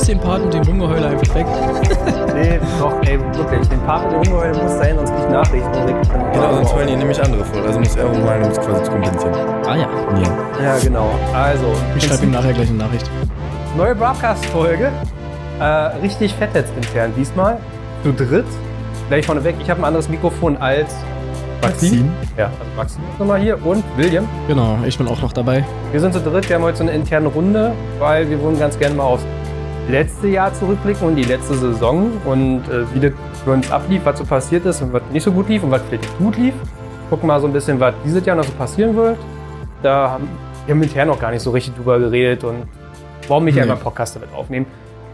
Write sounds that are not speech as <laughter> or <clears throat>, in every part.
lass den Part mit dem Rumgeheule einfach weg. <laughs> Nee, doch, ey, wirklich. Den Part mit dem Rumgeheule muss sein, sonst krieg ich Nachrichten. Genau, sonst fallen hier nämlich andere voll. Also muss er rumheulen, um es quasi zu kompensieren. Ah ja. Ja. Ja, genau. Also, Ich schreibe ihm nachher gleich eine Nachricht. neue Broadcast-Folge. Äh, richtig fett jetzt intern diesmal. Zu dritt. Gleich vorneweg, ich habe ein anderes Mikrofon als Maxim. Ja, also Maxim ist nochmal hier und William. Genau, ich bin auch noch dabei. Wir sind zu dritt, wir haben heute so eine interne Runde, weil wir wollen ganz gerne mal aufs letzte Jahr zurückblicken und die letzte Saison und äh, wie das für uns ablief, was so passiert ist und was nicht so gut lief und was vielleicht gut lief. Gucken mal so ein bisschen, was dieses Jahr noch so passieren wird. Da haben wir intern noch gar nicht so richtig drüber geredet und warum nicht Nee. einmal Podcast damit aufnehmen.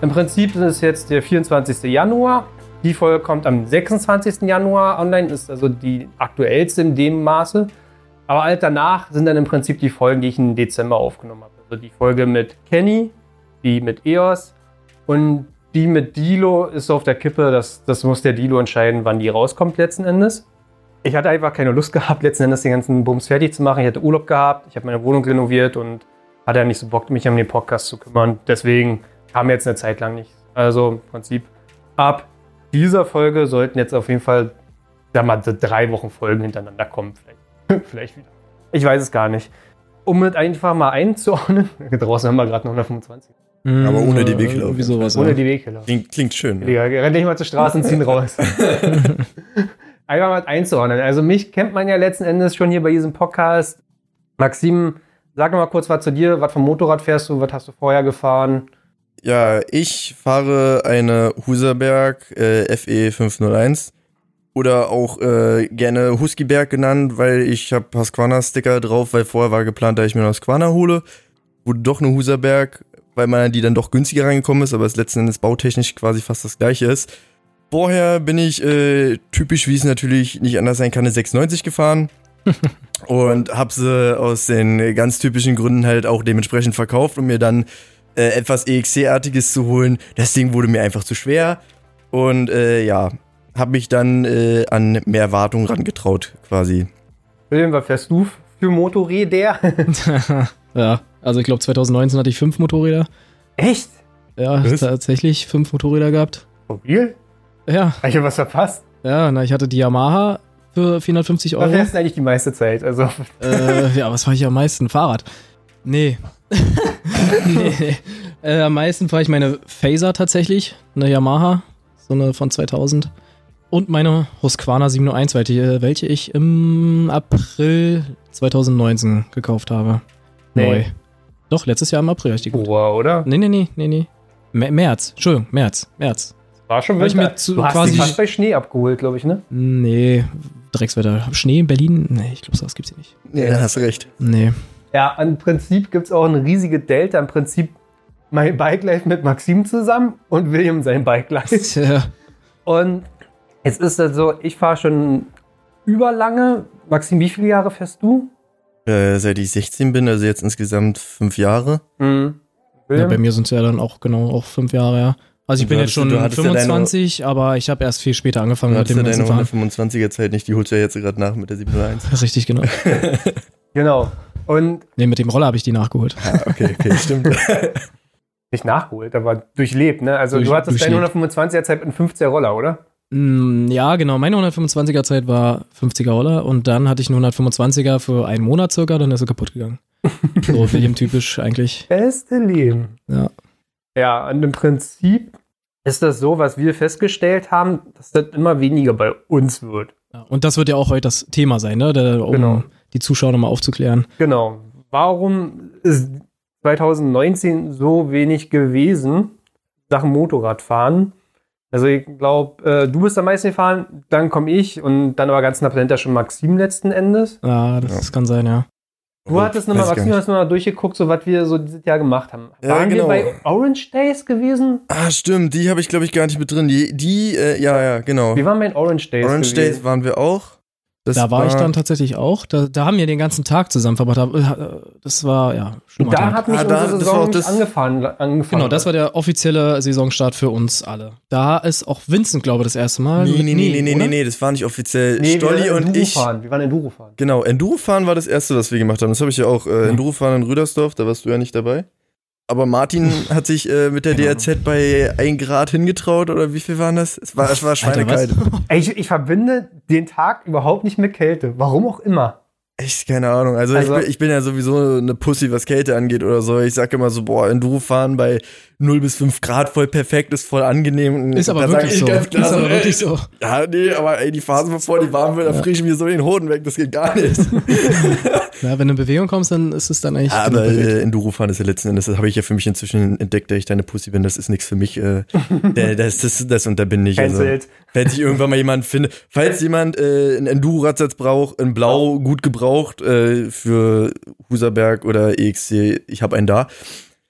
Im Prinzip ist es jetzt der 24. Januar. Die Folge kommt am 26. Januar online, ist also die aktuellste in dem Maße. Aber alt danach sind dann im Prinzip die Folgen, die ich im Dezember aufgenommen habe. Also die Folge mit Kenny, die mit EOS und die mit Dilo ist auf der Kippe. Das, das muss der Dilo entscheiden, wann die rauskommt letzten Endes. Ich hatte einfach keine Lust <laughs> gehabt, letzten Endes den ganzen Bums fertig zu machen. Ich hatte Urlaub gehabt, ich habe meine Wohnung renoviert und hatte ja nicht so Bock, mich um den Podcast zu kümmern. Deswegen kam jetzt eine Zeit lang nicht. Also im Prinzip ab dieser Folge sollten jetzt auf jeden Fall sag mal, drei Wochen Folgen hintereinander kommen. Vielleicht, <laughs> vielleicht wieder. Ich weiß es gar nicht. Um es einfach mal einzuordnen, <laughs> draußen haben wir gerade noch 125. Aber ohne die Wegkiller. Irgendwie sowas. Ohne ja. die Wegkiller. Klingt, klingt schön. Ne? Digga, renn nicht mal zur Straße und ziehen <laughs> raus. <laughs> Einfach mal einzuordnen. Also mich kennt man ja letzten Endes schon hier bei diesem Podcast. Maxim, sag mal kurz was zu dir. Was vom Motorrad fährst du? Was hast du vorher gefahren? Ja, ich fahre eine Huserberg äh, FE 501 oder auch äh, gerne Huskyberg genannt, weil ich habe Husqvarna-Sticker drauf, weil vorher war geplant, dass ich mir eine Husqvarna hole. Wurde doch eine Huserberg, weil man die dann doch günstiger reingekommen ist, aber es letzten Endes bautechnisch quasi fast das gleiche ist. Vorher bin ich äh, typisch, wie es natürlich nicht anders sein kann, eine 690 gefahren. <laughs> und habe sie aus den ganz typischen Gründen halt auch dementsprechend verkauft, um mir dann äh, etwas EXC-artiges zu holen. Das Ding wurde mir einfach zu schwer. Und äh, ja, habe mich dann äh, an mehr Wartung rangetraut, quasi. William, was fährst du für Motorräder? <laughs> <laughs> ja, also ich glaube 2019 hatte ich fünf Motorräder. Echt? Ja, Was? tatsächlich fünf Motorräder gehabt. Mobil? Ja, Habe ich ja was verpasst? ja, na, ich hatte die Yamaha für 450 Was Euro. fährst du eigentlich die meiste Zeit? Also, <laughs> äh, ja, was fahre ich am meisten? Fahrrad. Nee. nee, <laughs> nee. Äh, am meisten fahre ich meine Phaser tatsächlich, eine Yamaha, so eine von 2000. Und meine Husqvarna 701, welche, welche ich im April 2019 gekauft habe. Nee. Neu. Doch, letztes Jahr im April habe ich die gekauft. Boah, oder? Nee, nee, nee, nee, nee. Mä- März, Entschuldigung, März, März. War schon Hab ich Winter. mir zu- du hast quasi- fast bei Schnee abgeholt, glaube ich, ne? Nee, Dreckswetter. Schnee in Berlin? Nee, ich glaube, sowas gibt's hier nicht. Ja, da hast du recht. Nee. Ja, im Prinzip gibt es auch eine riesige Delta. Im Prinzip mein Bike Life mit Maxim zusammen und William sein Bike Life. <laughs> Tja, Und jetzt ist das so, ich fahre schon überlange. Maxim, wie viele Jahre fährst du? Äh, seit ich 16 bin, also jetzt insgesamt fünf Jahre. Mhm. Ja, bei mir sind es ja dann auch genau auch fünf Jahre, ja. Also ich bin jetzt schon du hattest ja deine- 25, aber ich habe erst viel später angefangen Du mit hattest dem ja deine ganzen Fahren. 125er Zeit nicht, die holst du ja jetzt gerade nach mit der 701. <laughs> Richtig, genau. <laughs> genau. Und Nee, mit dem Roller habe ich die nachgeholt. Ah, okay, okay, stimmt. <laughs> nicht nachgeholt, aber durchlebt, ne? Also Durch- du hattest deine durchlebt. 125er Zeit mit einem 50er Roller, oder? Mm, ja, genau. Meine 125er Zeit war 50er Roller und dann hatte ich einen 125er für einen Monat circa, dann ist er kaputt gegangen. <laughs> so William-typisch eigentlich. Beste Leben. Ja. Ja, und im Prinzip ist das so, was wir festgestellt haben, dass das immer weniger bei uns wird. Ja, Und das wird ja auch heute das Thema sein, ne? Da, um Genau. die Zuschauer nochmal aufzuklären. Genau. Warum ist 2019 so wenig gewesen Sachen Motorradfahren? Also ich glaube, äh, du bist am meisten gefahren, dann komme ich und dann aber ganz knapp dahinter schon Maxim letzten Endes. Ja, das Ja. kann sein, ja. Du hattest nochmal, Maxim, hast nochmal durchgeguckt, so was wir so dieses Jahr gemacht haben. Ja, Waren genau. wir bei Orange Days gewesen? Ah, stimmt, die habe ich glaube ich gar nicht mit drin. Die, die äh, ja, ja, genau. Wir waren bei den Orange Days Orange gewesen. Days waren wir auch. Das da war, ich dann tatsächlich auch. Da, da haben wir den ganzen Tag zusammen verbracht. Da- Das war, ja, schlimmer Da Tag. hat mich Ah, da- unsere war Saison das- angefangen, angefangen. Genau, das war der offizielle Saisonstart für uns alle. Da ist auch Vincent, glaube ich, das erste Mal. Nee, nee, nee, nee, nee, nee, nee, das war nicht offiziell. Nee, Stolli wir waren und Enduro ich. Fahren. Wir waren Enduro fahren. Genau, Enduro fahren war das erste, was wir gemacht haben. Das habe ich ja auch. Äh, Enduro fahren in Rüdersdorf, da warst du ja nicht dabei. Aber Martin hat sich äh, mit der Keine DRZ bei 1 Grad hingetraut oder wie viel waren das? Es war, es war schweinekalt. <laughs> Ey, Ich, ich verbinde den Tag überhaupt nicht mit Kälte. Warum auch immer. Echt, keine Ahnung. Also, Also- ich, bin, ich bin ja sowieso eine Pussy, was Kälte angeht oder so. Ich sag immer so, boah, Enduro fahren bei 0 bis 5 Grad voll perfekt, ist voll angenehm. Und Ist aber da wirklich ich so. ganz klar Ist aber ey, wirklich so. Ja, nee, aber ey, die Phasen, bevor die warm wird, da friere ich mir so den Hoden weg, das geht gar nicht. <laughs> Ja, wenn du in Bewegung kommst, dann ist es dann eigentlich. aber genug bewegt. äh, Enduro fahren ist ja letzten Endes, das habe ich ja für mich inzwischen entdeckt, da ich deine Pussy bin, das ist nichts für mich. Äh, das, das, das unterbinde ich. Also, falls ich irgendwann mal jemanden finde, falls jemand äh, einen Enduro-Radsatz braucht, in Blau gut gebraucht äh, für Huserberg oder EXC, ich habe einen da.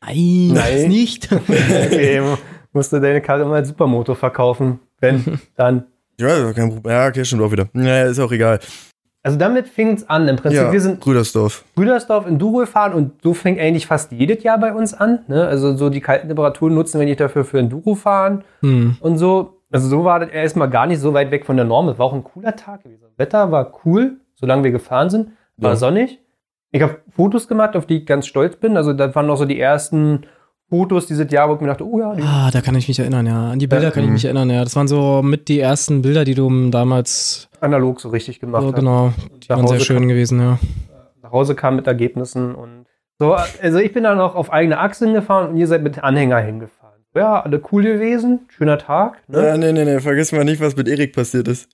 Nein, Nein. das nicht. <laughs> Okay, musst du deine Karre mal als Supermoto verkaufen. Wenn, <laughs> dann. Ja, kein Problem. Ja, okay, stimmt auch wieder. Naja, ist auch egal. Also damit fing es an. Im Prinzip, Ja, wir sind Brüdersdorf. Brüdersdorf Enduro gefahren und so fängt eigentlich fast jedes Jahr bei uns an. Ne? Also so die kalten Temperaturen nutzen wir nicht dafür für Enduro fahren Hm. und so. Also so war das erstmal gar nicht so weit weg von der Norm. Es war auch ein cooler Tag gewesen. Das Wetter war cool, solange wir gefahren sind. War Ja. sonnig. Ich habe Fotos gemacht, auf die ich ganz stolz bin. Also das waren noch so die ersten Fotos dieses Jahr, wo ich mir dachte, oh ja, die Ah, da kann ich mich erinnern, ja. An die Bilder Ja. kann ich mich erinnern, ja. Das waren so mit die ersten Bilder, die du damals. analog so richtig gemacht So, hast. genau. Die waren sehr schön kam- gewesen, ja. nach Hause kam mit Ergebnissen und so. Also ich bin dann noch auf eigene Achse hingefahren und ihr seid mit Anhänger hingefahren. Ja, alle cool gewesen, schöner Tag. Ne? Ja, nee, nee, nee, vergiss mal nicht, was mit Erik passiert ist.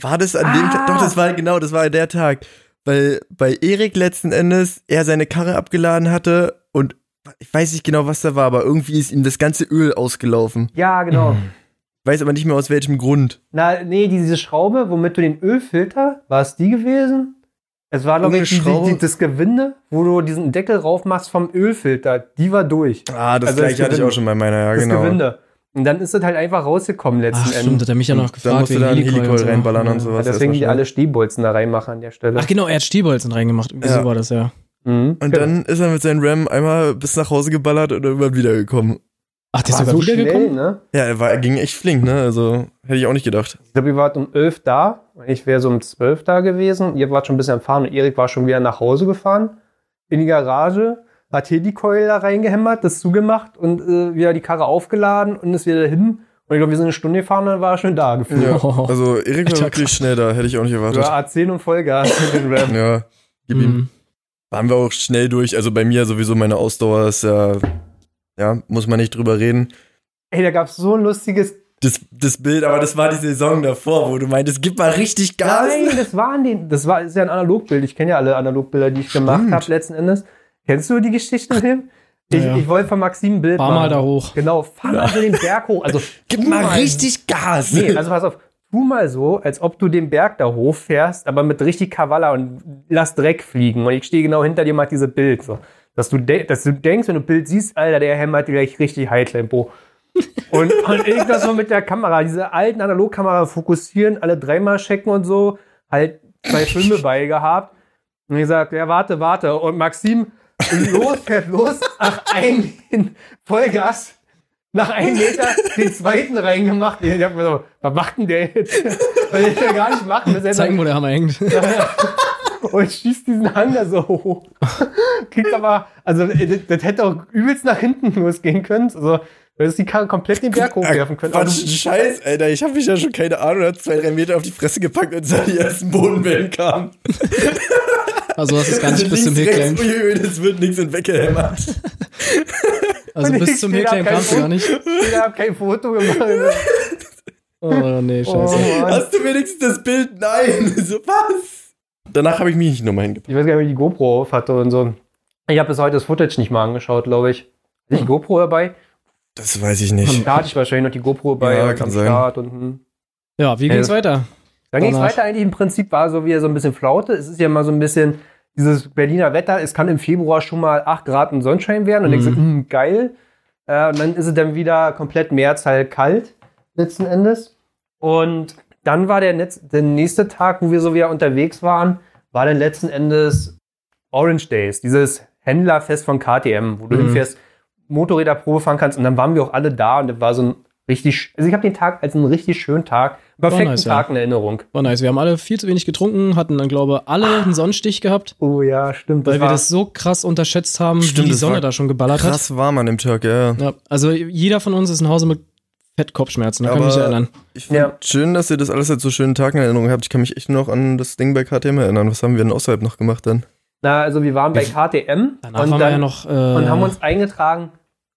War das an dem Ah. Tag? Doch, das war genau, das war der Tag. Weil bei Erik letzten Endes er seine Karre abgeladen hatte und ich weiß nicht genau, was da war, aber irgendwie ist ihm das ganze Öl ausgelaufen. Ja, genau. Weiß aber nicht mehr aus welchem Grund. Na, nee, diese Schraube, womit du den Ölfilter, war es die gewesen? Es war, glaube ich, die, die, das Gewinde, wo du diesen Deckel rauf machst vom Ölfilter. Die war durch. Ah, das Also gleiche hatte ich auch schon bei meiner, ja, Das genau. Gewinde. Und dann ist es halt einfach rausgekommen letzten Ach, stimmt, Endes. hat er mich ja noch Und gefragt. da musst du da einen Helikol reinballern und sowas. Ja, deswegen die schnell. alle Stehbolzen da reinmachen an der Stelle. Ach genau, er hat Stiebholzen reingemacht. Irgendwie Ja. so war das, ja. Mhm. Und dann ist er mit seinem Ram einmal bis nach Hause geballert und irgendwann wiedergekommen. Ach, der ist sogar so schnell, wiedergekommen? ne? Ja, er, war, er ging echt flink, ne? Also hätte ich auch nicht gedacht. Ich glaube, ihr wart um 11 da. Ich wäre so um 12 da gewesen. Ihr wart schon ein bisschen am Fahren und Erik war schon wieder nach Hause gefahren. In die Garage. Hat hier die Keule da reingehämmert, das zugemacht und äh, wieder die Karre aufgeladen und ist wieder hin. Und ich glaube, wir sind eine Stunde gefahren und dann war er schon da gefühlt. Ja, <laughs> also Erik war wirklich schnell da, hätte ich auch nicht erwartet. Ja, A10 und Vollgas mit den Ram. Ja, gib ihm. Hm. Waren wir auch schnell durch. Also bei mir sowieso meine Ausdauer ist ja, ja, muss man nicht drüber reden. Ey, da gab es so ein lustiges. Das, das Bild, aber das war die Saison davor, wo du meintest, gib mal richtig Gas. Nein, das waren die. Das war ist ja ein Analogbild. Ich kenne ja alle Analogbilder, die ich gemacht Stimmt. habe letzten Endes. Kennst du die Geschichte mit dem? <laughs> Ich, Ja, ja. ich wollte von Maxim ein Bild Fahr mal machen. da hoch. Genau, fahr mal so den Berg hoch. Also <laughs> Gib tu mal richtig Gas. Nee, also pass auf, tu mal so, als ob du den Berg da hochfährst, aber mit richtig Kavala und lass Dreck fliegen. Und ich stehe genau hinter dir, mach dieses Bild. So. Dass, du de dass du denkst, wenn du ein Bild siehst, Alter, der hämmert gleich richtig High-Tempo. Und, und ich das so mit der Kamera, diese alten Analogkamera fokussieren, alle dreimal checken und so, halt zwei Filme bei gehabt. Und ich sag, ja, warte, warte. Und Maxim los, fährt los, nach einem Vollgas, nach einem Meter den zweiten reingemacht. Ich hab mir so, was macht denn der jetzt? Weil ich ja gar nicht machen. Das Zeigen, wo der Hammer hängt. und schießt diesen Hang da so hoch. Kriegt aber, also das, das hätte auch übelst nach hinten losgehen können. Also, du hättest die Karre komplett den Berg hochwerfen können. Quatsch, du- Scheiß, Alter. Ich habe mich ja schon keine Ahnung, hat zwei, drei Meter auf die Fresse gepackt, als da die ersten Bodenwellen kamen. Also hast du es gar nicht bis zum ui, das wird nichts in weggehämmert. Also bis zum kein kamst du gar nicht. Ich hab kein Foto gemacht. Oh nee, scheiße. Oh. Hast du wenigstens das Bild? Nein. <laughs> So, was? Danach habe ich mich nicht nochmal hingepackt. Ich weiß gar nicht, wie ich die GoPro auf hatte und so. Ich habe bis heute das Footage nicht mal angeschaut, glaube ich. Hatte ich die GoPro dabei? Das weiß ich nicht. Da hatte ich wahrscheinlich noch die GoPro dabei Ja, kann sein. Start und hm. Ja, wie ging's das- weiter? Dann ging es weiter eigentlich im Prinzip war so wie so ein bisschen Flaute. Es ist ja mal so ein bisschen dieses Berliner Wetter. Es kann im Februar schon mal 8 Grad und Sonnenschein werden und Mhm. denkst du, hm, geil. Äh, und dann ist es dann wieder komplett März halt kalt letzten Endes. Und dann war der, Netz, der nächste Tag, wo wir so wieder unterwegs waren, war dann letzten Endes Orange Days, dieses Händlerfest von KTM, wo du Mhm. hinfährst, Motorräder Probe fahren kannst. Und dann waren wir auch alle da und das war so ein richtig, also ich habe den Tag als einen richtig schönen Tag perfekten nice, ja. Tag in Erinnerung. War nice. Wir haben alle viel zu wenig getrunken, hatten dann, glaube ich, alle einen Sonnenstich gehabt, Oh ja, stimmt. weil wir das so krass unterschätzt haben, Stimmt, wie die Sonne da schon geballert hat. Krass war man im Tag, ja. Ja, also jeder von uns ist nach Hause mit Fettkopfschmerzen, da kann ich mich Aber- erinnern. Ich finde Ja. schön, dass ihr das alles jetzt so schönen Tag in Erinnerung habt. Ich kann mich echt nur noch an das Ding bei KTM erinnern. Was haben wir denn außerhalb noch gemacht dann? Na, also wir waren bei KTM Danach und, waren wir dann, ja noch. Äh, und haben uns eingetragen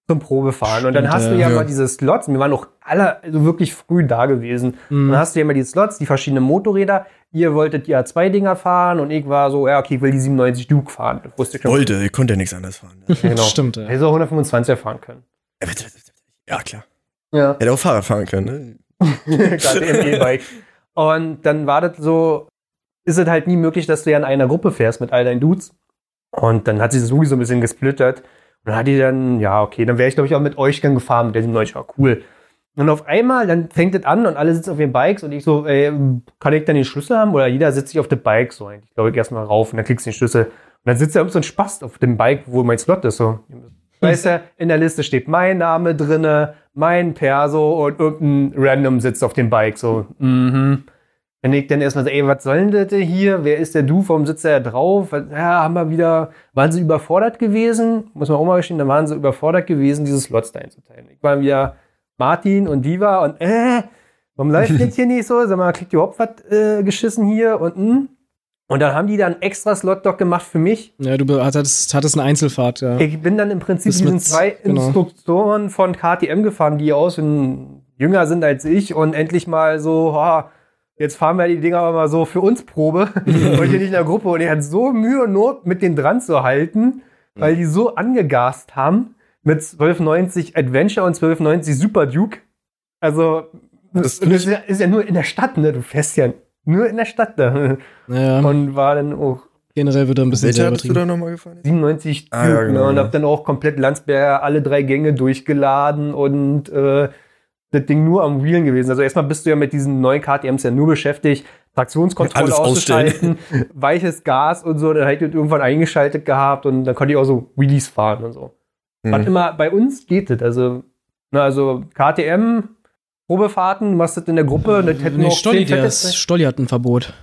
zum Probefahren. und dann Stimmt, hast du ja. ja, Ja. mal diese Slots. und Wir waren auch alle also wirklich früh da gewesen. mh, Dann hast du ja immer die Slots, die verschiedenen Motorräder. Ihr wolltet die A2-Dinger fahren und ich war so, ja, okay, ich will die 97 Duke fahren. Das wusste ich schon. Wollte, ihr konnte ja nichts anderes fahren. Ja, <laughs> genau. Stimmt, ja. Hätte auch 125er fahren können. ja, klar. Ja. Hätte auch Fahrrad fahren können, ne? <laughs> Gerade im E-Bike. Und dann war das so, ist es halt nie möglich, dass du ja in einer Gruppe fährst mit all deinen Dudes. Und dann hat sich das sowieso ein bisschen gesplittert. Und dann hat die dann, ja, okay, dann wäre ich, glaube ich, auch mit euch dann gefahren, mit der 97, war cool. Und auf einmal, dann fängt es an und alle sitzen auf ihren Bikes und ich so, ey, kann ich dann den Schlüssel haben? Oder jeder sitzt sich auf dem Bike so eigentlich, glaube ich, erstmal rauf und dann kriegst du den Schlüssel. Und dann sitzt da irgend so ein Spast auf dem Bike, wo mein Slot ist. So. Weißt du, in der Liste steht mein Name drinne, mein Perso und irgendein Random sitzt auf dem Bike. So, mhm. Wenn ich dann erstmal so, ey, was soll denn das hier? Wer ist der Du? Warum sitzt er da drauf? Ja, haben wir wieder, waren sie überfordert gewesen? Muss man auch mal gestehen, dann waren sie überfordert gewesen, diese Slots da einzuteilen. Ich war wieder Martin und Diva und äh, warum läuft das <laughs> hier nicht so? Sag mal, kriegt ihr überhaupt was äh, geschissen hier und hm? Und dann haben die dann extra Slot doch gemacht für mich. ja, du hattest, hattest eine Einzelfahrt, ja. Ich bin dann im Prinzip Das diesen mit- zwei genau. Instruktoren von KTM gefahren, die aus und jünger sind als ich und endlich mal so, ha, jetzt fahren wir die Dinger aber mal so für uns Probe <laughs> und hier nicht in der Gruppe. Und ich hatte so Mühe und Not, mit denen dran zu halten, weil die so angegast haben mit 1290 Adventure und 1290 Super Duke. Also, Das das, ist, ja, ist ja nur in der Stadt, ne? Du fährst ja nur in der Stadt da. Naja, Und war dann auch generell wird er ein bisschen Welche sehr hattest du da nochmal gefahren? 97 Ah, ja, Duke, genau, ne? und ja. hab dann auch komplett Landsberger alle drei Gänge durchgeladen und äh, das Ding nur am Wheelen gewesen. Also erstmal bist du ja mit diesen neuen KTMs ja nur beschäftigt, Traktionskontrolle Alles auszuschalten, <laughs> weiches Gas und so, dann hätte ich irgendwann eingeschaltet gehabt und dann konnte ich auch so Wheelies fahren und so. Was Mhm. immer bei uns geht das, also, na, also KTM, Probefahrten, du machst das in der Gruppe, das hätten Nee, auch Stolli, ist, Stolli hat ein Verbot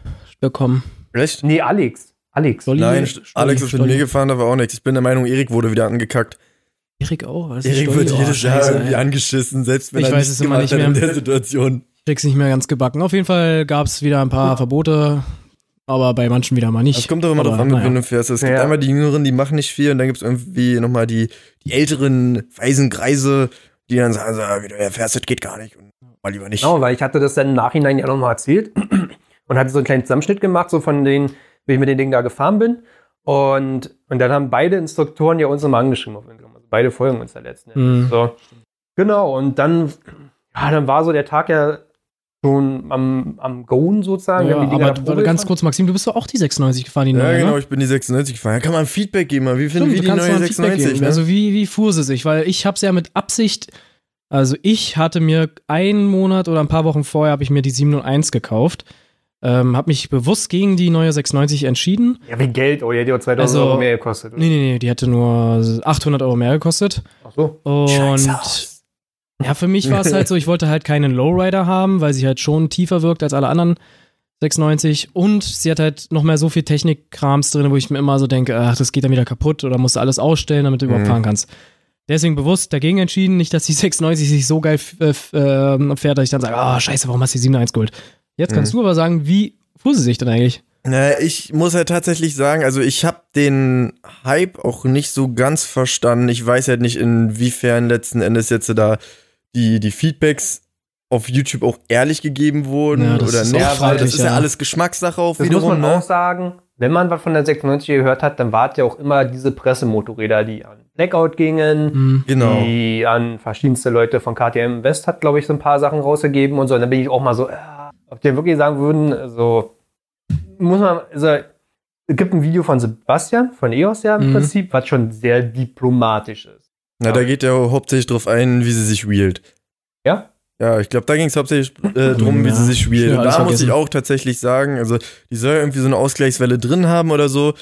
bekommen. Echt? Nee, Alex. Alex. Stolli, Nein, Stolli, Alex ist mit mir gefahren, da war auch nichts. Ich bin der Meinung, Erik wurde wieder angekackt. Erik auch. Was Erik Stolli? wird Oh, jedes Jahr irgendwie angeschissen, selbst wenn Ich er weiß es immer nicht hat in mehr. der Situation. Krieg's nicht mehr ganz gebacken. Auf jeden Fall gab es wieder ein paar Verbote, aber bei manchen wieder mal nicht. Es kommt doch immer Aber, drauf an, naja. wenn du fährst. Es gibt Ja. einmal die Jüngeren, die machen nicht viel und dann gibt es irgendwie nochmal die, die älteren, weisen Kreise, die dann sagen, so, wie du ja fährst, das geht gar nicht. Und mal lieber nicht. Genau, weil ich hatte das dann im Nachhinein ja nochmal erzählt <clears throat> und hatte so einen kleinen Zusammenschnitt gemacht, so von den, wie ich mit den Dingen da gefahren bin. Und, und dann haben beide Instruktoren ja uns nochmal angeschrieben auf Instagram. Also beide folgen uns ja letzten Endes. Mhm. So. Genau, und dann, ja, dann war so der Tag ja schon am, am Goen sozusagen. Ja, aber Probe ganz gefahren. kurz, Maxim, du bist doch auch die 96 gefahren, die Ja, neue, genau, ne? ich bin die 96 gefahren. Da kann man ein Feedback geben, wie finden wir die neue mal ein Feedback 96? geben. Ne? Also wie, wie fuhr sie sich? Weil ich hab's ja mit Absicht, also ich hatte mir einen Monat oder ein paar Wochen vorher habe ich mir die 701 gekauft. Ähm, habe mich bewusst gegen die neue 690 entschieden. Ja, wie Geld, oh, die hätte ja 2000 Also- Euro mehr gekostet. oder? Nee, nee, nee, die hätte nur 800 Euro mehr gekostet. Ach so. Und ja, für mich war es halt so, ich wollte halt keinen Lowrider haben, weil sie halt schon tiefer wirkt als alle anderen 690 und sie hat halt noch mehr so viel Technikkrams drin, wo ich mir immer so denke, ach, das geht dann wieder kaputt oder musst du alles ausstellen, damit du überhaupt Mhm. fahren kannst. Deswegen bewusst dagegen entschieden, nicht, dass die <laughs> 690 sich so geil äh, f- äh, fährt, dass ich dann sage, ah, scheiße, warum hast du die 701 geholt? Jetzt kannst Mhm. du aber sagen, wie fuhr sie sich denn eigentlich? Na, ich muss halt tatsächlich sagen, also ich habe den Hype auch nicht so ganz verstanden. Ich weiß halt nicht, inwiefern letzten Endes jetzt da die, die Feedbacks auf YouTube auch ehrlich gegeben wurden Ja, oder ist nicht. weil das ist ja, ja. alles Geschmackssache auch Das wiederum. muss man ne? auch sagen. Wenn man was von der 96 gehört hat, dann war es ja auch immer diese Pressemotorräder, die an Blackout gingen, Hm. Genau. die an verschiedenste Leute von KTM West hat, glaube ich, so ein paar Sachen rausgegeben und so. Und dann bin ich auch mal so, äh, ob die wirklich sagen würden, also muss man, also es gibt ein Video von Sebastian, von EOS ja im Mhm. Prinzip, was schon sehr diplomatisch ist. Na, da geht ja hauptsächlich drauf ein, wie sie sich wheelt. Ja? Ja, ich glaube, da ging es hauptsächlich äh, drum, wie Ja, sie sich wheelt. schnell Und da muss ich vergessen. auch tatsächlich sagen, also die soll irgendwie so eine Ausgleichswelle drin haben oder so.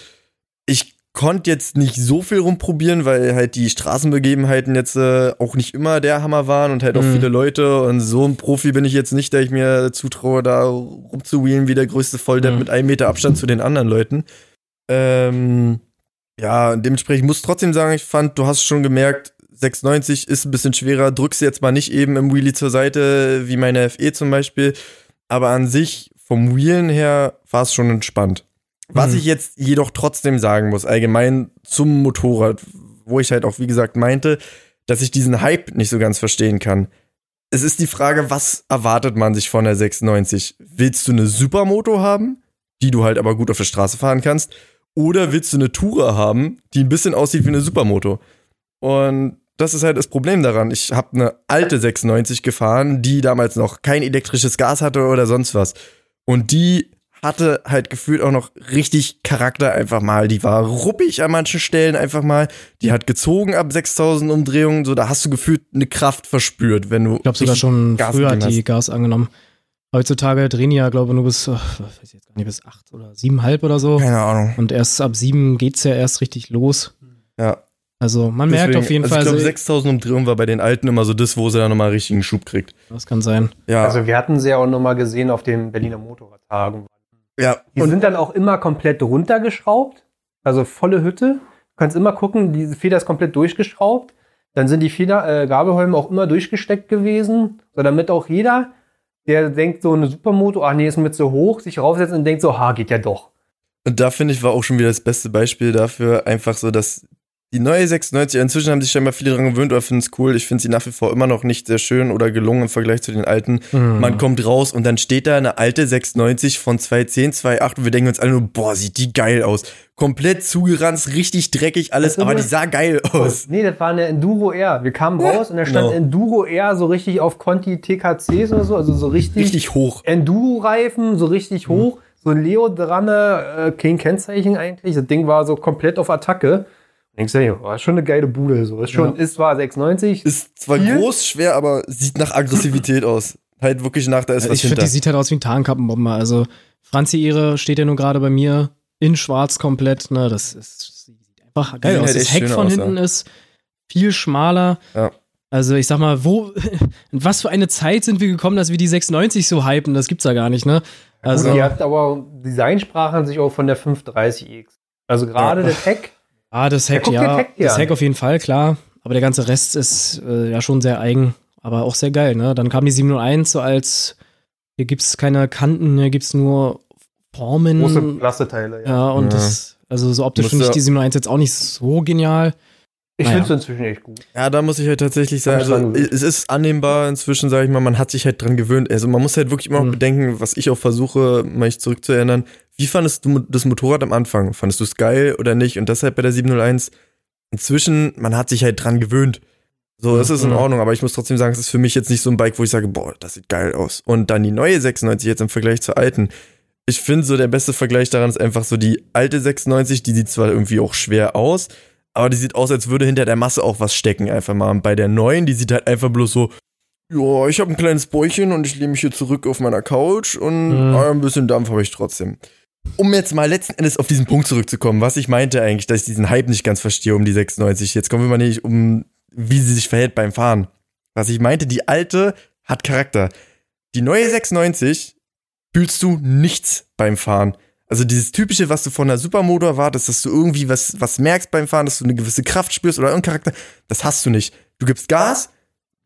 Ich konnte jetzt nicht so viel rumprobieren, weil halt die Straßenbegebenheiten jetzt äh, auch nicht immer der Hammer waren und halt auch Mhm. viele Leute. Und so ein Profi bin ich jetzt nicht, der ich mir zutraue, da rumzuwheelen wie der größte Volldepp Mhm. mit einem Meter Abstand zu den anderen Leuten. Ähm, ja, dementsprechend muss ich trotzdem sagen, ich fand, du hast schon gemerkt, 690 ist ein bisschen schwerer, drückst jetzt mal nicht eben im Wheelie zur Seite, wie meine FE zum Beispiel. Aber an sich, vom Wheelen her, war es schon entspannt. Was Mhm. ich jetzt jedoch trotzdem sagen muss, allgemein zum Motorrad, wo ich halt auch, wie gesagt, meinte, dass ich diesen Hype nicht so ganz verstehen kann. Es ist die Frage, was erwartet man sich von der 690? Willst du eine Supermoto haben, die du halt aber gut auf der Straße fahren kannst? Oder willst du eine Tourer haben, die ein bisschen aussieht wie eine Supermoto? Und das ist halt das Problem daran. Ich habe eine alte 690 gefahren, die damals noch kein elektrisches Gas hatte oder sonst was. Und die hatte halt gefühlt auch noch richtig Charakter einfach mal. Die war ruppig an manchen Stellen einfach mal. Die hat gezogen ab 6000 Umdrehungen. So, da hast du gefühlt eine Kraft verspürt, wenn du. Ich glaube sogar schon Gas früher hat die Gas angenommen. Heutzutage drehen die ja, glaube ich, nur bis, äh, weiß ich jetzt gar nicht, bis acht oder siebenhalb oder so. Keine Ahnung. Und erst ab sieben geht's ja erst richtig los. Ja. Also man merkt Deswegen- auf jeden also Fall, Ich glaube, so- 6000 Umdrehungen war bei den alten immer so das, wo sie dann nochmal einen richtigen Schub kriegt. das kann sein. Ja. Also wir hatten sie ja auch nochmal gesehen auf den Berliner Motorradtagen. ja. Die Und sind dann auch immer komplett runtergeschraubt. Also volle Hütte. Du kannst immer gucken, diese Feder ist komplett durchgeschraubt. Dann sind die Feder, äh, Gabelholme auch immer durchgesteckt gewesen. So, damit auch jeder, der denkt, so eine Supermoto, ach nee, ist mir zu hoch, sich raufsetzt und denkt so, ha, geht ja doch. Und da finde ich, war auch schon wieder das beste Beispiel dafür, einfach so, dass die neue 96, inzwischen haben sich scheinbar viele dran gewöhnt oder finden es cool. Ich finde sie nach wie vor immer noch nicht sehr schön oder gelungen im Vergleich zu den alten. Mhm. Man kommt raus und dann steht da eine alte 96 von 210, 2.8 und wir denken uns alle nur, boah, sieht die geil aus. Komplett zugeranzt, richtig dreckig alles, aber die sah geil aus. Nee, das war eine Enduro R. Wir kamen raus und da stand genau. Enduro R so richtig auf Conti TKCs oder so, also so richtig, Richtig hoch. Enduro-Reifen, so richtig hoch. So ein Leo dran, äh, kein Kennzeichen eigentlich. Das Ding war so komplett auf Attacke. Denkst du, ja, war schon eine geile Bude. So. Ist, schon, ist zwar 690. Ist zwar Viel? groß, schwer, aber sieht nach Aggressivität aus. Halt wirklich nach, da ist was ich finde, die sieht halt aus wie ein Tarnkappenbomber. Also Franzi ihre steht ja nur gerade bei mir in schwarz komplett. Ne, das ist sieht einfach geil aus. halt das Heck von aus, hinten ja. ist viel schmaler. Ja. Also ich sag mal, wo, <laughs> in was für eine Zeit sind wir gekommen, dass wir die 690 so hypen? Das gibt's ja gar nicht, ne? Also Also, die hat aber Designsprachen sich auch von der 530X. Also gerade Ja. das Heck. Ah, das Heck, dir ja. das Heck das an. Heck auf jeden Fall, klar. Aber der ganze Rest ist äh, ja schon sehr eigen, aber auch sehr geil, ne? Dann kam die 701 so als, hier gibt's keine Kanten, hier gibt's nur Formen. Große Plasteteile, ja. ja, und Ja. das, also so optisch finde ich die 701 jetzt auch nicht so genial. Ich Naja. finde es inzwischen echt gut. Ja, da muss ich halt tatsächlich sagen, also es ist annehmbar inzwischen, sage ich mal, man hat sich halt dran gewöhnt. Also man muss halt wirklich immer Mhm. bedenken, was ich auch versuche, mich zurückzuerinnern. Wie fandest du das Motorrad am Anfang? Fandest du es geil oder nicht? Und deshalb bei der 701. Inzwischen, man hat sich halt dran gewöhnt. So, das ist in Mhm. Ordnung, aber ich muss trotzdem sagen, es ist für mich jetzt nicht so ein Bike, wo ich sage, boah, das sieht geil aus. Und dann die neue 96 jetzt im Vergleich zur alten. Ich finde so, der beste Vergleich daran ist einfach so die alte 96, die sieht zwar irgendwie auch schwer aus, aber die sieht aus, als würde hinter der Masse auch was stecken, einfach mal. Und bei der neuen, die sieht halt einfach bloß so, ja, ich habe ein kleines Bäuchchen und ich lehne mich hier zurück auf meiner Couch und Mhm. ah, ein bisschen Dampf habe ich trotzdem. Um jetzt mal letzten Endes auf diesen Punkt zurückzukommen, was ich meinte eigentlich, dass ich diesen Hype nicht ganz verstehe um die 96. Jetzt kommen wir mal nicht um, wie sie sich verhält beim Fahren. Was ich meinte, die alte hat Charakter. Die neue 96 fühlst du nichts beim Fahren. Also dieses typische, was du von der Supermoto erwartest, dass du irgendwie was, was merkst beim Fahren, dass du eine gewisse Kraft spürst oder einen Charakter, das hast du nicht. Du gibst Gas,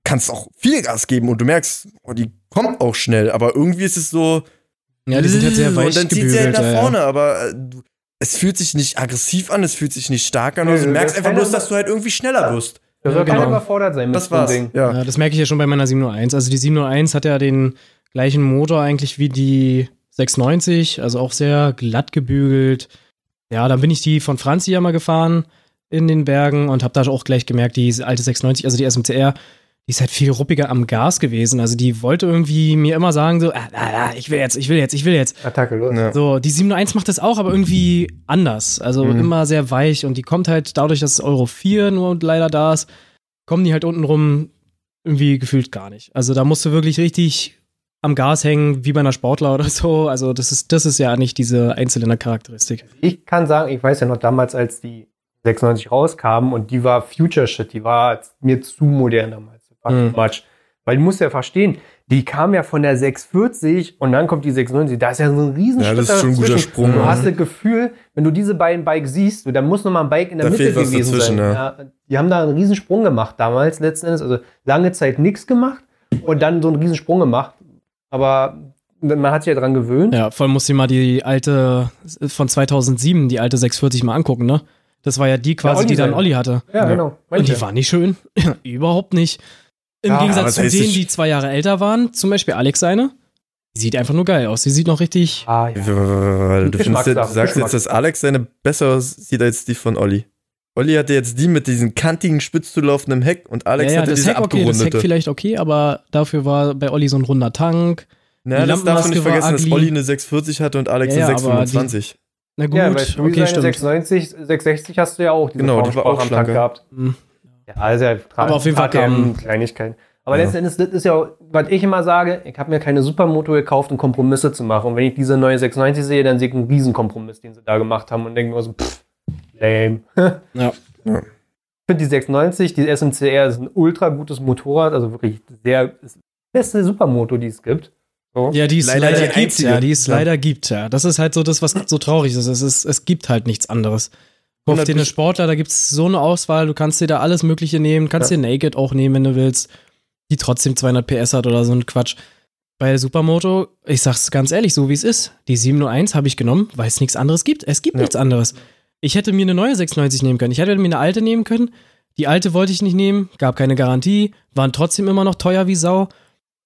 kannst auch viel Gas geben und du merkst, oh, die kommt auch schnell, aber irgendwie ist es so. Ja, die sind halt sehr weich Und dann zieht sie halt nach ja, ja. vorne, aber äh, du, es fühlt sich nicht aggressiv an, es fühlt sich nicht stark an, also du das merkst einfach bloß, dass du halt irgendwie schneller wirst. Da Ja, soll keiner genau. überfordert sein mit Das war's. Ding. Ja. Ja, das merke ich ja schon bei meiner 701. Also die 701 hat ja den gleichen Motor eigentlich wie die 690, also auch sehr glatt gebügelt. Ja, dann bin ich die von Franzi ja mal gefahren in den Bergen und habe da auch gleich gemerkt, die alte 690, also die SMCR, die ist halt viel ruppiger am Gas gewesen. Also die wollte irgendwie mir immer sagen so, ah, ah, ah, ich will jetzt, ich will jetzt, ich will jetzt. Attacke, los. Ja. So, die 701 macht das auch, aber irgendwie anders. Also Mhm. immer sehr weich und die kommt halt dadurch, dass Euro 4 nur leider da ist, kommen die halt unten rum irgendwie gefühlt gar nicht. Also da musst du wirklich richtig am Gas hängen, wie bei einer Sportler oder so. Also das ist, das ist ja nicht diese Einzylinder-Charakteristik. Ich kann sagen, ich weiß ja noch damals, als die 96 rauskamen und die war Future Shit, die war mir zu modern damals. War Mhm. too much. Weil du musst ja verstehen, die kam ja von der 640 und dann kommt die 690. Da ist ja so ein riesen Ja, das ist schon ein guter. Sprung, Du ja. hast das Gefühl, wenn du diese beiden Bikes siehst, du, dann muss noch mal ein Bike in der Da Mitte fehlt was gewesen sein. ja. die haben da einen riesen Sprung gemacht damals letzten Endes. Also lange Zeit nichts gemacht und dann so einen riesen Sprung gemacht. Aber man hat sich ja dran gewöhnt. Ja, vor allem musst du dir mal die alte von 2007, die alte 640 mal angucken, ne? Das war ja die quasi, Olli die dann. Olli hatte. Ja, genau. Und Manche. die war nicht schön. Überhaupt nicht. Im Ja, Gegensatz zu denen, ich- die zwei Jahre älter waren, zum Beispiel Alex seine, die sieht einfach nur geil aus. Die sieht noch richtig. ah, ja. Du, findest, du sagst jetzt, dass Alex seine besser aussieht als die von Olli. Olli hatte jetzt die mit diesem kantigen, spitz zu laufenden Heck und Alex ja, ja, hatte das diese Heck okay, das Heck vielleicht okay, aber dafür war bei Olli so ein runder Tank. Na, die das darfst du nicht vergessen, dass. Olli eine 640 hatte und Alex Ja, eine ja, aber die- 625. Na gut, ja, bei okay, stimmt. 690, 660 hast du ja auch diese Genau, die war auch am Tag schlanker. gehabt. Hm. Ja, also ja, Aber auf jeden Fall kam- Kleinigkeiten. Aber Ja. letzten Endes, das ist ja, was ich immer sage, ich habe mir keine Supermoto gekauft, um Kompromisse zu machen. Und wenn ich diese neue 690 sehe, dann sehe ich einen Riesenkompromiss, den sie da gemacht haben und denke mir so, pff, lame. <laughs> Ja. Ich finde die 690, die SMCR ist ein ultra gutes Motorrad, also wirklich sehr, die beste Supermoto, die es gibt. So. Ja, die es Leider leider, gibt, einzige. ja, die es Ja. leider gibt, ja. Das ist halt so das, was so traurig ist. Es, ist, es gibt halt nichts anderes. Auf 100 den Sportler, da gibt es so eine Auswahl, du kannst dir da alles Mögliche nehmen, kannst Ja. dir Naked auch nehmen, wenn du willst, die trotzdem 200 PS hat oder so ein Quatsch. Bei der Supermoto, ich sag's ganz ehrlich, so wie es ist, die 701 habe ich genommen, weil es nichts anderes gibt. Es gibt Ja. nichts anderes. Ich hätte mir eine neue 690 nehmen können. Ich hätte mir eine alte nehmen können. Die alte wollte ich nicht nehmen, gab keine Garantie, waren trotzdem immer noch teuer wie Sau.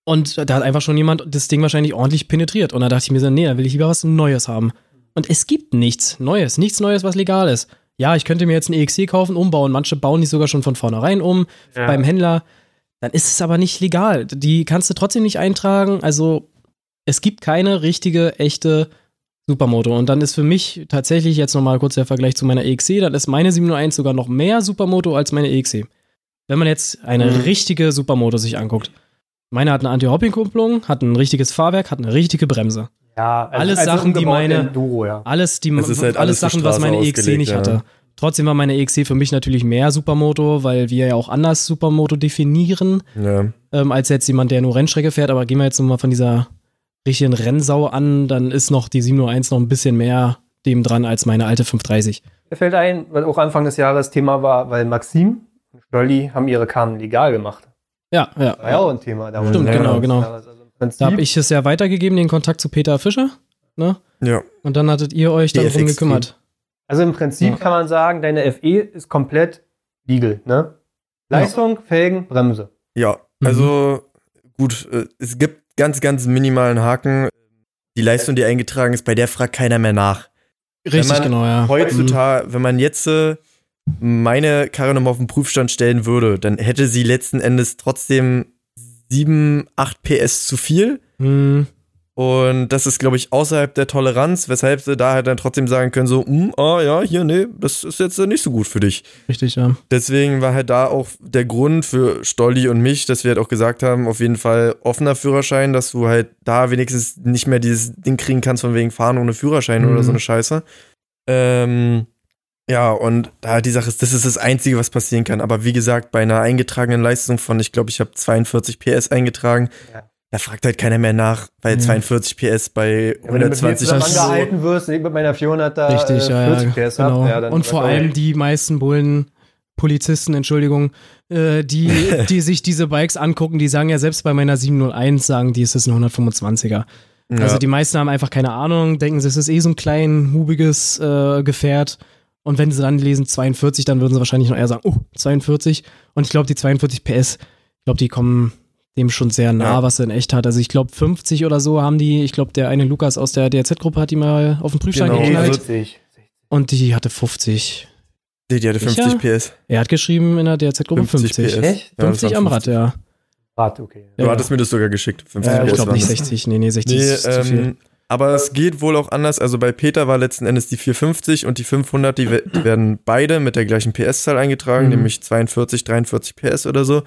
Und da hat einfach schon jemand das Ding wahrscheinlich ordentlich penetriert. Und da dachte ich mir so, nee, da will ich lieber was Neues haben. Und es gibt nichts Neues, nichts Neues, was legal ist. Ja, ich könnte mir jetzt ein EXC kaufen, umbauen. Manche bauen die sogar schon von vornherein um Ja. beim Händler. Dann ist es aber nicht legal. Die kannst du trotzdem nicht eintragen. Also es gibt keine richtige, echte Supermoto. Und dann ist für mich tatsächlich jetzt nochmal kurz der Vergleich zu meiner EXC. Dann ist meine 701 sogar noch mehr Supermoto als meine EXC. Wenn man jetzt eine Mhm. richtige Supermoto sich anguckt. Meine hat eine Anti-Hopping-Kupplung, hat ein richtiges Fahrwerk, hat eine richtige Bremse. Ja, also, Alles also Sachen, die meine- Enduro, ja. Alles, die, Das ist halt alles, alles Sachen, was meine EXC ausgelegt, nicht ja. hatte. Trotzdem war meine EXC für mich natürlich mehr Supermoto, weil wir ja auch anders Supermoto definieren, Ja. ähm, als jetzt jemand, der nur Rennstrecke fährt. Aber gehen wir jetzt nochmal von dieser richtigen Rennsau an, dann ist noch die 701 noch ein bisschen mehr dem dran als meine alte 530. Mir fällt ein, was auch Anfang des Jahres Thema war, weil Maxim und Stolli haben ihre Karten legal gemacht. Ja, ja. War ja auch ein Thema. Da Stimmt, Ja, genau, genau. Also Da habe ich es ja weitergegeben, den Kontakt zu Peter Fischer. Ne? Ja. Und dann hattet ihr euch darum gekümmert. also im Prinzip Ja. kann man sagen, deine FE ist komplett legal. Ne? Leistung, Felgen, Bremse. Ja, Mhm. also gut, äh, es gibt ganz, ganz minimalen Haken. Die Leistung, die eingetragen ist, bei der fragt keiner mehr nach. Richtig, man genau, ja. Heutzutage, wenn man jetzt äh, meine Karre nochmal auf den Prüfstand stellen würde, dann hätte sie letzten Endes trotzdem 7, 8 PS zu viel. Mhm. Und das ist, glaube ich, außerhalb der Toleranz, weshalb sie da halt dann trotzdem sagen können, so, "Hm, ah ja, hier, nee, das ist jetzt äh, nicht so gut für dich. Richtig, ja. Deswegen war halt da auch der Grund für Stolli und mich, dass wir halt auch gesagt haben, auf jeden Fall offener Führerschein, dass du halt da wenigstens nicht mehr dieses Ding kriegen kannst von wegen Fahren ohne Führerschein Mhm. oder so eine Scheiße. Ähm, ja, und da die Sache ist, das ist das Einzige, was passieren kann. Aber wie gesagt, bei einer eingetragenen Leistung von, ich glaube, ich habe 42 PS eingetragen, Ja. Da fragt halt keiner mehr nach, weil Ja. 42 PS bei Ja, wenn du mit 120 angehalten wirst, ich mit meiner 400er Richtig, äh, ja, ja, 40 PS genau. hab, ja, dann und vor allem die meisten Bullen, Polizisten, Entschuldigung, äh, die, <laughs> die sich diese Bikes angucken, die sagen ja selbst bei meiner 701, sagen die, es ist ein 125er. Ja. Also die meisten haben einfach keine Ahnung, denken, es ist eh so ein klein, hubiges äh, Gefährt. Und wenn sie dann lesen 42, dann würden sie wahrscheinlich noch eher sagen, oh, 42. Und ich glaube, die 42 PS, ich glaube, die kommen dem schon sehr nah, Ja. was er in echt hat. Also ich glaube, 50 oder so haben die, ich glaube, der eine Lukas aus der DRZ-Gruppe hat die mal auf den Prüfstand Genau, geknallt. also- 40. Und die hatte 50. Nee, die hatte 50 PS. Er hat geschrieben in der DRZ-Gruppe 50. 50 PS. Echt? Ja, das 50 waren am Rad, ja. Rad, okay. Du Ja. hattest mir das sogar geschickt. 50 Ja, Ich PS glaube waren nicht das. 60. Nee, nee, 60 Nee, ist zu viel. ähm, aber es geht wohl auch anders. Also bei Peter war letzten Endes die 450 und die 500, die, we- die werden beide mit der gleichen PS-Zahl eingetragen, Mhm. nämlich 42, 43 PS oder so.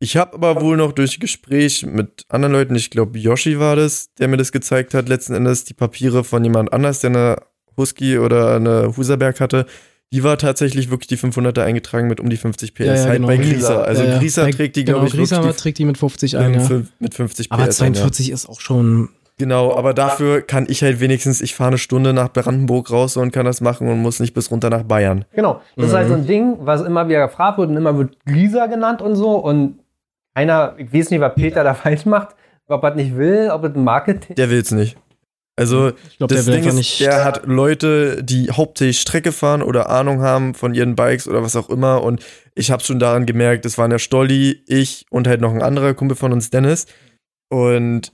Ich habe aber wohl noch durch Gespräch mit anderen Leuten, ich glaube Yoshi war das, der mir das gezeigt hat, letzten Endes die Papiere von jemand anders, der eine Husky oder eine Huserberg hatte, die war tatsächlich wirklich die 500er eingetragen mit um die 50 PS. Ja, ja, halt genau. bei Grisa. Also Ja. Grisa trägt die, genau, glaube ich, Grisa trägt die mit 50 die, ein, fünf- mit 50 PS. Aber ein, ja. 42 ist auch schon. Genau, aber dafür kann ich halt wenigstens, ich fahre eine Stunde nach Brandenburg raus und kann das machen und muss nicht bis runter nach Bayern. Genau. Das ist Mhm. halt so ein Ding, was immer wieder gefragt wird und immer wird Lisa genannt und so. Und einer, ich weiß nicht, was Peter da <laughs> falsch macht, ob er das nicht will, ob es ein Marketing. Der will's nicht. Also, Ich glaube, der das will Ding ist, nicht. der hat Leute, die hauptsächlich Strecke fahren oder Ahnung haben von ihren Bikes oder was auch immer. Und ich habe schon daran gemerkt, es waren der Stolli, ich und halt noch ein anderer Kumpel von uns, Dennis. Und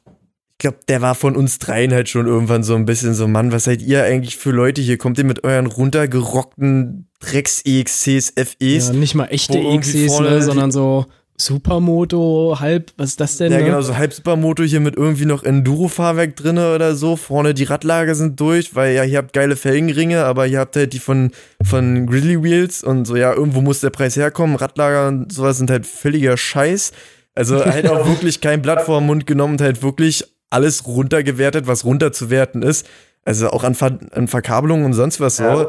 ich glaube, der war von uns dreien halt schon irgendwann so ein bisschen so, Mann, was seid ihr eigentlich für Leute hier? Kommt ihr mit euren runtergerockten Drecks-EXCs, FEs? ja, nicht mal echte EXCs, vorne ne, sondern so Supermoto, halb, was ist das denn? Ja, ne? genau, so halb Supermoto hier mit irgendwie noch Enduro-Fahrwerk drinne oder so. Vorne die Radlager sind durch, weil ja, ihr habt geile Felgenringe, aber ihr habt halt die von, von Grizzly Wheels und so, ja, irgendwo muss der Preis herkommen. Radlager und sowas sind halt völliger Scheiß. Also <laughs> halt auch wirklich kein Blatt vor den Mund genommen und halt wirklich alles runtergewertet, was runterzuwerten ist. Also auch an, Ver an Verkabelung und sonst was so. Ja.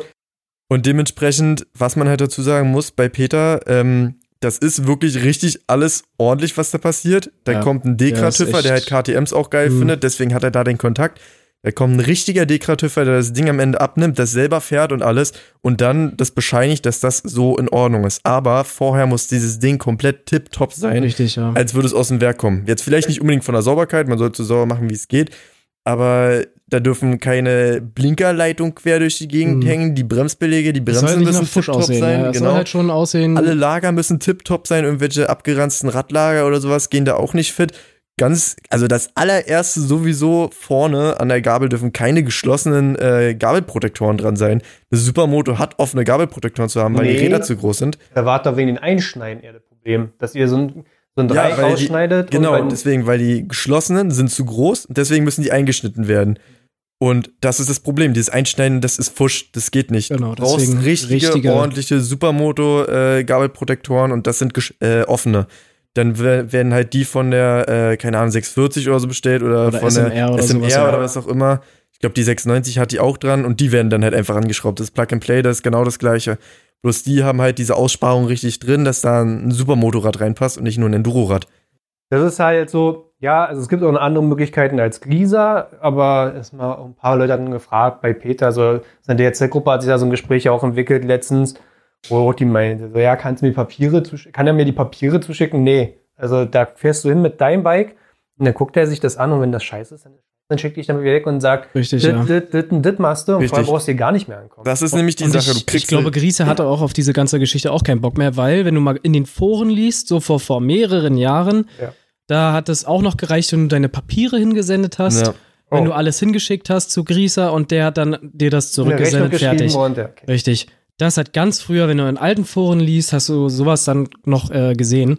Und dementsprechend, was man halt dazu sagen muss, bei Peter, ähm, das ist wirklich richtig alles ordentlich, was da passiert. Da Ja. kommt ein Ja, ist Dekra-Tüffer, der halt KTMs auch geil Mhm. findet, deswegen hat er da den Kontakt. Da kommt ein richtiger Dekra-Tüffer, der das Ding am Ende abnimmt, das selber fährt und alles und dann das bescheinigt, dass das so in Ordnung ist. Aber vorher muss dieses Ding komplett tipptopp sein, Richtig, ja. als würde es aus dem Werk kommen. Jetzt vielleicht nicht unbedingt von der Sauberkeit, man sollte so sauber machen, wie es geht, aber da dürfen keine Blinkerleitungen quer durch die Gegend Mhm. hängen, die Bremsbeläge, die Das soll Bremsen müssen aussehen. sein. ja. Genau. soll halt schon aussehen. Alle Lager müssen tipptopp sein, irgendwelche abgeranzten Radlager oder sowas gehen da auch nicht fit. Ganz, also das allererste sowieso vorne an der Gabel dürfen keine geschlossenen äh, Gabelprotektoren dran sein. Eine Supermoto hat offene Gabelprotektoren zu haben, weil die. Räder zu groß sind. Da war doch wegen den Einschneiden eher das Problem, dass ihr so ein, so ein Ja, Dreieck die- ausschneidet. Genau, und bei- deswegen, weil die geschlossenen sind zu groß und deswegen müssen die eingeschnitten werden. Und das ist das Problem. Dieses Einschneiden, das ist Fusch, das geht nicht. Genau, du brauchst deswegen richtige, richtige- ordentliche Supermoto-Gabelprotektoren und das sind gesch- äh, offene. Dann wer- werden halt die von der, äh, keine Ahnung, 640 oder so bestellt oder, Oder von SMR der oder SMR sowas, oder was auch immer. Ich glaube, die 690 hat die auch dran und die werden dann halt einfach angeschraubt. Das Plug and Play, das ist genau das gleiche. Bloß die haben halt diese Aussparung richtig drin, dass da ein Supermotorrad reinpasst und nicht nur ein Endurorad. Das ist halt so, ja, also es gibt auch noch andere Möglichkeiten als Glisa, aber erstmal ein paar Leute hatten gefragt bei Peter, so in der Z-Gruppe hat sich da so ein Gespräch auch entwickelt letztens, wo die meinte, so, ja, kannst du mir die Papiere zuschicken? Kann er mir die Papiere zuschicken? Nee. Also da fährst du hin mit deinem Bike und dann guckt er sich das an und wenn das scheiße ist, dann, dann schickt dich dann wieder weg und sagt, Richtig, dit, ja. dit, dit, dit, dit machst du und Richtig. vorher brauchst du hier gar nicht mehr ankommen. Das ist nämlich die Und Sache. ich, ich glaube, Griese hatte auch auf diese ganze Geschichte auch keinen Bock mehr, weil, wenn du mal in den Foren liest, so vor, vor mehreren Jahren, Ja. Da hat es auch noch gereicht, wenn du deine Papiere hingesendet hast, Ja. wenn Oh. du alles hingeschickt hast zu Grieser und der hat dann dir das zurückgesendet, fertig. und ja, okay. Richtig. Das hat ganz früher, wenn du in alten Foren liest, hast du sowas dann noch äh, gesehen.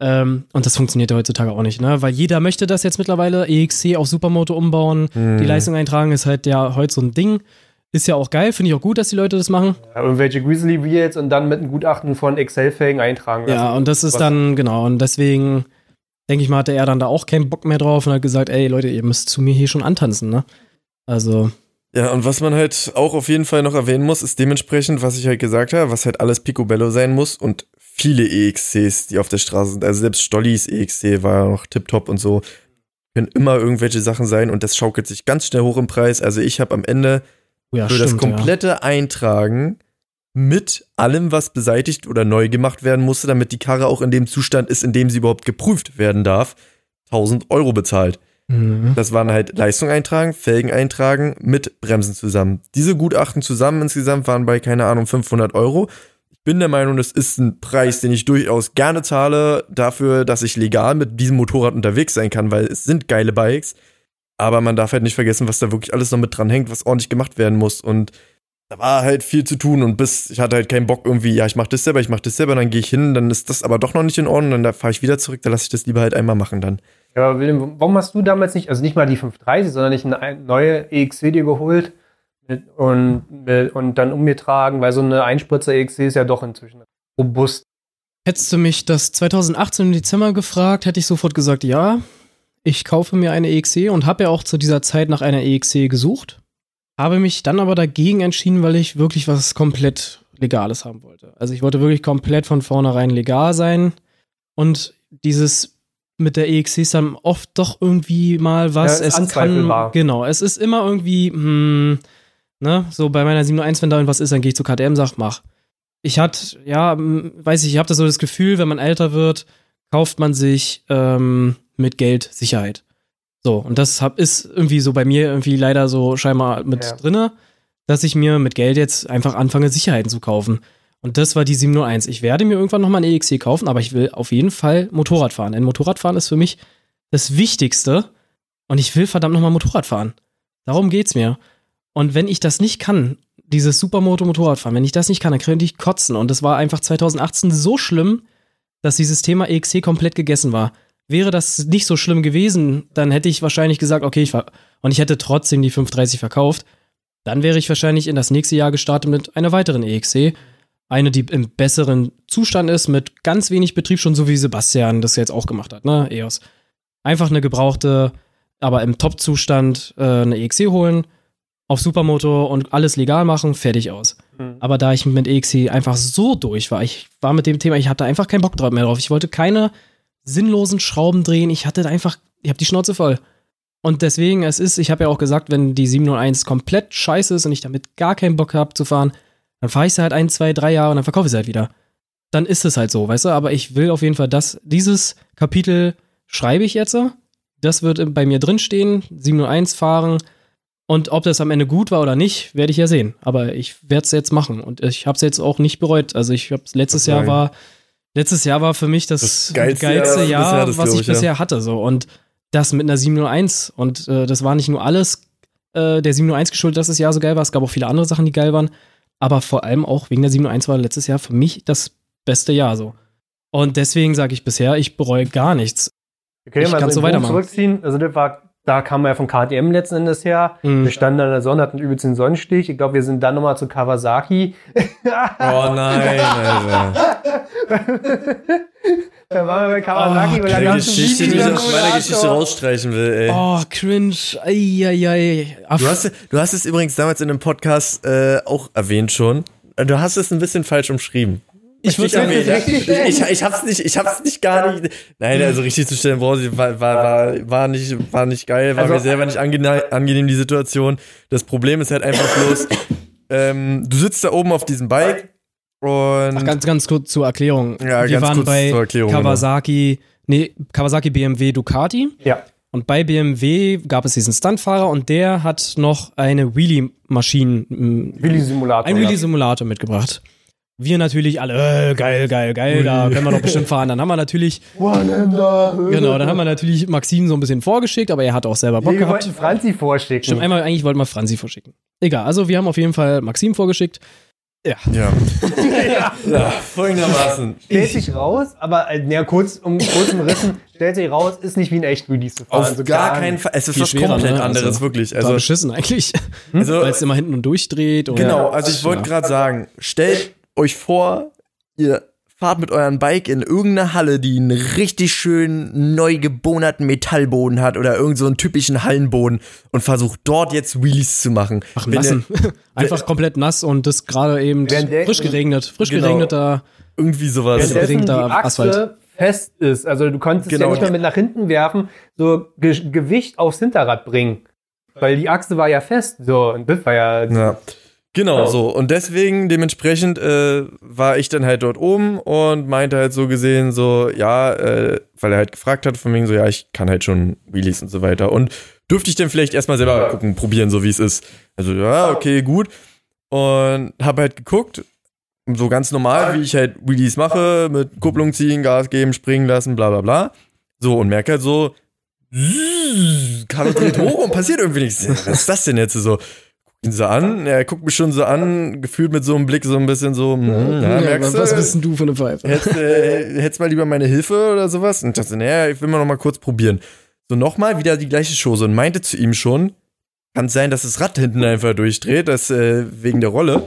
Ähm, und das funktioniert ja heutzutage auch nicht, ne? Weil jeder möchte das jetzt mittlerweile, EXC auf Supermoto umbauen, Hm. die Leistung eintragen, ist halt ja heute so ein Ding. Ist ja auch geil, finde ich auch gut, dass die Leute das machen. Ja, irgendwelche Grizzly Wheels und dann mit einem Gutachten von Excel-Felgen eintragen lassen. Ja, und das ist Was- dann, genau, und deswegen denke ich mal, hatte er dann da auch keinen Bock mehr drauf und hat gesagt, ey Leute, ihr müsst zu mir hier schon antanzen, ne? Also, Ja, und was man halt auch auf jeden Fall noch erwähnen muss, ist dementsprechend, was ich halt gesagt habe, was halt alles Picobello sein muss und viele EXCs, die auf der Straße sind. Also selbst Stollis EXC war noch tipptopp und so. Können immer irgendwelche Sachen sein und das schaukelt sich ganz schnell hoch im Preis. Also ich habe am Ende oh ja, für das stimmt, ja. komplette Eintragen mit allem, was beseitigt oder neu gemacht werden musste, damit die Karre auch in dem Zustand ist, in dem sie überhaupt geprüft werden darf, 1000 Euro bezahlt. Mhm. Das waren halt Leistung eintragen, Felgen eintragen mit Bremsen zusammen. Diese Gutachten zusammen insgesamt waren bei, keine Ahnung, 500 Euro. Ich bin der Meinung, das ist ein Preis, den ich durchaus gerne zahle, dafür, dass ich legal mit diesem Motorrad unterwegs sein kann, weil es sind geile Bikes. Aber man darf halt nicht vergessen, was da wirklich alles noch mit dran hängt, was ordentlich gemacht werden muss. Und da war halt viel zu tun und bis ich hatte halt keinen Bock irgendwie, ja, ich mach das selber, ich mach das selber, dann gehe ich hin, dann ist das aber doch noch nicht in Ordnung, dann fahre ich wieder zurück, dann lasse ich das lieber halt einmal machen dann. Ja, aber William, warum hast du damals nicht, also nicht mal die 530, sondern nicht eine ein- neue EXC dir geholt mit, und, mit, und dann umgetragen, weil so eine Einspritzer EXC ist ja doch inzwischen robust. Hättest du mich das 2018 im Dezember gefragt, hätte ich sofort gesagt, ja, ich kaufe mir eine EXE und habe ja auch zu dieser Zeit nach einer EXE gesucht. Habe mich dann aber dagegen entschieden, weil ich wirklich was komplett Legales haben wollte. Also ich wollte wirklich komplett von vornherein legal sein. Und dieses mit der EXE ist dann oft doch irgendwie mal was. Ja, es kann, genau, es ist immer irgendwie, hm, ne, so bei meiner 701, wenn da irgendwas ist, dann gehe ich zu KTM, sag, mach. Ich hatte, ja, hm, weiß ich, ich habe da so das Gefühl, wenn man älter wird, kauft man sich ähm, mit Geld Sicherheit. So, und das hab, ist irgendwie so bei mir irgendwie leider so scheinbar mit Ja. drinne, dass ich mir mit Geld jetzt einfach anfange, Sicherheiten zu kaufen. Und das war die 701. Ich werde mir irgendwann nochmal eine EXE kaufen, aber ich will auf jeden Fall Motorrad fahren. Denn Motorradfahren ist für mich das Wichtigste. Und ich will verdammt nochmal Motorrad fahren. Darum geht's mir. Und wenn ich das nicht kann, dieses Supermoto-Motorradfahren, wenn ich das nicht kann, dann könnte ich kotzen. Und das war einfach 2018 so schlimm, dass dieses Thema EXC komplett gegessen war. Wäre das nicht so schlimm gewesen, dann hätte ich wahrscheinlich gesagt, okay, ich fahr und ich hätte trotzdem die 530 verkauft. Dann wäre ich wahrscheinlich in das nächste Jahr gestartet mit einer weiteren EXC. Eine, die im besseren Zustand ist, mit ganz wenig Betrieb, schon so wie Sebastian das jetzt auch gemacht hat, ne, EOS. Einfach eine gebrauchte, aber im Top-Zustand äh, eine EXC holen, auf Supermoto und alles legal machen, fertig aus. Hm. Aber da ich mit EXC einfach so durch war, ich war mit dem Thema, ich hatte einfach keinen Bock drauf mehr drauf. Ich wollte keine sinnlosen Schrauben drehen. Ich hatte einfach, ich habe die Schnauze voll. Und deswegen, es ist, ich habe ja auch gesagt, wenn die 701 komplett scheiße ist und ich damit gar keinen Bock habe zu fahren, dann fahre ich sie halt ein, zwei, drei Jahre und dann verkaufe ich sie halt wieder. Dann ist es halt so, weißt du? Aber ich will auf jeden Fall das, dieses Kapitel schreibe ich jetzt. Das wird bei mir drinstehen, 701 fahren. Und ob das am Ende gut war oder nicht, werde ich ja sehen. Aber ich werde es jetzt machen. Und ich habe es jetzt auch nicht bereut. Also ich habe letztes Jahr war, letztes Jahr war für mich das, Das geilste, geilste Jahr, Jahr, das was ich ich, ja. bisher hatte. So. Und das mit einer 701. Und äh, das war nicht nur alles äh, der 701 geschuldet, dass das Jahr so geil war. Es gab auch viele andere Sachen, die geil waren. Aber vor allem auch wegen der 701 war letztes Jahr für mich das beste Jahr so. Und deswegen sage ich bisher, ich bereue gar nichts. Können Ich ja mal kann's so weitermachen. zurückziehen. Also das war, da kam man ja von KTM letzten Endes her. Mhm. Wir standen an der Sonne, hatten übelst den Sonnenstich. Ich glaube, wir sind dann nochmal zu Kawasaki. Oh nein, Alter. <laughs> Da waren wir bei Kawasaki Oh, ganzen Geschichte, die ich aus meiner Geschichte rausstreichen will, ey. Oh, cringe. Eieiei. Du hast, du hast es übrigens damals in einem Podcast äh, auch erwähnt schon. Du hast es ein bisschen falsch umschrieben. Ich würde richtig ja. ich, ich hab's nicht, ich hab's nicht gar nicht. Nein, also richtig zu stellen, ich, war, war, war, war, nicht, war nicht geil, war Also- mir selber nicht angenehm, angenehm, die Situation. Das Problem ist halt einfach bloß, <coughs> ähm, du sitzt da oben auf diesem Bike und Ach, ganz, ganz kurz zur Erklärung. Ja, Wir ganz waren kurz bei zur Erklärung, genau. Kawasaki, nee, Kawasaki BMW Ducati. Ja. Und bei BMW gab es diesen Stuntfahrer und der hat noch eine Wheelie-Maschine, mm, Willi-Simulator. ein ja. Wheelie-Simulator mitgebracht. Wir natürlich alle, äh, geil, geil, geil, da können wir doch bestimmt fahren. Dann haben wir natürlich, genau, dann haben wir natürlich Maxim so ein bisschen vorgeschickt, aber er hat auch selber Bock Wir gehabt. wollten Franzi vorschicken. Stimmt, einmal eigentlich wollten wir Franzi vorschicken. Egal, also wir haben auf jeden Fall Maxim vorgeschickt. ja. ja. <laughs> Folgendermaßen. stellt sich raus, aber äh, na, kurz um kurz umrissen, <laughs> stellt sich raus, ist nicht wie ein echt Release zu fahren. Auf Also gar keinen nicht. Fall. Es ist was komplett ne? anderes, Also, wirklich. Also, Also, beschissen eigentlich, also weil es immer hinten und durchdreht. Und Genau, also ich wollte gerade sagen, stellt euch vor, ihr fahrt mit eurem Bike in irgendeine Halle, die einen richtig schön neu gebohnerten Metallboden hat oder irgend so einen typischen Hallenboden und versucht dort jetzt Wheelies zu machen. Ach, nassen. ihr- <laughs> Einfach komplett nass und das gerade eben frisch geregnet. Frisch Genau. geregneter. Irgendwie sowas. Achse Asphalt. fest ist. Also du konntest Genau. ja nicht mehr mit nach hinten werfen, so Ge Gewicht aufs Hinterrad bringen. Weil die Achse war ja fest. So, und das war ja. Ja. Genau, so. Und deswegen, dementsprechend, äh, war ich dann halt dort oben und meinte halt so gesehen, so, ja, äh, weil er halt gefragt hat, von wegen so, ja, ich kann halt schon Wheelies und so weiter. Und dürfte ich denn vielleicht erstmal selber gucken, probieren, so wie es ist. Also, ja, okay, gut. Und hab halt geguckt, so ganz normal, wie ich halt Wheelies mache, mit Kupplung ziehen, Gas geben, springen lassen, bla bla bla. So, und merke halt so, Karre dreht hoch und passiert irgendwie nichts. Was ist das denn jetzt so? Ihn so an, er guckt mich schon so an, gefühlt mit so einem Blick so ein bisschen so, hm, ja, Ja, merkst was du, bist denn du für eine Pfeife? hättest, äh, hättest mal lieber meine Hilfe oder sowas? Und ich dachte, naja, ich will mal noch mal kurz probieren. So nochmal wieder die gleiche Chose und meinte zu ihm schon, kann sein, dass das Rad hinten einfach durchdreht, das äh, wegen der Rolle.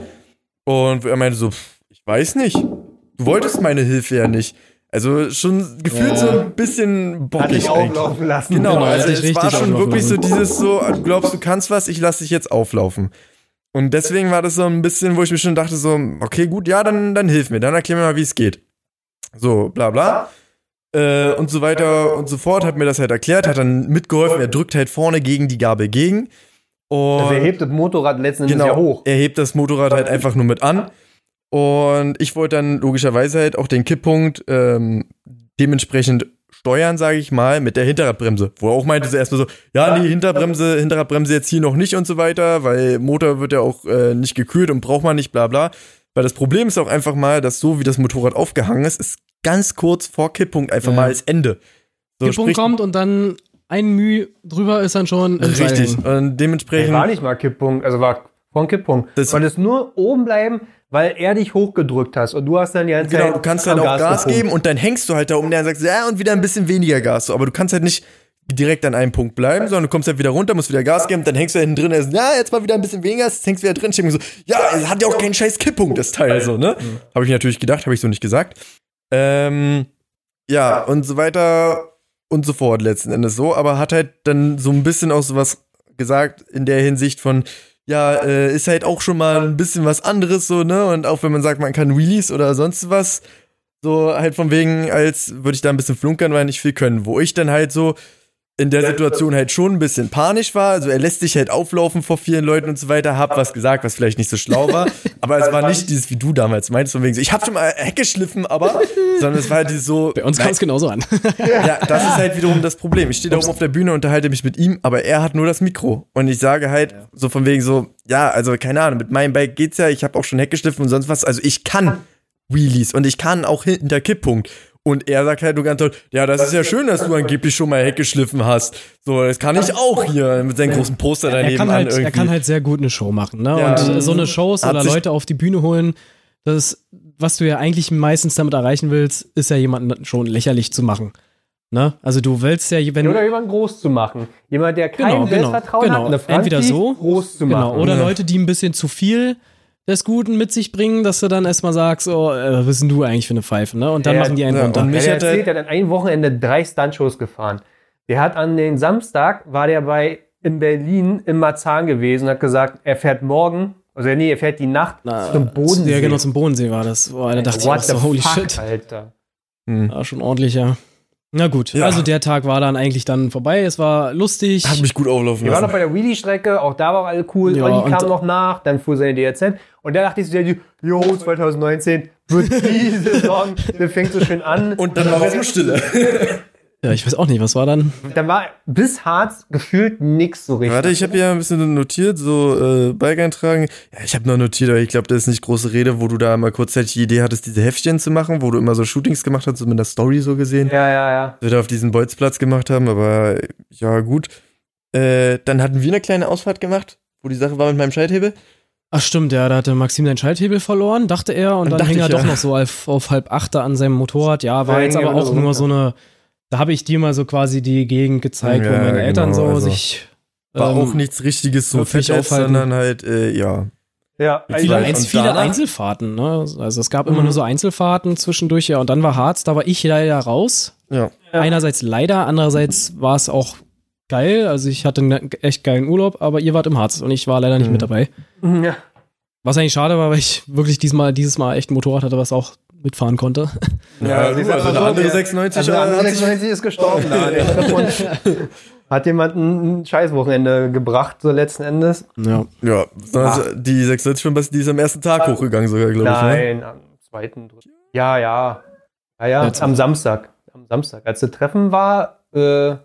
Und er meinte so, ich weiß nicht. du wolltest meine Hilfe ja nicht. Also schon gefühlt Ja. so ein bisschen Hat bockig. dich eigentlich. auflaufen lassen. Genau, Genau, also ich es war schon wirklich so dieses so, du glaubst, du kannst was, ich lass dich jetzt auflaufen. Und deswegen war das so ein bisschen, wo ich mir schon dachte so, okay, gut, ja, dann, dann hilf mir, dann erklär mir mal, wie es geht. So, bla bla. Äh, und so weiter und so fort, hat mir das halt erklärt, hat dann mitgeholfen, er drückt halt vorne gegen die Gabel gegen. Und Also er hebt das Motorrad letzten Endes genau, ja hoch. er hebt das Motorrad halt einfach nur mit an. Und ich wollte dann logischerweise halt auch den Kipppunkt ähm, dementsprechend steuern, sage ich mal, mit der Hinterradbremse. Wo er auch meinte so erstmal so, ja, nee, Hinterbremse, Hinterradbremse jetzt hier noch nicht und so weiter, weil Motor wird ja auch äh, nicht gekühlt und braucht man nicht, bla bla. Weil das Problem ist auch einfach mal, dass so wie das Motorrad aufgehangen ist, ist ganz kurz vor Kipppunkt einfach Ja. mal als Ende. So, Kipppunkt sprich- kommt und dann ein Mühe drüber ist dann schon Richtig. Und dementsprechend. war nicht mal Kipppunkt, also war vor dem Kipppunkt. Das- Du konntest nur oben bleiben, weil er dich hochgedrückt hast und du hast dann die ganze Genau, Zeit du kannst am halt auch Gas, gepumpt. geben und dann hängst du halt da oben und sagst, ja, und wieder ein bisschen weniger Gas. Aber du kannst halt nicht direkt an einem Punkt bleiben, sondern du kommst halt wieder runter, musst wieder Gas geben, dann hängst du hinten drin, also, ja, jetzt mal wieder ein bisschen weniger, jetzt hängst du wieder drin. Mir so, ja, es hat ja auch keinen scheiß Kipppunkt, das Teil, so, ne? Habe ich natürlich gedacht, habe ich so nicht gesagt. Ähm, ja, und so weiter und so fort letzten Endes so, aber hat halt dann so ein bisschen auch sowas gesagt in der Hinsicht von, ja, äh, ist halt auch schon mal ein bisschen was anderes so, ne? Und auch wenn man sagt, man kann Release oder sonst was, so halt von wegen, als würde ich da ein bisschen flunkern, weil nicht viel können. Wo ich dann halt so in der Situation halt schon ein bisschen panisch war. Also er lässt sich halt auflaufen vor vielen Leuten und so weiter, hab was gesagt, was vielleicht nicht so schlau war. <laughs> Aber es war nicht dieses, wie du damals meinst, von wegen so, ich hab schon mal Hecke geschliffen, aber, <laughs> sondern es war halt dieses so. Bei uns kam es genauso an. <laughs> Ja, das ist halt wiederum das Problem. Ich stehe da oben auf der Bühne, unterhalte mich mit ihm, aber er hat nur das Mikro. Und ich sage halt so von wegen so, ja, also keine Ahnung, mit meinem Bike geht's ja, ich habe auch schon Heck geschliffen und sonst was. Also ich kann Wheelies und ich kann auch hinter Kipppunkt. Und er sagt halt nur ganz laut, ja, das ist ja schön, dass du angeblich schon mal Heck geschliffen hast. So, das kann ich auch hier mit seinem großen Poster daneben Er kann, an halt, irgendwie. er kann halt sehr gut eine Show machen. Ne? Ja. Und so eine Shows Hat oder Leute auf die Bühne holen, das, was du ja eigentlich meistens damit erreichen willst, ist ja jemanden schon lächerlich zu machen. Ne? Also du willst ja, wenn Oder jemanden groß zu machen. Jemand, der kein Genau, genau, Selbstvertrauen genau. hat, eine Franzi Entweder so, groß zu genau, machen. oder Ja. Leute, die ein bisschen zu viel des Guten mit sich bringen, dass du dann erstmal sagst, oh, äh, was bist denn du eigentlich für eine Pfeife, ne? Und dann Ja, machen die einen ja, runter. und Ja, mich der hat er- erzählt, der hat an einem Wochenende drei Stuntshows gefahren. Der hat an den Samstag, war der bei in Berlin im Marzahn gewesen und hat gesagt, er fährt morgen, also nee, er fährt die Nacht Na, zum Bodensee. Ja, genau, zum Bodensee war das. Boah, da dachte ich auch What so, holy fuck, shit. Alter. Hm. War schon ordentlicher. Na gut, Ja. also der Tag war dann eigentlich dann vorbei. Es war lustig. Hat mich gut auflaufen Wir waren noch lassen. bei der Wheelie-Strecke, auch da war alle cool. Ja, Olli kam noch nach, dann fuhr seine DRZ. Und da dachte ich so, jo, 2019 wird die Saison, der fängt so schön an. Und dann war erstmal Stille. <laughs> Ja, ich weiß auch nicht, was war dann? Dann war bis Harz gefühlt nix so richtig. Warte, ich habe ja ein bisschen notiert, so äh, Bike eintragen. Ja, ich habe noch notiert, aber ich glaube, das ist nicht große Rede, wo du da mal kurzzeitig die Idee hattest, diese Heftchen zu machen, wo du immer so Shootings gemacht hast, so mit der Story so gesehen. Ja, ja, ja. Wir da auf diesen Bolzplatz gemacht haben, aber ja, gut. Äh, dann hatten wir eine kleine Ausfahrt gemacht, wo die Sache war mit meinem Schalthebel. Ach stimmt, ja, da hatte Maxim den Schalthebel verloren, dachte er, und Dann dann hing er ich, doch ja. noch so auf, auf halb acht da an seinem Motorrad. Ja, war Ja, jetzt aber auch nur so so eine, da habe ich dir mal so quasi die Gegend gezeigt, wo Ja, meine Eltern genau, so also sich War ähm, auch nichts richtiges so aufhalten. sondern halt, äh, ja. Ja, Viele Einz viele danach? Einzelfahrten, ne? Also es gab immer Mhm. nur so Einzelfahrten zwischendurch, ja, und dann war Harz, da war ich leider raus. Ja. Ja. Einerseits leider, andererseits war es auch geil. Also ich hatte einen echt geilen Urlaub, aber ihr wart im Harz und ich war leider nicht Mhm. mit dabei. ja. Was eigentlich schade war, weil ich wirklich diesmal, dieses Mal echt ein Motorrad hatte, was auch mitfahren konnte. Ja, sie du, sagt also mal der andere der- 96 Also der andere hat sich 96 ist gestorben. <laughs> Treffer- Hat jemand ein Scheißwochenende gebracht, so letzten Endes? Ja. Ja, also die 96 von Basti, die ist am ersten Tag hochgegangen sogar, glaube ich. Ne? Nein, am zweiten, dritten. Ja, ja. Ja, ja, am Samstag. Am Samstag. Als das Treffen war, äh,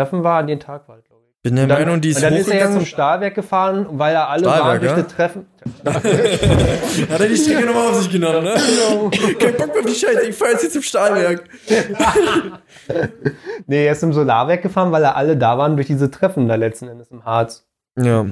Treffen war an den Tag war, glaube ich. Bin der dann, Meinung, die ist und dann ist er ja zum. Stahlwerk gefahren, weil da alle waren Stahlwerk, durch ja? das Treffen. <laughs> Hat er die Strecke nochmal auf sich genommen, ne? Kein Bock mehr auf die Scheiße, ich fahr jetzt hier zum Stahlwerk. <laughs> Nee, er ist zum Solarwerk gefahren, weil da alle da waren durch diese Treffen da letzten Endes im Harz. Ja,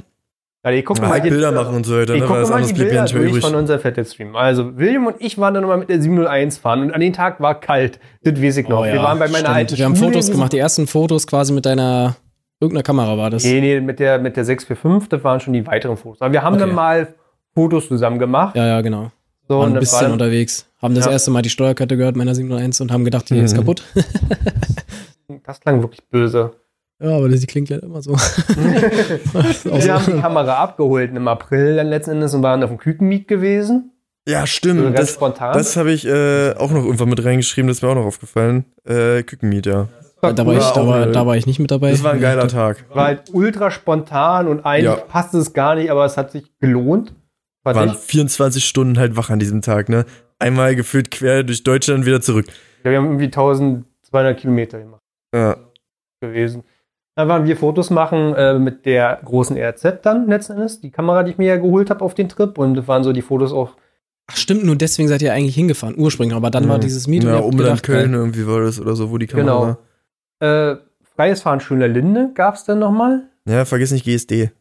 Also ich gucke halt mal hier, Bilder machen und so weiter, Ich ne? Gucke mal die ja Bilder durch übrig. von unserem Fetted Stream. Also William und ich waren dann nochmal mit der 701 fahren und an dem Tag war kalt. Das weiß ich noch. Oh ja, Wir waren bei meiner stimmt. alten Wir haben Schule Fotos gemacht, die ersten Fotos quasi mit deiner, irgendeiner Kamera war das. Nee, nee, mit der, mit der 645, das waren schon die weiteren Fotos. Aber wir haben Okay. dann mal Fotos zusammen gemacht. Ja, ja, genau. So, Waren ein bisschen war- unterwegs. Haben das Ja. erste Mal die Steuerkette gehört meiner 701 und haben gedacht, die ist Mhm. kaputt. <laughs> das klang wirklich böse. Ja, aber die klingt ja immer so. <laughs> Wir so. haben die Kamera abgeholt im April dann letzten Endes und waren auf dem Kükenmeet gewesen. Ja, So stimmt. ganz Das, spontan. das habe ich äh, auch noch irgendwann mit reingeschrieben, das ist mir auch noch aufgefallen. Äh, Kükenmeet, ja. war Da war, ich, da, war, da war ich nicht mit dabei. Das war ein geiler Tag. war halt ultra spontan und eigentlich Ja. passte es gar nicht, aber es hat sich gelohnt. Fand Waren ich. 24 Stunden halt wach an diesem Tag, ne? Einmal gefühlt quer durch Deutschland wieder zurück. Ja, wir haben irgendwie 1200 Kilometer gemacht Ja. gewesen. Dann waren wir Fotos machen äh, mit der großen RZ dann letzten Endes, die Kamera, die ich mir ja geholt habe auf den Trip und das waren so die Fotos auch. Ach, stimmt, nur deswegen seid ihr eigentlich hingefahren, ursprünglich. Aber dann war Mhm. dieses Meeting. Ja, Umland gedacht, Köln geil. irgendwie war das oder so, wo die Kamera Genau. war. Äh, Freies Fahren Schöner Linde gab es dann nochmal. Ja, vergiss nicht GSD.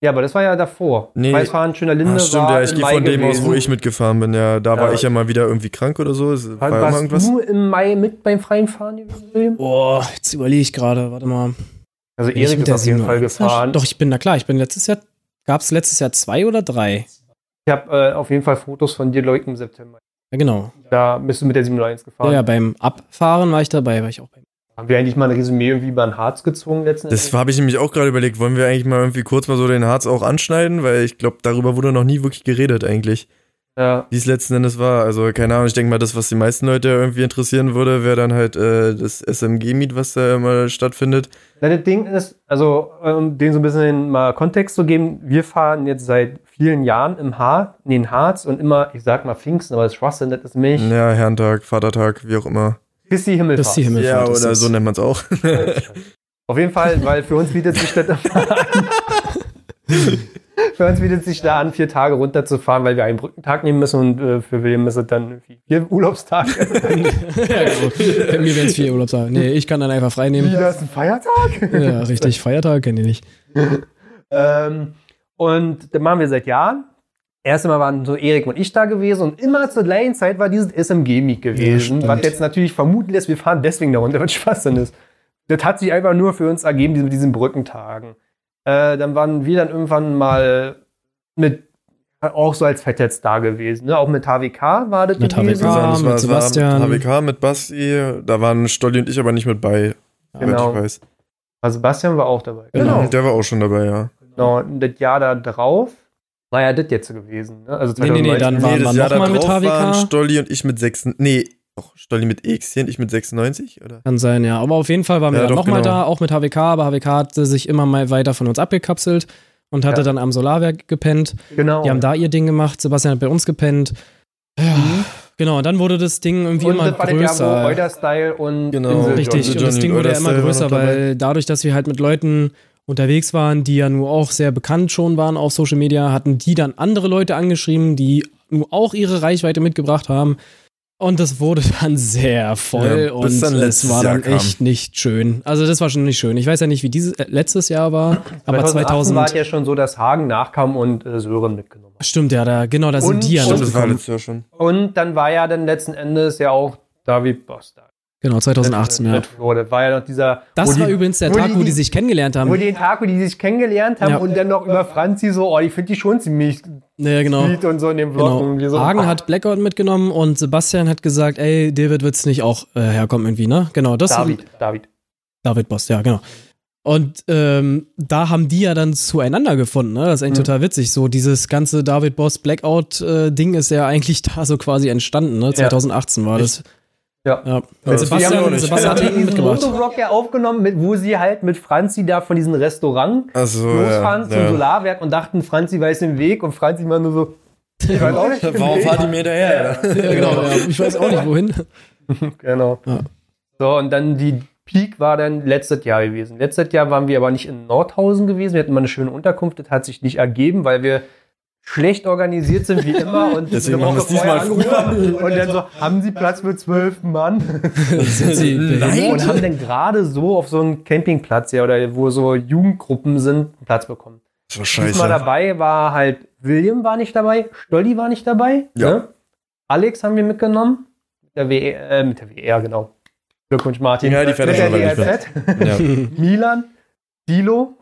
Ja, aber das war ja davor. Nee. Freies Fahren Schöner Linde Ah, stimmt, war ja, ich gehe von dem aus, wo gewesen. ich mitgefahren bin. Ja, da Ja. war ich ja mal wieder irgendwie krank oder so. Es war War, warst irgendwas. du im Mai mit beim freien Fahren gewesen? Boah, jetzt überlege ich gerade, warte mal. Also Bin ich Erik mit ist auf jeden 701? Fall gefahren. Ja, doch, ich bin da klar. Ich bin letztes Jahr. Gab es letztes Jahr zwei oder drei? Ich habe äh, auf jeden Fall Fotos von dir, Leuten, im September. Ja, genau. Da bist du mit der 701 Ja, gefahren. ja, beim Abfahren war ich dabei, war ich auch beim. Haben wir eigentlich mal ein Resümee irgendwie über den Harz gezwungen letzten Das habe ich nämlich auch gerade überlegt. Wollen wir eigentlich mal irgendwie kurz mal so den Harz auch anschneiden? Weil ich glaube, darüber wurde noch nie wirklich geredet eigentlich. Ja. Wie es letzten Endes war. Also keine Ahnung, ich denke mal, das, was die meisten Leute irgendwie interessieren würde, wäre dann halt äh, das SMG-Meet, was da immer stattfindet. Na, das Ding ist, also um den so ein bisschen mal Kontext zu geben, wir fahren jetzt seit vielen Jahren im Har in den Harz und immer, ich sag mal Pfingsten, aber das Schwachsinn, das ist mich. Ja, Herrentag, Vatertag, wie auch immer. Christi Himmelfahrt. Das ist die Himmelfahrt. ja, oder so nennt man es auch. <laughs> Auf jeden Fall, weil für uns bietet sich das <laughs> Für uns bietet sich da an, vier Tage runterzufahren, weil wir einen Brückentag nehmen müssen und äh, für William ist es dann vier Urlaubstage. <laughs> ja, genau. Bei mir wären es vier Urlaubstage. Nee, ich kann dann einfach frei nehmen. Wieder ist ein Feiertag. Ja, richtig. Feiertag kenne ich nicht. <laughs> Ähm, und das machen wir seit Jahren. Erst einmal waren so Erik und ich da gewesen und immer zur gleichen Zeit war dieses SMG-Meet gewesen, stimmt. was jetzt natürlich vermuten lässt, wir fahren deswegen da runter, was Schwachsinn ist. Das hat sich einfach nur für uns ergeben, mit diesen Brückentagen. Äh, dann waren wir dann irgendwann mal mit, auch so als Fettheads da gewesen, ne? auch mit HWK war das Mit gewesen. HWK. Das mit war, Sebastian. Das war mit HWK, mit Basti, da waren Stolli und ich aber nicht mit bei, Genau. ich weiß. Also Sebastian war auch dabei. Genau. Der war auch schon dabei, ja. Genau. Und das Jahr da drauf war ja das jetzt gewesen. Ne? Also Nee, nee, nee, 2019. dann waren wir das Jahr noch mal mit HWK. waren Stolli und ich mit 6, nee, doch, Stolli mit X und ich mit 96, oder? Kann sein, ja. Aber auf jeden Fall waren wir Ja, dann doch, nochmal genau. da, auch mit HWK, aber HWK hatte sich immer mal weiter von uns abgekapselt und hatte Ja. dann am Solarwerk gepennt. Genau. Die haben da ihr Ding gemacht, Sebastian hat bei uns gepennt. Ja, genau, und dann wurde das Ding irgendwie und immer das war größer. Euder Style und Genau. Insel Richtig, und das Ding wurde ja immer größer, weil dadurch, dass wir halt mit Leuten unterwegs waren, die ja nur auch sehr bekannt schon waren auf Social Media, hatten die dann andere Leute angeschrieben, die nur auch ihre Reichweite mitgebracht haben. Und das wurde <laughs> dann sehr voll Ja, und dann es letztes war dann Jahr kam. echt nicht schön. Also das war schon nicht schön. Ich weiß ja nicht, wie dieses äh, letztes Jahr war, aber 2018 2000 war es ja schon so, dass Hagen nachkam und äh, Sören mitgenommen hat. Stimmt, ja, da, genau, da sind Und- die ja und das war letztes Jahr schon. Und dann war ja dann letzten Endes ja auch David Boss da. Genau, 2018, mit, ja. Flo. Das war ja noch dieser. Das wo war die, übrigens der wo Tag, die- wo die sich kennengelernt Wo haben. die den Tag, wo die sich kennengelernt haben Ja. und dann noch über Franzi so, oh, ich finde die schon ziemlich Ja, genau. und so in dem Vlog. Und Genau. so, Hagen ah, hat Blackout mitgenommen und Sebastian hat gesagt, ey, David wird's nicht auch äh, herkommen irgendwie, ne? Genau, das David, David. David Boss, ja, genau. Und ähm, da haben die ja dann zueinander gefunden, ne? Das ist eigentlich Mhm. total witzig. So, dieses ganze David Boss Blackout-Ding ist ja eigentlich da so quasi entstanden, ne? 2018 war das. Ja. Ja. Ja, Sebastian, wusste ich auch nicht. Sebastian hat diesen mitgebracht. Motovlog ja aufgenommen, mit, wo sie halt mit Franzi da von diesem Restaurant Also, losfahren ja, zum ja. Solarwerk und dachten, Franzi weiß den Weg und Franzi war nur so, ich weiß auch nicht. Warum fahrt ihr mir hinterher? Ja, genau, ja. Ich weiß auch nicht, wohin. <laughs> Genau. Ja. So, und dann die Peak war dann letztes Jahr gewesen. Letztes Jahr waren wir aber nicht in Nordhausen gewesen. Wir hatten mal eine schöne Unterkunft. Das hat sich nicht ergeben, weil wir schlecht organisiert sind wie immer und <laughs> Deswegen eine haben wir Woche es diesmal angerufen <laughs> und dann so, haben Sie Platz für zwölf Mann? <laughs> Sind sie behindert? und haben dann gerade so auf so einem Campingplatz, ja, oder wo so Jugendgruppen sind, einen Platz bekommen. Das war Diesmal scheiße. dabei war halt, William war nicht dabei, Stolli war nicht dabei. Ja. Ne? Alex haben wir mitgenommen. Mit der WR, äh, mit der WR, genau. Glückwunsch, Martin. Ja, die mit fährt der. Ja. Milan, Dilo,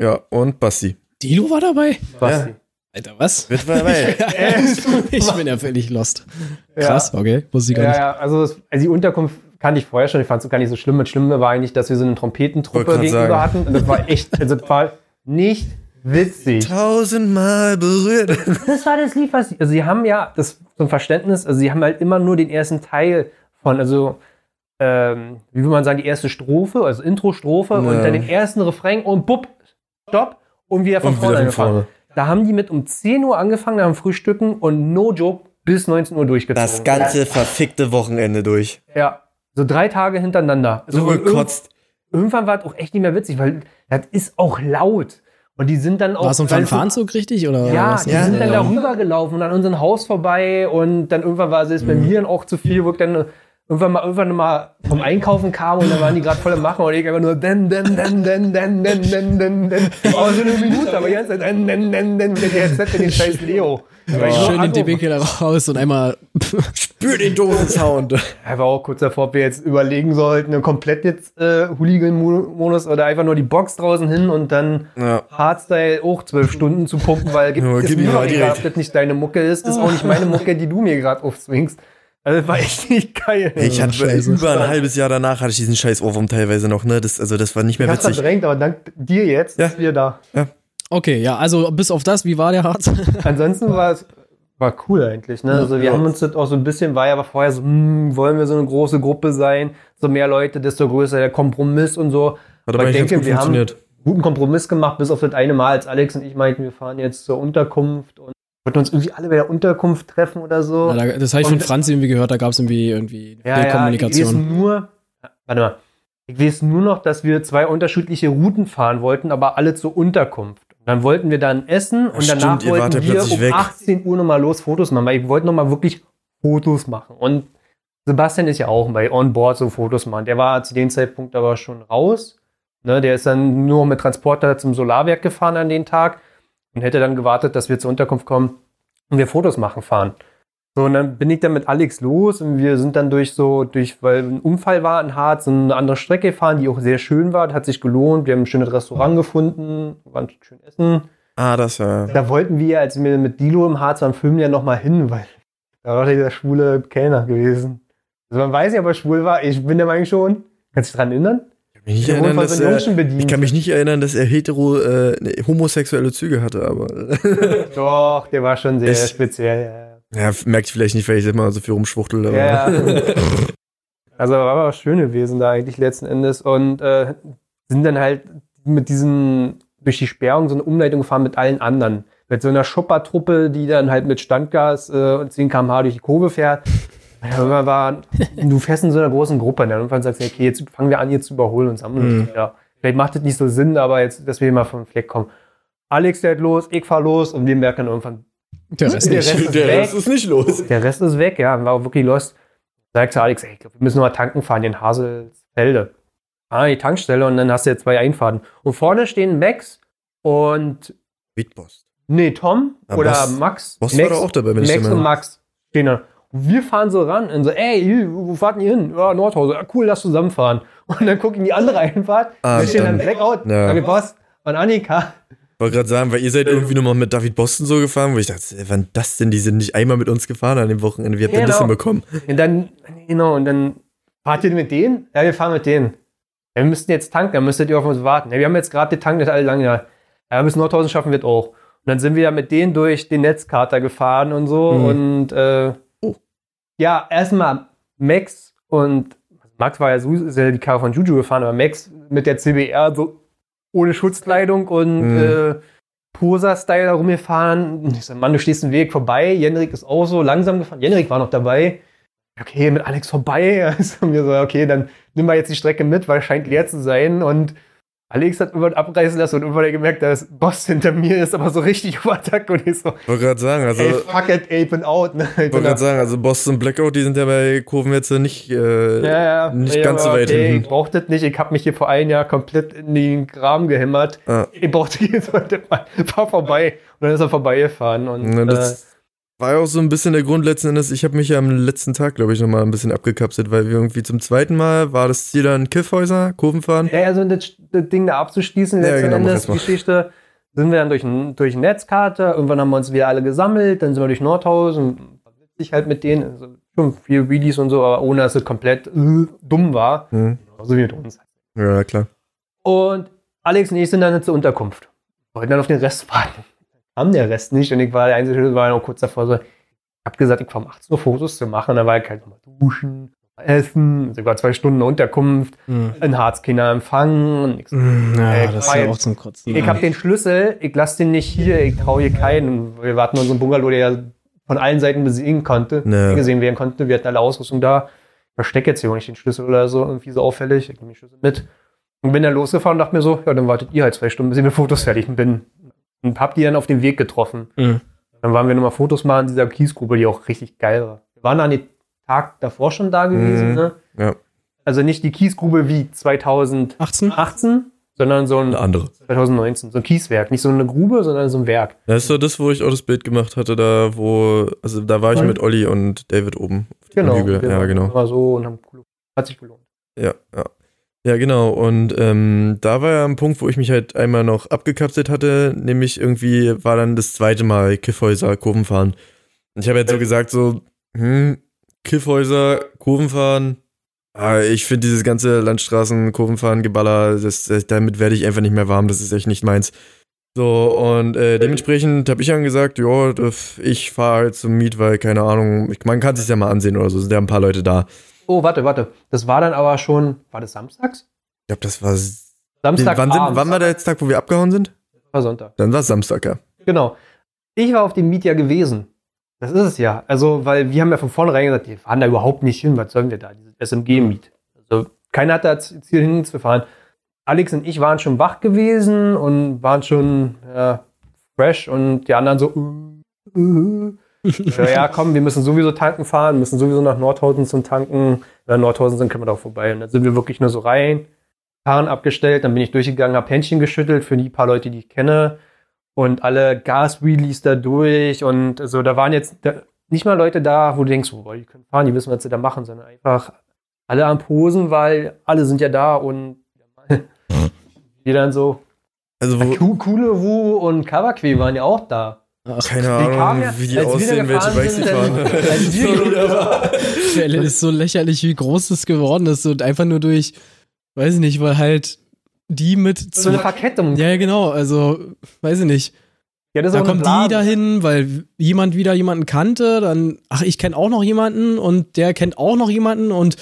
ja, und Basti. Dilo war dabei? Basti. Alter, was? Wird mal weil. <laughs> ich bin ja völlig lost. Krass, okay. Wusste ich gar Ja, nicht. ja, also, es- also die Unterkunft kannte ich vorher schon, ich fand es gar nicht so schlimm. Das Schlimme war eigentlich, dass wir so eine Trompetentruppe gegenüber sagen. hatten. Und das war echt, also das war nicht witzig. Tausendmal berührt. Das war das Lied, was sie, also sie haben ja, das zum Verständnis, also sie haben halt immer nur den ersten Teil von, also, ähm, wie will man sagen, die erste Strophe, also Intro-Strophe und Ja. dann den ersten Refrain und bupp, stopp und wieder von Und vorne angefangen. Da haben die mit um 10 Uhr angefangen, dem Frühstücken und no joke bis 19 Uhr durchgezogen. Das ganze verfickte Wochenende durch. Ja, so drei Tage hintereinander. So und gekotzt. irg- Irgendwann war es auch echt nicht mehr witzig, weil das ist auch laut. Und die sind dann auch. War es so ein Fanfahrzug richtig? Oder Ja, was? die Ja, sind dann ja. da rübergelaufen und an unserem Haus vorbei und dann irgendwann war es jetzt bei Mhm. mir dann auch zu viel, wo ich dann irgendwann mal, irgendwann mal vom Einkaufen kam und dann waren die gerade voll im Machen und ich einfach nur den, den, den, den, den, den, den, den, den. Aber so eine Minute, aber die ganze Zeit den, den, den, den, mit der Headset in den scheiß Leo. So Schön den anrufe. DB da raus und einmal. <laughs> Spür den Dosensound. Er war auch kurz davor, ob wir jetzt überlegen sollten, komplett jetzt äh, Hooligan-Modus oder einfach nur die Box draußen hin und dann Ja. Hardstyle auch zwölf Stunden zu pumpen, weil gibt, Ja, gib mir direkt. ob das nicht deine Mucke ist, ist auch nicht meine Mucke, die du mir gerade aufzwingst. Also das war echt <laughs> nicht geil. Ich hatte Scheiße. über ein halbes Jahr danach hatte ich diesen scheiß Ohrwurm teilweise noch, ne? Das, also das war nicht mehr ich witzig. verdrängt, aber dank dir jetzt Ja. ist wir da. Okay, ja, also bis auf das, wie war der Harz? <laughs> Ansonsten war es war cool eigentlich. Ne? Also wir Ja. haben uns das auch so ein bisschen, war ja aber vorher so, hm, wollen wir so eine große Gruppe sein, so mehr Leute, desto größer der Kompromiss und so. Hat Aber aber ich denke, gut wir haben funktioniert. guten Kompromiss gemacht, bis auf das eine Mal, als Alex und ich meinten, wir fahren jetzt zur Unterkunft und wollten uns irgendwie alle bei der Unterkunft treffen oder so. Ja, da- das habe ich von Franz irgendwie gehört, da gab es irgendwie, irgendwie Ja, ja, ich weiß Kommunikation. nur, warte mal, ich weiß nur noch, dass wir zwei unterschiedliche Routen fahren wollten, aber alle zur Unterkunft. Und dann wollten wir dann essen und Stimmt, danach wart wollten ja wir um weg. 18 Uhr nochmal los Fotos machen, weil wir wollten nochmal wirklich Fotos machen. Und Sebastian ist ja auch bei Onboard so Fotos machen. Der war zu dem Zeitpunkt aber schon raus. Ne, der ist dann nur mit Transporter zum Solarwerk gefahren an den Tag und hätte dann gewartet, dass wir zur Unterkunft kommen und wir Fotos machen fahren. So, und dann bin ich dann mit Alex los und wir sind dann durch so, durch, weil ein Unfall war in Harz, eine andere Strecke gefahren, die auch sehr schön war, hat sich gelohnt. Wir haben ein schönes Restaurant gefunden, waren schön essen. Ah, das war. Da wollten wir, als wir mit Dilo im Harz waren, filmen ja nochmal hin, weil da war dieser schwule Kellner gewesen. Also man weiß ja, ob er schwul war. Ich bin der Meinung schon. Kannst du dich dran erinnern? Ich kann mich nicht erinnern, dass er, ich kann mich nicht erinnern, dass er hetero, äh, nee, homosexuelle Züge hatte, aber <laughs> Doch, der war schon sehr Echt? speziell. Ja, ja, merkt vielleicht nicht, weil ich immer so viel rumschwuchtel. Aber ja. ja. <laughs> also war aber schön gewesen da eigentlich letzten Endes und äh, sind dann halt mit diesen durch die Sperrung so eine Umleitung gefahren mit allen anderen. Mit so einer Schuppertruppe, die dann halt mit Standgas äh, und 10 km/h durch die Kurve fährt. Ja, irgendwann war, du fährst in so einer großen Gruppe und dann irgendwann sagst du, okay, jetzt fangen wir an, hier zu überholen und sammeln uns Mhm. wieder. Vielleicht macht das nicht so Sinn, aber jetzt, dass wir mal vom Fleck kommen. Alex fährt los, ich fahr los und wir merken dann irgendwann, Der Rest Der. Rest- der weg. Rest ist nicht los. der Rest ist weg, ja, war auch wirklich lost. Sagst du Alex, ey, ich glaube, wir müssen noch mal tanken fahren in Haselsfelde. Ah, die Tankstelle und dann hast du jetzt zwei Einfahrten. Und vorne stehen Max und, Beatboss. nee, Tom Ja, oder Boss- Max. Boss Max, war da auch dabei, wenn ich Max der und. Max stehen da. Wir fahren so ran und so, ey, wo fahrt ihr hin? Ja, Nordhause. Ja, cool, lass zusammenfahren. <laughs> Und dann gucken die andere Einfahrt. Ah, da stehen dann Blackout, ja. David Boss und Annika. Ich wollte gerade sagen, weil ihr seid irgendwie nochmal mit David Boston so gefahren, wo ich dachte, wann das denn? Die sind nicht einmal mit uns gefahren an dem Wochenende. Wie habt ihr das Genau. hinbekommen? Und dann, genau, und dann fahrt ihr mit denen? Ja, wir fahren mit denen. Ja, wir müssten jetzt tanken, dann müsstet ihr auf uns warten. Ja, wir haben jetzt gerade getankt, das alle lange. Ja, bis Nordhausen schaffen wir es auch. Und dann sind wir ja mit denen durch den Netzkater gefahren und so. Mhm. Und äh. Ja, erstmal Max und Max war ja so ist ja die Karre von Juju gefahren, aber Max mit der CBR so ohne Schutzkleidung und Mhm. äh, Poser-Style rumgefahren. Und Ich sag, Mann, du stehst den Weg vorbei. Jenrik ist auch so langsam gefahren. Jenrik war noch dabei. Okay, mit Alex vorbei. <laughs> Also mir so, okay, dann nimm mal jetzt die Strecke mit, weil es scheint leer zu sein. Und Alex hat irgendwann abreißen lassen und irgendwann hat er gemerkt, dass Boss hinter mir ist, aber so richtig auf Attack. Und ich so, Ich wollte gerade sagen, also. ey, fuck it, ich bin out. Ne? Ich wollte gerade sagen, also Boston Blackout, die sind ja bei Kurvenwetze nicht, äh, Ja, ja. nicht Ja, ganz so weit okay, Ich hinten. brauch das nicht. Ich habe mich hier vor einem Jahr komplett in den Graben gehämmert. Ah. Ich brauchte jetzt heute mal. Fahr vorbei. Und dann ist er vorbeigefahren. Und, äh, das war ja auch so ein bisschen der Grund letzten Endes. Ich habe mich ja am letzten Tag, glaube ich, nochmal ein bisschen abgekapselt, weil wir irgendwie zum zweiten Mal war das Ziel dann Kiffhäuser, Kurvenfahren. Ja, also das, das Ding da abzuschließen, Ja, letzten genau, mach Endes. Geschichte. sind wir dann durch, ein- durch eine Netzkarte, irgendwann haben wir uns wieder alle gesammelt, dann sind wir durch Nordhausen, ich halt mit denen, also schon viel Wheelies und so, aber ohne dass es komplett äh, dumm war. Hm. So wie mit uns. Ja, klar. Und Alex und ich sind dann zur Unterkunft. Wollten dann auf den Rest warten. Kam der Rest nicht und ich war der Einzige, war noch kurz davor so, ich hab gesagt, ich komme um 18 Uhr Fotos zu machen, dann war ich halt nochmal duschen, essen, sogar zwei Stunden Unterkunft, Hm. in Harz keiner Empfang und nix. Hm, Ja, Äh, das ist war ja auch zum Kotzen. Ich habe den Schlüssel, ich lasse den nicht hier, ich traue hier keinen. Wir warten in unserem Bungalow, der ja von allen Seiten besehen konnte, Ja. gesehen werden konnte. Wir hatten alle Ausrüstung da. Ich verstecke jetzt hier auch nicht den Schlüssel oder so, irgendwie so auffällig. Ich nehme den Schlüssel mit. Und bin dann losgefahren und dachte mir so, ja, dann wartet ihr halt zwei Stunden, bis ich mit Fotos fertig bin. Und hab die dann auf dem Weg getroffen. Hm. Dann waren wir nochmal Fotos machen in dieser Kiesgrube, die auch richtig geil war. Wir waren an den Tag davor schon da gewesen, Mhm. ne? Ja. Also nicht die Kiesgrube wie 2018, 18? sondern so ein Eine andere. 2019. So ein Kieswerk. Nicht so eine Grube, sondern so ein Werk. Das ist so das, wo ich auch das Bild gemacht hatte, da wo, also da war ich mit Olli und David oben. auf Genau. Hügel. wir Ja, genau. immer so und haben cool, hat sich gelohnt. Ja, ja. Ja, genau. Und ähm, da war ja ein Punkt, wo ich mich halt einmal noch abgekapselt hatte, nämlich irgendwie war dann das zweite Mal Kiffhäuser, Kurvenfahren. Und ich habe jetzt so gesagt, so, hm, Kiffhäuser, Kurvenfahren, ah, ich finde dieses ganze Landstraßen, Kurvenfahren, Geballer, das, das, damit werde ich einfach nicht mehr warm, das ist echt nicht meins. So, und äh, dementsprechend habe ich dann gesagt, ja, ich fahre halt zum Miet, weil, keine Ahnung, man kann sich ja mal ansehen oder so, sind ja ein paar Leute da. Oh, warte, warte. Das war dann aber schon, war das samstags? Ich glaube, das war Samstag wann, sind, wann war der Tag, wo wir abgehauen sind? war Sonntag. Dann war es Samstag, ja. Genau. Ich war auf dem Meet ja gewesen. Das ist es ja. Also, weil wir haben ja von vornherein gesagt, wir fahren da überhaupt nicht hin. Was sollen wir da? Dieses SMG-Meet. Also, keiner hat da das Ziel hinzufahren. Alex und ich waren schon wach gewesen und waren schon ja, fresh und die anderen so, äh, äh. Ja, komm, wir müssen sowieso tanken fahren, müssen sowieso nach Nordhausen zum Tanken. Wenn wir Nordhausen sind, können wir da auch vorbei. Und dann sind wir wirklich nur so rein, Karren abgestellt, dann bin ich durchgegangen, habe Händchen geschüttelt für die paar Leute, die ich kenne. Und alle Gas-Wheelies da durch und so, da waren jetzt da, nicht mal Leute da, wo du denkst, oh, die können fahren, die wissen, was sie da machen, sondern einfach alle am Posen, weil alle sind ja da und <laughs> die dann so, Also, wo, Ku- Coole Wu und Kawakwe waren ja auch da. Ach, keine Ahnung, ja- wie die aussehen, welche Bikes sie fahren. Das ist so lächerlich, wie groß das geworden ist und einfach nur durch, weiß ich nicht, weil halt die mit so eine Verkettung. Ja, genau, also weiß ich nicht. Ja, das ist Da auch eine kommt die dahin, weil jemand wieder jemanden kannte, dann, ach, ich kenne auch noch jemanden und der kennt auch noch jemanden und,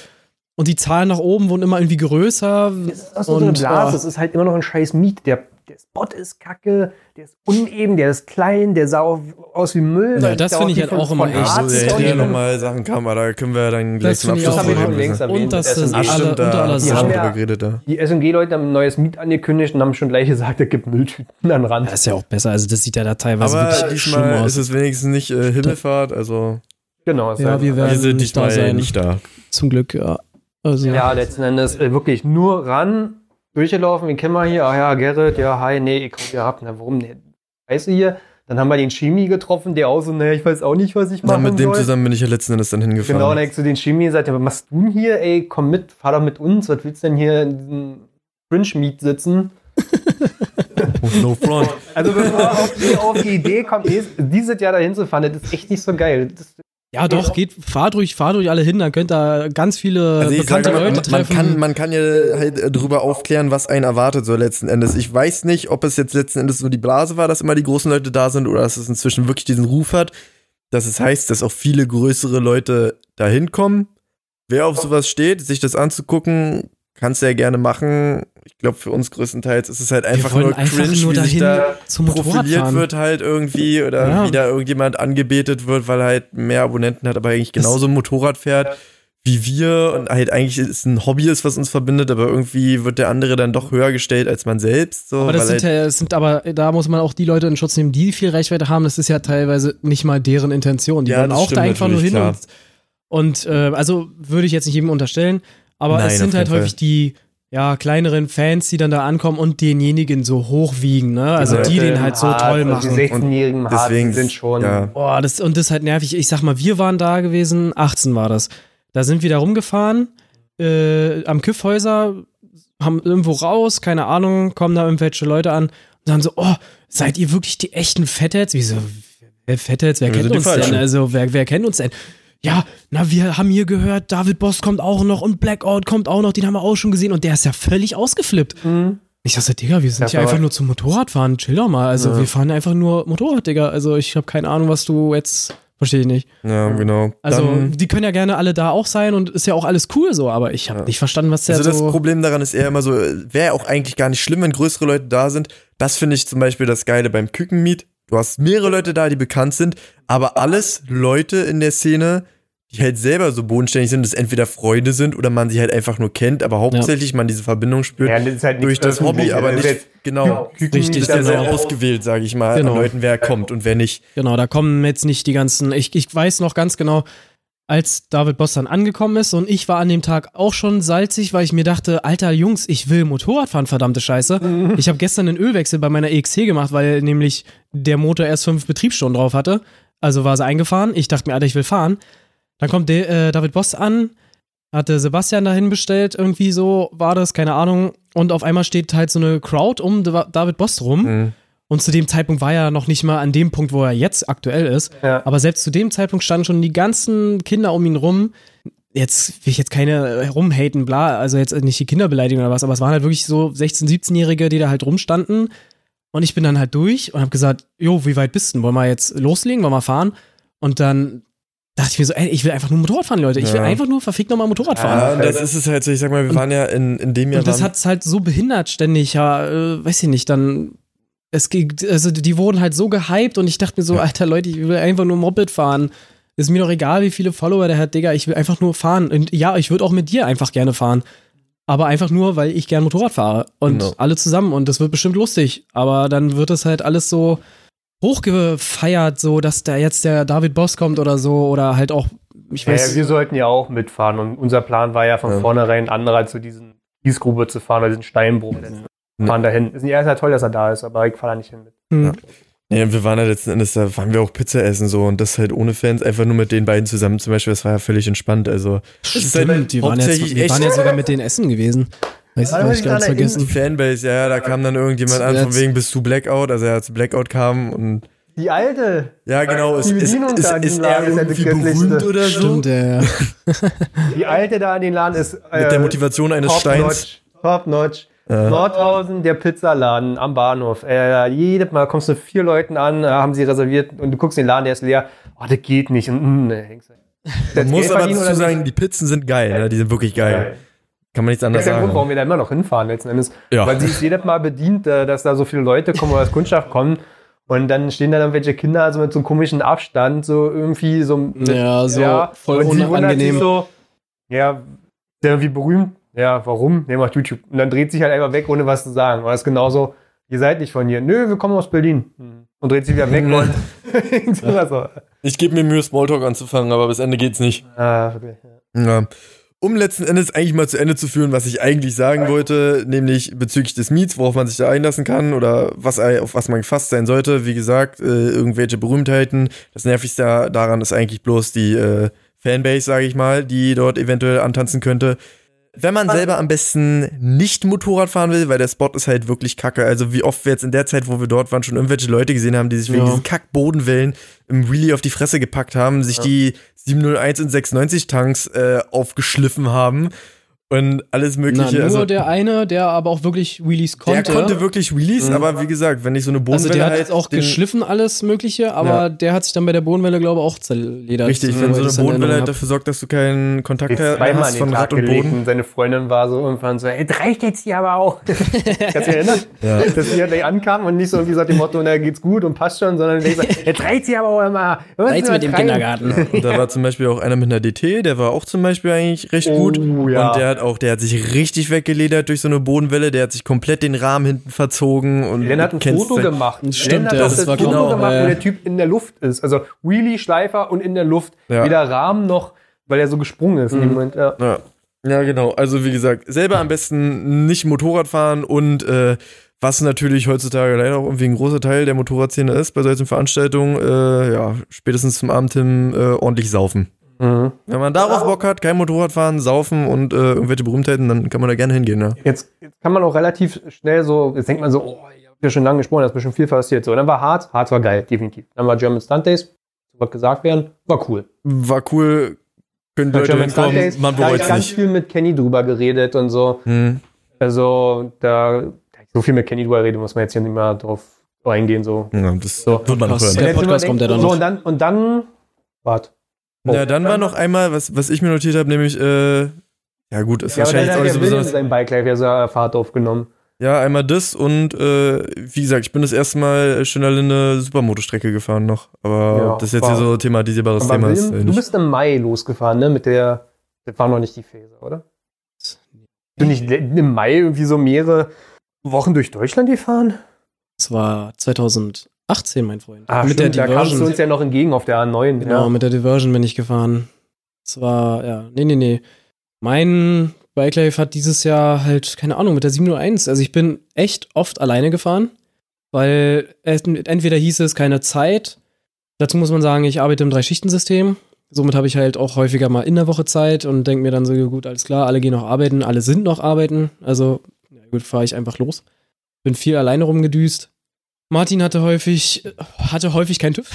und die Zahlen nach oben wurden immer irgendwie größer. Das ist auch so eine und, Blase. ah, Das ist halt immer noch ein scheiß Miet. Der, der Spot ist kacke, der ist uneben, der ist klein, der sah aus wie Müll. Ja, das finde ich halt auch immer echt so, ja nicht- nochmal Sachen kam, aber da können wir dann gleich Das zum Abschluss auch haben wir drüber schon reden. längst erwähnt. und das. Ach, alle unter da aller Sau. ja-. Die SMG-Leute haben ein neues Miet angekündigt und haben schon gleich gesagt, es gibt Mülltüten an Rand. Das ist ja auch besser, also das sieht ja da teilweise Aber wirklich schlimm aus. ist es wenigstens nicht äh, Himmelfahrt, also Genau. Ja, wir werden wir sind nicht da sein. nicht da. Zum Glück, ja. Also, Ja, letzten Endes äh, wirklich nur ran, durchgelaufen. Wen kennen wir hier? Ah ja, Gerrit, ja, hi, nee, ich hau hier ab. Na, warum? Nee, Scheiße hier. Dann haben wir den Chemie getroffen, der auch so, ne, ich weiß auch nicht, was ich Na, machen mit dem soll. zusammen bin ich ja letzten Endes dann hingefahren. Genau, dann hab ich zu den Chemie gesagt, ja, was machst du denn hier? Ey, komm mit, fahr doch mit uns. Was willst du denn hier in diesem Fringe-Meet sitzen? no front. Also bevor auf die, auf die Idee kommt, dieses Jahr dahin zu fahren, das ist echt nicht so geil. Das, ja, doch, geht, fahrt ruhig, fahrt ruhig alle hin, dann könnt ihr ganz viele Also bekannte sage, Leute man, man, treffen. kann, man kann ja halt äh, drüber aufklären, was einen erwartet so letzten Endes. Ich weiß nicht, ob es jetzt letzten Endes so die Blase war, dass immer die großen Leute da sind oder dass es inzwischen wirklich diesen Ruf hat, dass es heißt, dass auch viele größere Leute da hinkommen. Wer auf sowas steht, sich das anzugucken, kannst du ja gerne machen. Ich glaube, für uns größtenteils ist es halt einfach nur einfach cringe, nur wie sich da zum profiliert wird halt irgendwie oder Ja. wie da irgendjemand angebetet wird, weil er halt mehr Abonnenten hat, aber eigentlich genauso Motorrad fährt wie wir und halt eigentlich ist ein Hobby ist, was uns verbindet, aber irgendwie wird der andere dann doch höher gestellt als man selbst. So, Aber das sind, halt, ja, sind aber, da muss man auch die Leute in Schutz nehmen, die viel Reichweite haben. Das ist ja teilweise nicht mal deren Intention. Die Ja, wollen auch da einfach nur hin natürlich, und, und äh, also würde ich jetzt nicht jedem unterstellen, aber Nein, es sind halt häufig Fall. die ja, kleineren Fans, die dann da ankommen und denjenigen so hochwiegen, ne? Also Genau. die den halt so Harz, toll also machen. Die 16-jährigen im Harz, deswegen die sind schon. ja. Boah, das, und das ist halt nervig. Ich sag mal, wir waren da gewesen, 18 war das. Da sind wir da rumgefahren, äh, am Kiffhäuser, haben irgendwo raus, keine Ahnung, kommen da irgendwelche Leute an. dann so, oh, seid ihr wirklich die echten Fettheads? Wieso, wer Fettheads, wer kennt die uns denn? Also, wer, wer kennt uns denn? Ja, na, wir haben hier gehört, David Boss kommt auch noch und Blackout kommt auch noch, den haben wir auch schon gesehen und der ist ja völlig ausgeflippt. Mhm. Ich dachte, Digga, wir sind Ja, hier einfach nur zum Motorradfahren, chill doch mal. Also, Ja. wir fahren einfach nur Motorrad, Digga. Also, ich habe keine Ahnung, was du jetzt, verstehe ich nicht. Ja, genau. Also, Dann- die können ja gerne alle da auch sein und ist ja auch alles cool so, aber ich habe Ja. nicht verstanden, was der Also das so. Problem daran ist eher immer so, wäre auch eigentlich gar nicht schlimm, wenn größere Leute da sind. Das finde ich zum Beispiel das Geile beim Kükenmeet. Du hast mehrere Leute da, die bekannt sind, aber alles Leute in der Szene, die halt selber so bodenständig sind, dass entweder Freunde sind oder man sie halt einfach nur kennt, aber hauptsächlich man diese Verbindung spürt Ja, das ist halt durch das Hobby, aber Das ist nicht, jetzt- genau. Küken- Richtig, Ist ja das sehr ausgewählt, sage ich mal, Genau. an Leuten, wer kommt und wer nicht. Genau, da kommen jetzt nicht die ganzen. Ich, ich weiß noch ganz genau, als David Boss dann angekommen ist und ich war an dem Tag auch schon salzig, weil ich mir dachte, alter Jungs, ich will Motorrad fahren, verdammte Scheiße. Ich habe gestern einen Ölwechsel bei meiner EXC gemacht, weil nämlich der Motor erst fünf Betriebsstunden drauf hatte. Also war sie eingefahren. Ich dachte mir, Alter, ich will fahren. Dann kommt der, äh, David Boss an, hatte Sebastian dahin bestellt, irgendwie so war das, keine Ahnung. Und auf einmal steht halt so eine Crowd um Da- David Boss rum. Mhm. Und zu dem Zeitpunkt war er noch nicht mal an dem Punkt, wo er jetzt aktuell ist. Ja. Aber selbst zu dem Zeitpunkt standen schon die ganzen Kinder um ihn rum. Jetzt will ich jetzt keine rumhaten, bla, also jetzt nicht die Kinder beleidigen oder was, aber es waren halt wirklich so 16-, 17-Jährige, die da halt rumstanden. Und ich bin dann halt durch und habe gesagt, jo, wie weit bist du? denn? Wollen wir jetzt loslegen? Wollen wir fahren? Und dann dachte ich mir so, ey, ich will einfach nur Motorrad fahren, Leute. Ich will Ja. einfach nur verfickt nochmal Motorrad fahren. Ja, und das ist es halt so, ich sag mal, wir waren ja in, in dem Jahr. Und das hat es halt so behindert ständig, ja, äh, weiß ich nicht, dann, es ging, also die wurden halt so gehypt und ich dachte mir so, alter Leute, ich will einfach nur Moped fahren. Ist mir doch egal, wie viele Follower der hat, Digga, ich will einfach nur fahren. Und ja, ich würde auch mit dir einfach gerne fahren. Aber einfach nur, weil ich gern Motorrad fahre. Und Genau. alle zusammen und das wird bestimmt lustig. Aber dann wird es halt alles so hochgefeiert, so dass da jetzt der David Boss kommt oder so. Oder halt auch, ich Ja, weiß. ja, wir sollten ja auch mitfahren und unser Plan war ja von Ja. vornherein anderer zu diesen Kiesgrube zu fahren oder diesen Steinbruch. Wir Ja. fahren dahin. Ist ja, ist ja toll, dass er da ist, aber ich fahre da nicht hin mit. hm. Ja. Ja, wir waren ja letzten Endes, da waren wir auch Pizza essen so und das halt ohne Fans, einfach nur mit den beiden zusammen zum Beispiel, das war ja völlig entspannt. Also halt Stimmt, wir waren, jetzt, wir waren ja sogar mit denen essen gewesen. Weiß ich, Warte, hab muss ich ganz dran die vergessen. Fanbase, ja, ja, da kam dann irgendjemand an, von wegen bist du Blackout, also er zu Blackout kam und Die alte! ja, genau, ist, Die ist, Bedienung ist, da in ist er ist ja das irgendwie berühmt oder so? Stimmt, ja, ja. Die alte da in den Laden ist. äh, Mit der Motivation eines Steins. Top notch. Ja. Nordhausen, der Pizzaladen am Bahnhof. Äh, jedes Mal kommst du vier Leuten an, äh, haben sie reserviert und du guckst den Laden, der ist leer. Oh, das geht nicht. Und, mm, ne, hängst du. Man muss Geld aber dazu sagen, die Pizzen sind geil, ne? die sind wirklich geil. Kann man nichts Das anderes ist der Grund, sagen. warum wir da immer noch hinfahren letzten Endes. Ja. Weil sie ist jedes Mal bedient, äh, dass da so viele Leute kommen oder als Kundschaft kommen. Und dann stehen da irgendwelche Kinder so mit so einem komischen Abstand, so irgendwie so. Mit, Ja, so voll und sie wundert unangenehm. sich so, ja, der irgendwie berühmt. Ja, warum? Der macht YouTube. Und dann dreht sich halt einfach weg, ohne was zu sagen. Und das ist genauso, ihr seid nicht von hier. Nö, wir kommen aus Berlin. Und dreht sich wieder weg und <laughs> so. Ich gebe mir Mühe, Smalltalk anzufangen, aber bis Ende geht's nicht. Ah, wirklich. Ja. Um letzten Endes eigentlich mal zu Ende zu führen, was ich eigentlich sagen wollte, nämlich bezüglich des Meets, worauf man sich da einlassen kann oder was, auf was man gefasst sein sollte. Wie gesagt, äh, irgendwelche Berühmtheiten. Das Nervigste daran ist eigentlich bloß die äh, Fanbase, sage ich mal, die dort eventuell antanzen könnte. Wenn man selber am besten nicht Motorrad fahren will, weil der Spot ist halt wirklich kacke. Also wie oft wir jetzt in der Zeit, wo wir dort waren, schon irgendwelche Leute gesehen haben, die sich wegen Ja. diesen Kack-Bodenwellen im Wheelie auf die Fresse gepackt haben, sich die 701 und 690 Tanks äh, aufgeschliffen haben und alles Na, mögliche. nur also, der eine, der aber auch wirklich Wheelies konnte. der konnte wirklich Wheelies, aber wie gesagt, wenn ich so eine also Bodenwelle der hat halt jetzt auch den- geschliffen alles Mögliche, aber Ja. der hat sich dann bei der Bodenwelle, glaube ich, auch zerledert. Richtig, So, wenn so eine Bodenwelle halt dafür sorgt, dass du keinen Kontakt hast von Rad und Boden. und seine Freundin war so irgendwann so, ey, das reicht jetzt hier aber auch. <laughs> Kannst du dich erinnern? Ja. Dass sie halt gleich ankam und nicht so irgendwie sagt dem Motto, na geht's gut und passt schon, sondern gleich so, jetzt reicht sie aber auch immer. Reizt mit dem? Kindergarten. Und da war zum Beispiel auch einer mit einer DT, der war auch zum Beispiel eigentlich recht Oh, gut. ja. Und der hat auch, der hat sich richtig weggeledert durch so eine Bodenwelle, der hat sich komplett den Rahmen hinten verzogen und Len hat ein Foto gemacht. Stimmt, Len hat ja, das das, war Foto genau, gemacht, wo der Typ in der Luft ist. Also Wheelie, Schleifer und in der Luft. Ja. Weder Rahmen noch, weil er so gesprungen ist in dem Moment. Ja. Ja. ja, genau. Also wie gesagt, selber am besten nicht Motorrad fahren und äh, was natürlich heutzutage leider auch irgendwie ein großer Teil der Motorradszene ist bei solchen Veranstaltungen, äh, ja, spätestens zum Abend hin äh, ordentlich saufen. Mhm. Wenn man darauf Bock hat, kein Motorrad fahren, saufen und äh, irgendwelche Berühmtheiten, dann kann man da gerne hingehen, ja. Jetzt, jetzt kann man auch relativ schnell so, jetzt denkt man so, oh, ja, ja schon lange gesprochen, da ist bestimmt viel passiert. So, dann war Harz, Harz war geil, definitiv. Dann war German Stunt Days, so was gesagt werden, war cool. War cool. Können Leute German hinkommen, Days, man bereut ich es ganz viel mit Kenny drüber geredet und so. Hm. Also, da, da so viel mit Kenny drüber reden, muss man jetzt hier nicht mehr drauf eingehen, so. Ja, das So. wird man hören. Der Podcast kommt ja dann so, noch. Und dann, und dann, warte. Oh, ja, dann war noch einmal, was, was ich mir notiert habe, nämlich, äh, ja gut, ist Ja, aber wahrscheinlich dann jetzt hat auch nicht so besonders. sein Bike Life ja so Fahrt aufgenommen. Ja, einmal das und äh, wie gesagt, ich bin das erste Mal Schönerlinde Supermotostrecke gefahren noch. Aber Ja, ob das jetzt war- hier so thematisierbares Aber Thema ist. Äh, du bist im Mai losgefahren, ne? Mit der, das war noch nicht die Phase, oder? Du nicht im Mai irgendwie so mehrere Wochen durch Deutschland gefahren? Das war 2018, mein Freund. Ah, mit stimmt, der da kamst du Diversion. uns ja noch entgegen auf der A9. Genau, ja. mit der Diversion bin ich gefahren. Das war, ja, nee, nee, nee. Mein Bike Life hat dieses Jahr halt, keine Ahnung, mit der 701. Also ich bin echt oft alleine gefahren, weil es, entweder hieß es keine Zeit. Dazu muss man sagen, ich arbeite im Drei-Schichten-System. Somit habe ich halt auch häufiger mal in der Woche Zeit und denke mir dann so, gut, alles klar, alle gehen noch arbeiten, alle sind noch arbeiten. Also, ja gut, fahre ich einfach los. Bin viel alleine rumgedüst. Martin hatte häufig, hatte häufig keinen TÜV. <laughs>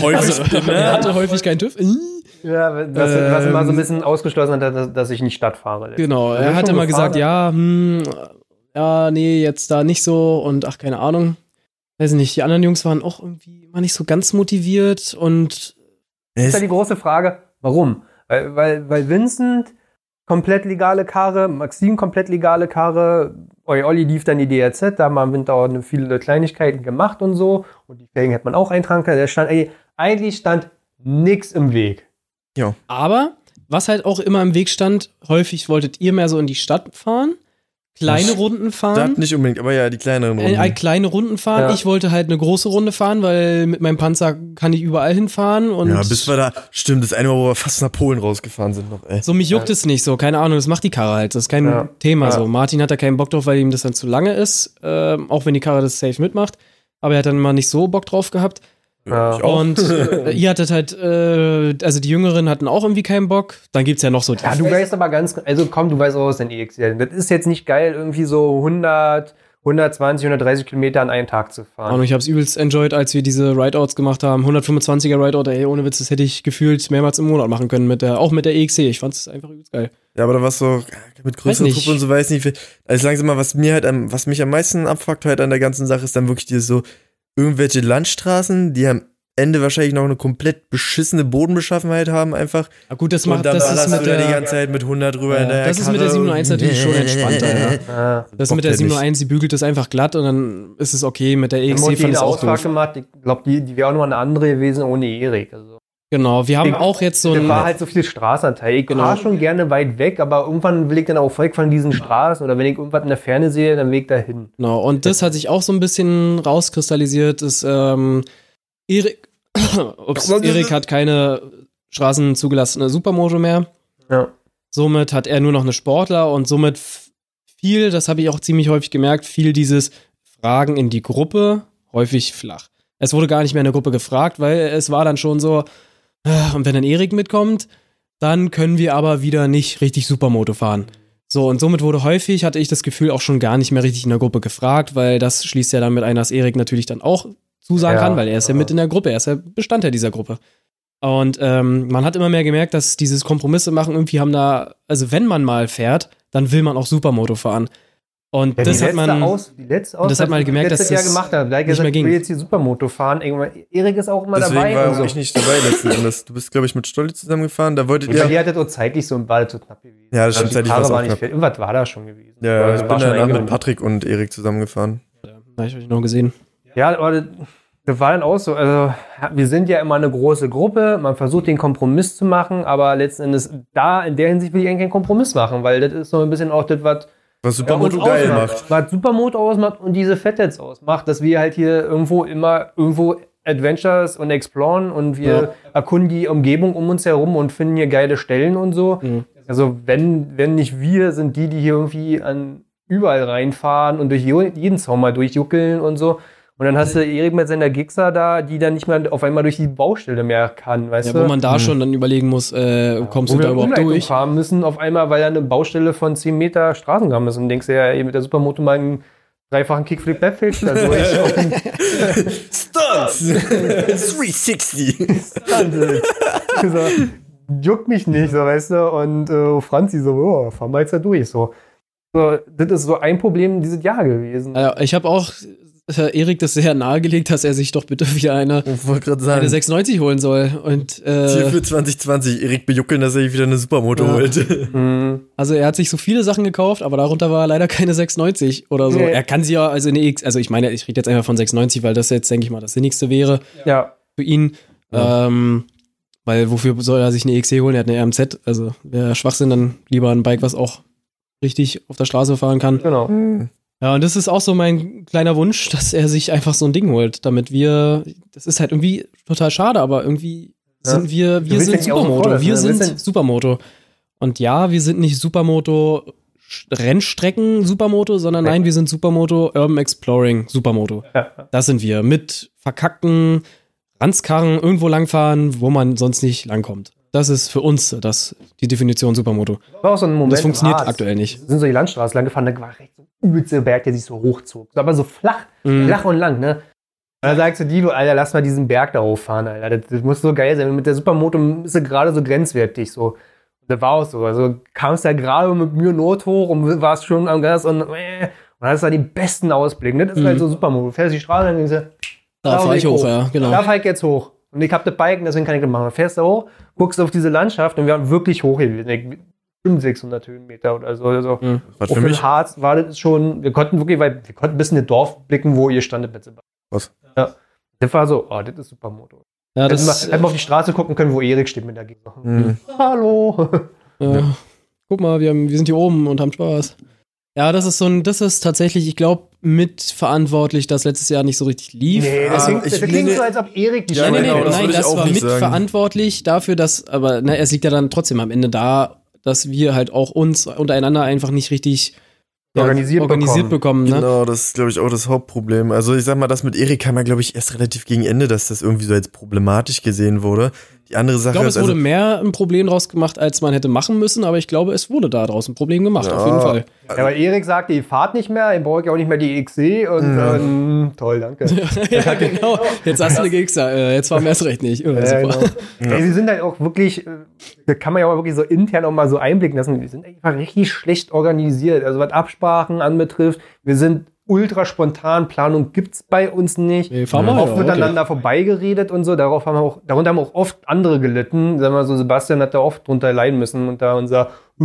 Häufig, also, er hatte häufig keinen TÜV. Ja, was, was immer so ein Ähm, bisschen ausgeschlossen hat, dass, dass ich nicht Stadt fahre. Genau, er hat immer gesagt, ja, hm, ja, nee, jetzt da nicht so und ach, keine Ahnung. Weiß nicht, die anderen Jungs waren auch irgendwie immer nicht so ganz motiviert und ist ja die große Frage, warum? Weil, weil, weil Vincent komplett legale Karre, Maxim komplett legale Karre, Oi Olli lief dann die DRZ, da haben wir im Winter auch viele Kleinigkeiten gemacht und so. Und die Felgen hätte man auch eintragen können. Der stand, ey, eigentlich stand nix im Weg. aber was halt auch immer im Weg stand, häufig wolltet ihr mehr so in die Stadt fahren, kleine Runden fahren. Das nicht unbedingt, aber ja, die kleineren Äh, Runden. äh, kleine Runden fahren. Ja. Ich wollte halt eine große Runde fahren, weil mit meinem Panzer kann ich überall hinfahren. Und ja, bis wir da, stimmt, das eine Mal, wo wir fast nach Polen rausgefahren sind noch, ey. so mich juckt es nicht so. Keine Ahnung, das macht die Karre halt. Das ist kein Ja. Thema Ja. so. Martin hat da keinen Bock drauf, weil ihm das dann zu lange ist. Ähm, auch wenn die Karre das safe mitmacht. Aber er hat dann mal nicht so Bock drauf gehabt. Ja. Und äh, ihr hattet halt, äh, also die Jüngeren hatten auch irgendwie keinen Bock. Dann gibt's ja noch so die Ja, du weißt aber ganz, also komm, du weißt auch aus den EX. Das ist jetzt nicht geil, irgendwie so 100, 120, 130 Kilometer an einem Tag zu fahren. Und ich habe es übelst enjoyed, als wir diese Rideouts gemacht haben. 125er Rideout, ey, ohne Witz, das hätte ich gefühlt mehrmals im Monat machen können, mit der, auch mit der EXC. Ich fand es einfach übelst geil. Ja, aber da war so, mit größeren. Truppe und so, weiß nicht. Also langsam mal, was mir halt am, was mich am meisten abfuckt halt an der ganzen Sache, ist dann wirklich dieses so, irgendwelche Landstraßen, die am Ende wahrscheinlich noch eine komplett beschissene Bodenbeschaffenheit haben, einfach. Na gut, das und macht, dann das ist mit du da die der, ganze Zeit mit 100 drüber Ja, in der das ist mit der Karre 701 und- natürlich schon <laughs> entspannter, ja. Das ist mit der Bockt halt nicht. 701, die bügelt das einfach glatt und dann ist es okay. Mit der EXC haben fand ich es auch Ausfahrt doof. gemacht. Ich glaube, die, die wäre auch noch eine andere gewesen ohne Erik. Also. Genau, wir haben Ich- auch jetzt so Da ein, war halt so viel Straßenanteil. Ich Genau. fahre schon gerne weit weg, aber irgendwann will ich dann auch weg von diesen Straßen oder wenn ich irgendwas in der Ferne sehe, dann will ich dahin. genau, und das hat sich auch so ein bisschen rauskristallisiert, ist, ähm, Erik, <coughs> ups, Erik hat keine straßenzugelassene Supermoto mehr. Ja. Somit hat er nur noch eine Sportler und somit viel, das habe ich auch ziemlich häufig gemerkt, viel dieses Fragen in die Gruppe häufig flach. Es wurde gar nicht mehr in der Gruppe gefragt, weil es war dann schon so, und wenn dann Erik mitkommt, dann können wir aber wieder nicht richtig Supermoto fahren. So, und somit wurde häufig, hatte ich das Gefühl, auch schon gar nicht mehr richtig in der Gruppe gefragt, weil das schließt ja dann mit einer, dass Erik natürlich dann auch zusagen Ja, kann, weil er ist ja ja. mit in der Gruppe, er ist ja Bestandteil dieser Gruppe. Und ähm, man hat immer mehr gemerkt, dass dieses Kompromisse machen, irgendwie haben da, also wenn man mal fährt, dann will man auch Supermoto fahren. Und Ja, das hat man. Aus, die letzte Und das hat man gemerkt, dass Jahr das gemacht hat. Da nicht gesagt, mehr ich ging. will jetzt hier Supermoto fahren. Irgendwann, Erik ist auch immer Deswegen dabei. war so. auch ich nicht dabei letzten Endes. Du bist, glaube ich, mit Stolli zusammengefahren. Da wolltet Ja. ihr. Die hat das auch zeitlich so im Ball zu knapp gewesen. Ja, das Also stimmt, die zeitlich Karre war nicht. Irgendwas war da schon gewesen. Ja, ja, das ich war bin schon danach mit. Patrick und Erik zusammengefahren. Da habe ich euch noch gesehen. Ja, aber das, das war dann auch so. Also, wir sind ja immer eine große Gruppe. Man versucht, den Kompromiss zu machen, aber letzten Endes, da in der Hinsicht will ich eigentlich keinen Kompromiss machen, weil das ist so ein bisschen auch das, was Was ja, Supermoto uns geil ausmacht. macht. Was Supermoto ausmacht und diese Fettets ausmacht, dass wir halt hier irgendwo immer irgendwo Adventures und exploren und wir Ja. erkunden die Umgebung um uns herum und finden hier geile Stellen und so. Mhm. Also wenn, wenn nicht wir, sind die, die hier irgendwie an überall reinfahren und durch je- jeden Zaun mal durchjuckeln und so. Und dann hast du Erik mit seiner Gixer da, die dann nicht mehr auf einmal durch die Baustelle mehr kann, weißt Ja, du? wo man da schon dann überlegen muss, äh, kommst wo du da überhaupt Umleitung durch? fahren müssen, auf einmal, weil da eine Baustelle von 10 Meter Straßengraben ist. Und denkst du ja, ey, mit der Supermoto mal einen dreifachen Kickflip Backflip da durch. Stunts! 360! dann, äh, so, juckt mich nicht, so weißt du. Und äh, Franzi so, oh, fahren wir jetzt da durch. So. so. Das ist so ein Problem dieses Jahr gewesen. Ja, ich habe auch äh, Erik das sehr nahegelegt, dass er sich doch bitte wieder eine, eine sagen, 690 holen soll. Und Ziel äh, für 2020, Erik bejuckeln, dass er sich wieder eine Supermoto Ja. holt. Mhm. also er hat sich so viele Sachen gekauft, aber darunter war leider keine 690 oder so. Nee. Er kann sie ja, also eine X, also ich meine, ich rede jetzt einfach von 690, weil das jetzt, denke ich mal, das sinnigste wäre Ja. für ihn. Ähm, weil wofür soll er sich eine XC holen? Er hat eine RMZ, also wäre Schwachsinn, dann lieber ein Bike, was auch richtig auf der Straße fahren kann. Genau. Ja, und das ist auch so mein kleiner Wunsch, <laughs> dass er sich einfach so ein Ding holt, damit wir, das ist halt irgendwie total schade, aber irgendwie Ja. sind wir, wir sind Supermoto, wir ne? Sind Supermoto. Und ja, wir sind nicht Supermoto Rennstrecken Supermoto, sondern nein, wir sind Supermoto Urban Exploring Supermoto. Das sind wir. Mit verkackten Ranzkarren irgendwo langfahren, wo man sonst nicht langkommt. Das ist für uns das, die Definition Supermoto. War auch so ein Moment. das funktioniert aktuell nicht. Wir sind so die Landstraße lang gefahren, da war rechts so ein übelster Berg, der sich so hochzog. Aber so flach, Mhm. flach und lang, ne? Und dann sagst du, Divo, Alter, lass mal diesen Berg da hochfahren, Alter. Das, das muss so geil sein. Mit der Supermoto ist sie gerade so grenzwertig, so. Und das war auch so. Also kamst da gerade mit Mühe und Not hoch und warst schon am Gas und, äh, und hast da die besten Ausblicke. Das ist Mhm. halt so Supermoto. Du fährst die Straße und denkst Da Da fahre ich will ich hoch, hoch. ja, genau. da fahr ich jetzt hoch. Und ich hab das Biken, deswegen kann ich das machen. Dann fährst du hoch, guckst auf diese Landschaft und wir waren wirklich hoch gewesen. Ich- Bestimmt 600 Höhenmeter oder so. Also, Mhm. Was für mich? Harz war das schon, wir konnten wirklich, weil wir konnten bis in das Dorf blicken, wo ihr standet mit Sebastian. Was? Ja. Das war so, oh, das ist Supermoto. Ja, Hätten wir, das, hätten wir auf die Straße gucken können, wo Erik steht mit der Gegend. Mhm. Hallo. Ja. Guck mal, wir, haben, wir sind hier oben und haben Spaß. Ja, das ist so ein, das ist tatsächlich, ich glaube, mitverantwortlich, dass letztes Jahr nicht so richtig lief. Nee, das, Ah, klingt, ich- das nee, klingt nee. so, als ob Erik die Ja, nein, nein, genau, nein, das nein, ich das auch war mitverantwortlich dafür, dass, aber ne, es liegt ja dann trotzdem am Ende da, dass wir halt auch uns untereinander einfach nicht richtig ja, Organisiert organisiert bekommen. ne? Genau, das ist, glaube ich, auch das Hauptproblem. Also ich sag mal, das mit Erik kam ja, glaube ich, erst relativ gegen Ende, dass das irgendwie so als problematisch gesehen wurde. Die andere Ich Sache glaube, ist, es wurde also, mehr ein Problem draus gemacht, als man hätte machen müssen, aber ich glaube, es wurde da draus ein Problem gemacht, Ja. auf jeden Fall. Ja, weil Erik sagte, ihr fahrt nicht mehr, ihr braucht ja auch nicht mehr die XC und Ja. ähm, toll, danke. <laughs> ja, <laughs> genau. Jetzt hast du eine Gegner, äh, jetzt fahren wir erst recht nicht. Ja, Ja, super. genau. Ey, sie sind halt auch wirklich, äh, da kann man ja auch wirklich so intern auch mal so einblicken lassen, wir sind einfach richtig schlecht organisiert. Also was Absprachen anbetrifft, wir sind ultra spontan, Planung gibt's bei uns nicht. Nee, fahr mal, oft ja, miteinander vorbeigeredet und so, darauf haben wir auch, darunter haben auch oft andere gelitten. Sagen wir so, Sebastian hat da oft drunter leiden müssen und da unser, äh,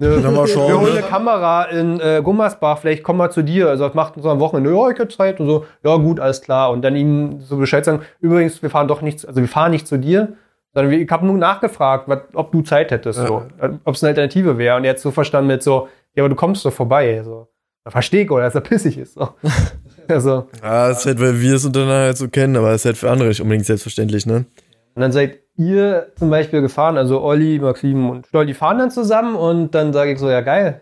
ja, ne, mal schauen, wir holen ne? eine Kamera in äh, Gummersbach, vielleicht kommen wir zu dir. Also das macht uns am Wochenende, ja, ich hab Zeit und so, ja gut, alles klar. Und dann ihm so Bescheid sagen, übrigens, wir fahren doch nicht, also wir fahren nicht zu dir, sondern wir- ich habe nur nachgefragt, was, ob du Zeit hättest, so, ob es eine Alternative wäre. Und er hat so verstanden mit so, ja, aber du kommst doch vorbei. So. Verstehe ich, oder dass er pissig ist. So. <laughs> also, ja, das ist halt, weil wir es untereinander halt so kennen, aber es ist halt für andere nicht unbedingt selbstverständlich, ne? und dann seid ihr zum Beispiel gefahren, also Olli, Maxim und Stoll, die fahren dann zusammen und dann sage ich so, ja geil.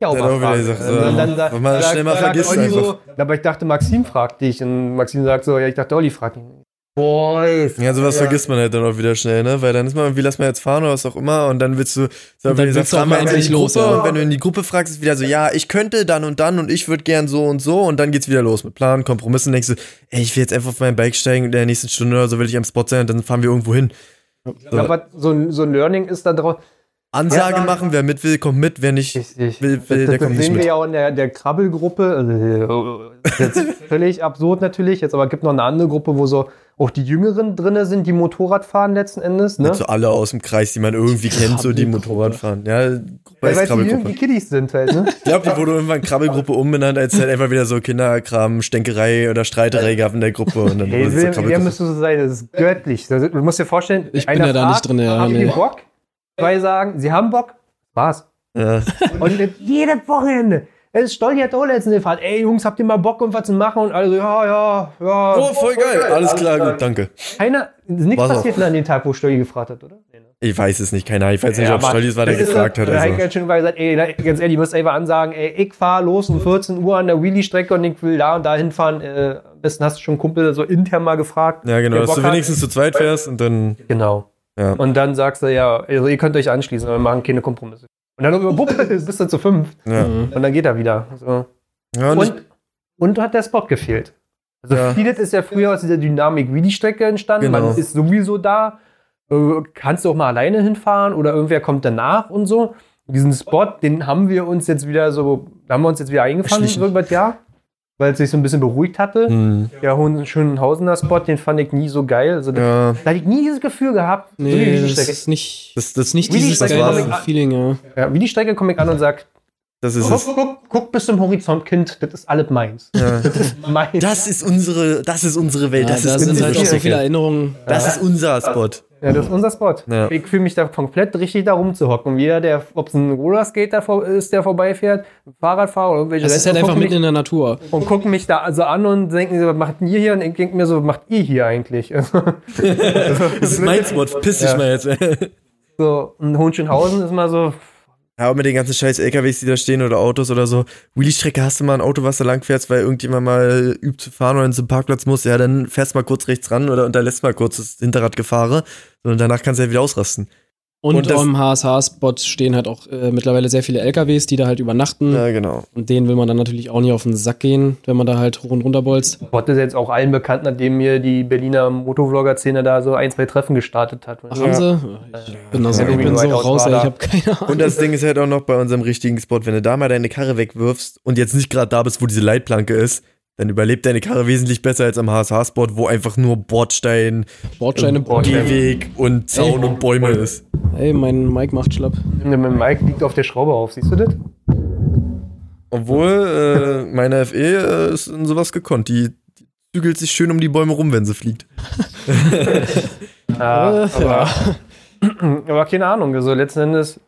Ja, auch Dann mal fragen. gesagt, so, dann, dann, wenn man schnell mal vergisst so, aber ich dachte, Maxim fragt dich und Maxim sagt so, ja, ich dachte, Olli fragt ihn. Boys. Ja, sowas vergisst man halt dann auch wieder schnell, ne? Weil dann ist man, wie lass mal jetzt fahren oder was auch immer und dann willst du, so, Und dann wie willst du auch mal endlich los, Gruppe ja. und wenn du in die Gruppe fragst, ist wieder so, ja, ich könnte dann und dann und ich würde gern so und so und dann geht's wieder los mit Plan, Kompromissen, denkst du, ey, ich will jetzt einfach auf mein Bike steigen in der nächsten Stunde oder so will ich am Spot sein und dann fahren wir irgendwo hin. Ich glaube, was so ein, so ein Learning ist da drauf. Ansage Ja. machen, wer mit will, kommt mit, wer nicht. Richtig. Will- will, das, der das kommt nicht sehen wir mit. ja auch in der, der Krabbelgruppe. Also, äh, jetzt <laughs> völlig absurd natürlich. Jetzt aber gibt noch eine andere Gruppe, wo so auch die Jüngeren drin sind, die Motorrad fahren letzten Endes. Ne? So alle aus dem Kreis, die man irgendwie kennt, so die. Motorrad fahren. Ja, Weil es die. Kiddies sind halt. Ne? Ich glaube, die wurde irgendwann Krabbelgruppe umbenannt, als es halt einfach wieder so Kinderkram, Stänkerei oder Streiterei gab in der Gruppe. Und dann Hey, wurde es so Krabbelgruppe. müsste so sein? Das ist göttlich. Also, Du musst dir vorstellen, Ich bin einer ja da nicht drin, ja, Haben nee. die Bock? Zwei sagen, sie haben Bock. War's. Ja. Und jedes Wochenende. Es ist Stolz, hat auch letztens gefragt, ey Jungs, habt ihr mal Bock, um was zu machen? Und alle so, ja, ja, ja. Oh, voll geil. Alles klar, gut, danke. Keiner, ist nichts War's passiert an dem Tag, wo Stolli gefragt hat, oder? Nee, ne? Ich weiß es nicht, keine Ahnung. Ich weiß nicht, Ja, ob aber Stolli es war, der das ist gefragt hat. Also. ganz schön mal gesagt, ey, ganz ehrlich, ich muss einfach ansagen, ey, ich fahr los um 14 Uhr an der Wheelie-Strecke und ich will da und da hinfahren. Äh, am besten hast du schon einen Kumpel so intern mal gefragt. Ja, genau, dass du Bock hat. wenigstens zu zweit fährst und dann. Genau. Ja. Und dann sagst du, ja, also ihr könnt euch anschließen, aber wir machen keine Kompromisse. Und dann über <laughs> bist du zu fünf. Ja. Mhm. Und dann geht er wieder. So. Ja, und, Und, und hat der Spot gefehlt. Also Ja. vieles ist ja früher aus dieser Dynamik wie die Strecke entstanden. Genau. Man ist sowieso da. Äh, kannst du auch mal alleine hinfahren oder irgendwer kommt danach und so. Diesen Spot, den haben wir uns jetzt wieder so, da haben wir uns jetzt wieder so über das Jahr, weil es sich so ein bisschen beruhigt hatte. hm, Der Hohen- Schönhausener Spot, den fand ich nie so geil. Also da, ja, da hatte ich nie dieses Gefühl gehabt. so Nee, die das Strecke. ist nicht, das, das, ist nicht Wie die dieses Strecke geile Comic- Feeling, ja. Ja, wie die Strecke komme ich an und sag, das ist guck, guck, guck bis zum Horizont, Kind, das ist alles meins. Ja. <laughs> Das ist meins. Das ist unsere, das ist unsere Welt. ja das da ist sind unsere halt auch so Strecke. viele Erinnerungen. Das ist unser Spot. Ja, das ist unser Spot. Ja. Ich fühle mich da komplett richtig da rumzuhocken. Und jeder, der, ob es ein Rollerskater ist, der vorbeifährt, ein Fahrradfahrer oder irgendwelche Das ist halt einfach mitten in der Natur. und gucken mich da also an und denken, so, was macht ihr hier? Und ich denke mir so, was macht ihr hier eigentlich? <laughs> Das ist mein Spot. Piss dich Ja. mal jetzt. so, und Hohenschönhausen ist mal so, Ja, aber mit den ganzen scheiß LKWs, die da stehen oder Autos oder so. Wheelie-Strecke hast du mal ein Auto, was da lang fährst, weil irgendjemand mal übt zu fahren oder zum Parkplatz muss. Ja, dann fährst mal kurz rechts ran oder unterlässt mal kurz das Hinterradgefahre. Und danach kannst du ja wieder ausrasten. Und, Und am HSH-Spot stehen halt auch äh, mittlerweile sehr viele LKWs, die da halt übernachten. Ja, genau. Und denen will man dann natürlich auch nicht auf den Sack gehen, wenn man da halt hoch und runter bolzt. Spot ist jetzt auch allen bekannt, nachdem mir die Berliner Motovlogger-Szene da so ein, zwei Treffen gestartet hat. Ach, haben sie? Ich bin, da so, Ja, ich bin so raus, ey, ich da. habe keine Ahnung. Und das Ding ist halt auch noch bei unserem richtigen Spot, wenn du da mal deine Karre wegwirfst und jetzt nicht gerade da bist, wo diese Leitplanke ist, dann überlebt deine Karre wesentlich besser als am HSH-Spot, wo einfach nur Bordstein, Bordsteine, Bordsteine. Gehweg und Zaun und Bäume ist. Ey, mein Mike macht schlapp. Mit Mike liegt auf der Schraube auf, siehst du das? Obwohl, äh, meine FE äh, ist in sowas gekonnt. Die, die zügelt sich schön um die Bäume rum, wenn sie fliegt. <laughs> Ja, aber, <laughs> aber keine Ahnung. Also letzten Endes,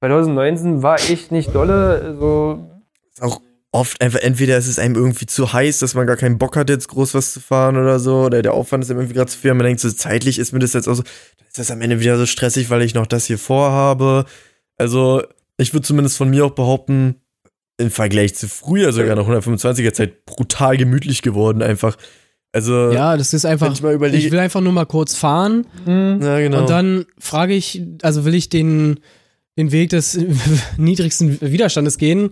2019 war echt nicht dolle. So, Ist auch oft einfach, entweder ist es einem irgendwie zu heiß, dass man gar keinen Bock hat, jetzt groß was zu fahren oder so, oder der Aufwand ist einem irgendwie gerade zu viel. und Man denkt so, zeitlich ist mir das jetzt auch so, dann ist das am Ende wieder so stressig, weil ich noch das hier vorhabe. Also, ich würde zumindest von mir auch behaupten, im Vergleich zu früher sogar noch 125er Zeit brutal gemütlich geworden, einfach. Also, Ja, das ist einfach. ich Ich will einfach nur mal kurz fahren ja, genau. und dann frage ich, also will ich den, den Weg des <laughs> niedrigsten Widerstandes gehen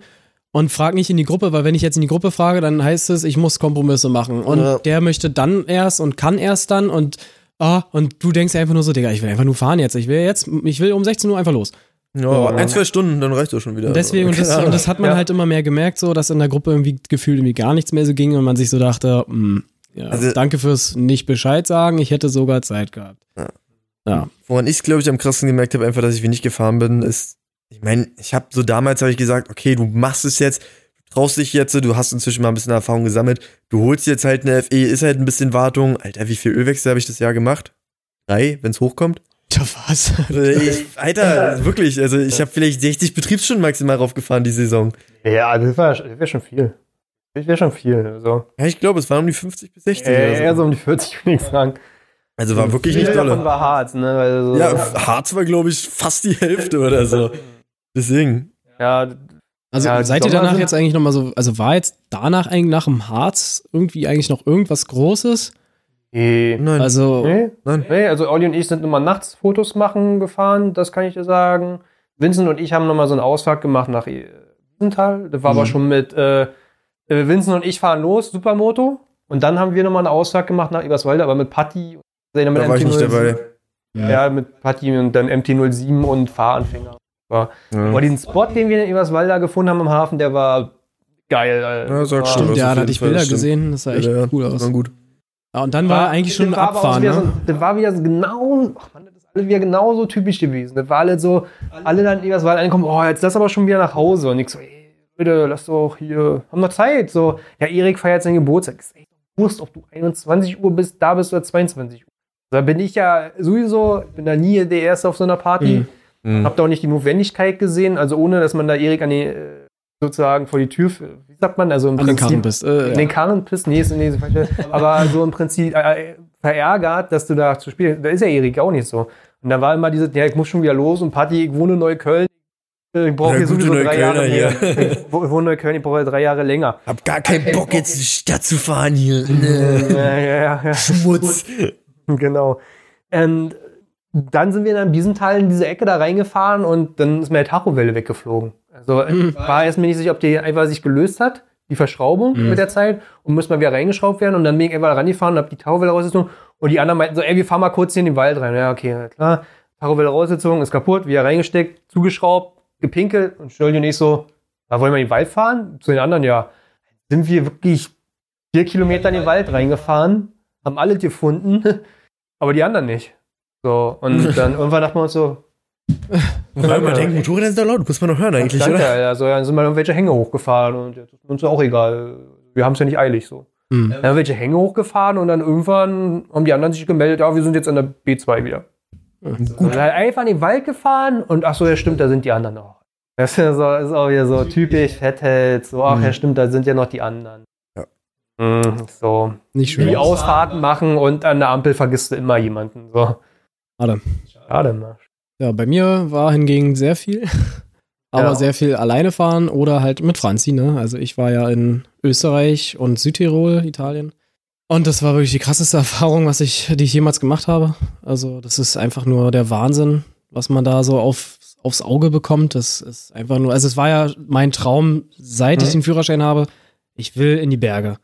und frage nicht in die Gruppe, weil wenn ich jetzt in die Gruppe frage, dann heißt es, ich muss Kompromisse machen. Und Ja. der möchte dann erst und kann erst dann und ah, und du denkst einfach nur so, Digga, ich will einfach nur fahren jetzt. Ich will jetzt, ich will um 16 Uhr einfach los. ja, ein, zwei Stunden, dann reicht das schon wieder. Und deswegen, und das, Keine Ahnung. und das hat man Ja. halt immer mehr gemerkt, so, dass in der Gruppe irgendwie gefühlt irgendwie gar nichts mehr so ging und man sich so dachte, hm, ja, Also- danke fürs nicht Bescheid sagen, ich hätte sogar Zeit gehabt. Ja. Ja. Woran ich, glaube ich, am krassesten gemerkt habe, einfach, dass ich wenig gefahren bin, ist, ich meine, ich habe so damals habe ich gesagt, okay, du machst es jetzt, du traust dich jetzt, du hast inzwischen mal ein bisschen Erfahrung gesammelt, du holst jetzt halt eine FE, ist halt ein bisschen Wartung. Alter, wie viel Ölwechsel habe ich das Jahr gemacht? Drei, wenn es hochkommt? Ja, was? <laughs> Also ich, Alter, wirklich, also ich habe vielleicht 60 Betriebsstunden maximal raufgefahren die Saison. ja, das wäre das wär schon viel. Das wäre schon viel. Also, Ja, ich glaube, es waren um die 50 bis 60. äh, oder so. eher so um die 40, würde ich sagen. Also war wirklich Viel nicht davon dolle. war hart, ne? Weil so, Ja, Harz war, glaube ich, fast die Hälfte oder so. Deswegen. ja, Also Ja, seid ihr danach jetzt eigentlich nochmal so, also war jetzt danach eigentlich nach dem Harz irgendwie eigentlich noch irgendwas Großes? nee. Nein, Also, Nee, nein. nee, also Olli und ich sind immer nachts Fotos machen gefahren, das kann ich dir sagen. Vincent und ich haben nochmal so einen Ausflug gemacht nach äh, Wiesenthal. Das war aber Mhm. schon mit äh, äh, Vincent und ich fahren los, Supermoto. Und dann haben wir nochmal einen Ausflug gemacht nach Eberswalde, aber mit Patti. Da war ich nicht dabei. Ja, mit Patti und dann MT-07 und Fahranfänger. Ja. Aber diesen Spot, den wir in Eberswalde gefunden haben im Hafen, der war geil. Ja, sag War- schon. stimmt, auf ja, da hatte ich Bilder gesehen, das sah echt Ja, cool aus. war gut. Ja, und dann war eigentlich schon war auch Abfahren, ne? so, Das war wieder so genau, ach Mann, das ist alles wieder genauso typisch gewesen. Das war alles so, alle dann in Eberswalde ankommen, oh, jetzt lass aber schon wieder nach Hause. Und ich so, ey, bitte, lass doch hier, haben wir Zeit. So, ja, Erik feiert seinen Geburtstag. Ich so, ey, du wusst, ob du 21 Uhr bist, da bist oder 22 Uhr. Da bin ich ja sowieso, ich bin da nie der Erste auf so einer Party. Mhm. Mhm. Hab da auch nicht die Notwendigkeit gesehen, also ohne, dass man da Erik an die, äh, sozusagen vor die Tür, wie sagt man, also im An den Prinzip, Karren bist. Äh, in den Karren pisst, nee, ist, nee, ist falsch. aber so im Prinzip äh, verärgert, dass du da zu spielen, da ist ja Erik auch nicht so. Und da war immer diese, ja, ich muss schon wieder los und Party, ich wohne in Neukölln, ich brauche Ja, hier sowieso drei Jahre hier. mehr. Ich wo- wohne in Neukölln, ich brauche ja drei Jahre länger. Hab gar keinen Bock, jetzt in die Stadt zu fahren hier. Ja, <laughs> ja, ja, ja. Schmutz. Genau. Und dann sind wir dann in Biesenthal in diese Ecke da reingefahren und dann ist mir die Tachowelle weggeflogen. Also Mhm. war erst mir nicht sicher, ob die einfach sich gelöst hat, die Verschraubung Mhm. mit der Zeit und muss mal wieder reingeschraubt werden und dann bin ich einfach rangefahren und hab die Tacho wieder rausgezogen und die anderen meinten so, ey, wir fahren mal kurz hier in den Wald rein. Ja, okay, klar. Tacho wieder rausgezogen, ist kaputt, wieder reingesteckt, zugeschraubt, gepinkelt und Stolli und ich so, da wollen wir in den Wald fahren? Zu den anderen, ja. Sind wir wirklich vier Kilometer in den Wald reingefahren, haben alle gefunden, <laughs> aber die anderen nicht. So, und <laughs> dann irgendwann dachten wir uns so, Weil man denkt, Motorräder sind da laut, muss man doch hören eigentlich, Danke, oder? Also, dann sind wir irgendwelche Hänge hochgefahren und jetzt ist uns ja auch egal. Wir haben es ja nicht eilig so. Hm. Dann haben wir welche Hänge hochgefahren und dann irgendwann haben die anderen sich gemeldet, ja, wir sind jetzt an der B2 wieder. Gut. Und dann einfach in den Wald gefahren und ach so, ja stimmt, da sind die anderen noch. Das ist, ja so, ist auch wieder so typisch Fetthead, so, ach ja Mhm. stimmt, da sind ja noch die anderen. Ja. Mhm, so. Nicht schön. Die Ausfahrten machen und an der Ampel vergisst du immer jemanden. So. Schade. Schade, Mann. Ja, bei mir war hingegen sehr viel. <laughs> Aber Ja. sehr viel alleine fahren oder halt mit Franzi, ne? Also ich war ja in Österreich und Südtirol, Italien. Und das war wirklich die krasseste <laughs> Erfahrung, was ich, die ich jemals gemacht habe. Also, das ist einfach nur der Wahnsinn, was man da so auf, aufs Auge bekommt. Das ist einfach nur, also es war ja mein Traum, seit ich Mhm. den Führerschein habe. Ich will in die Berge.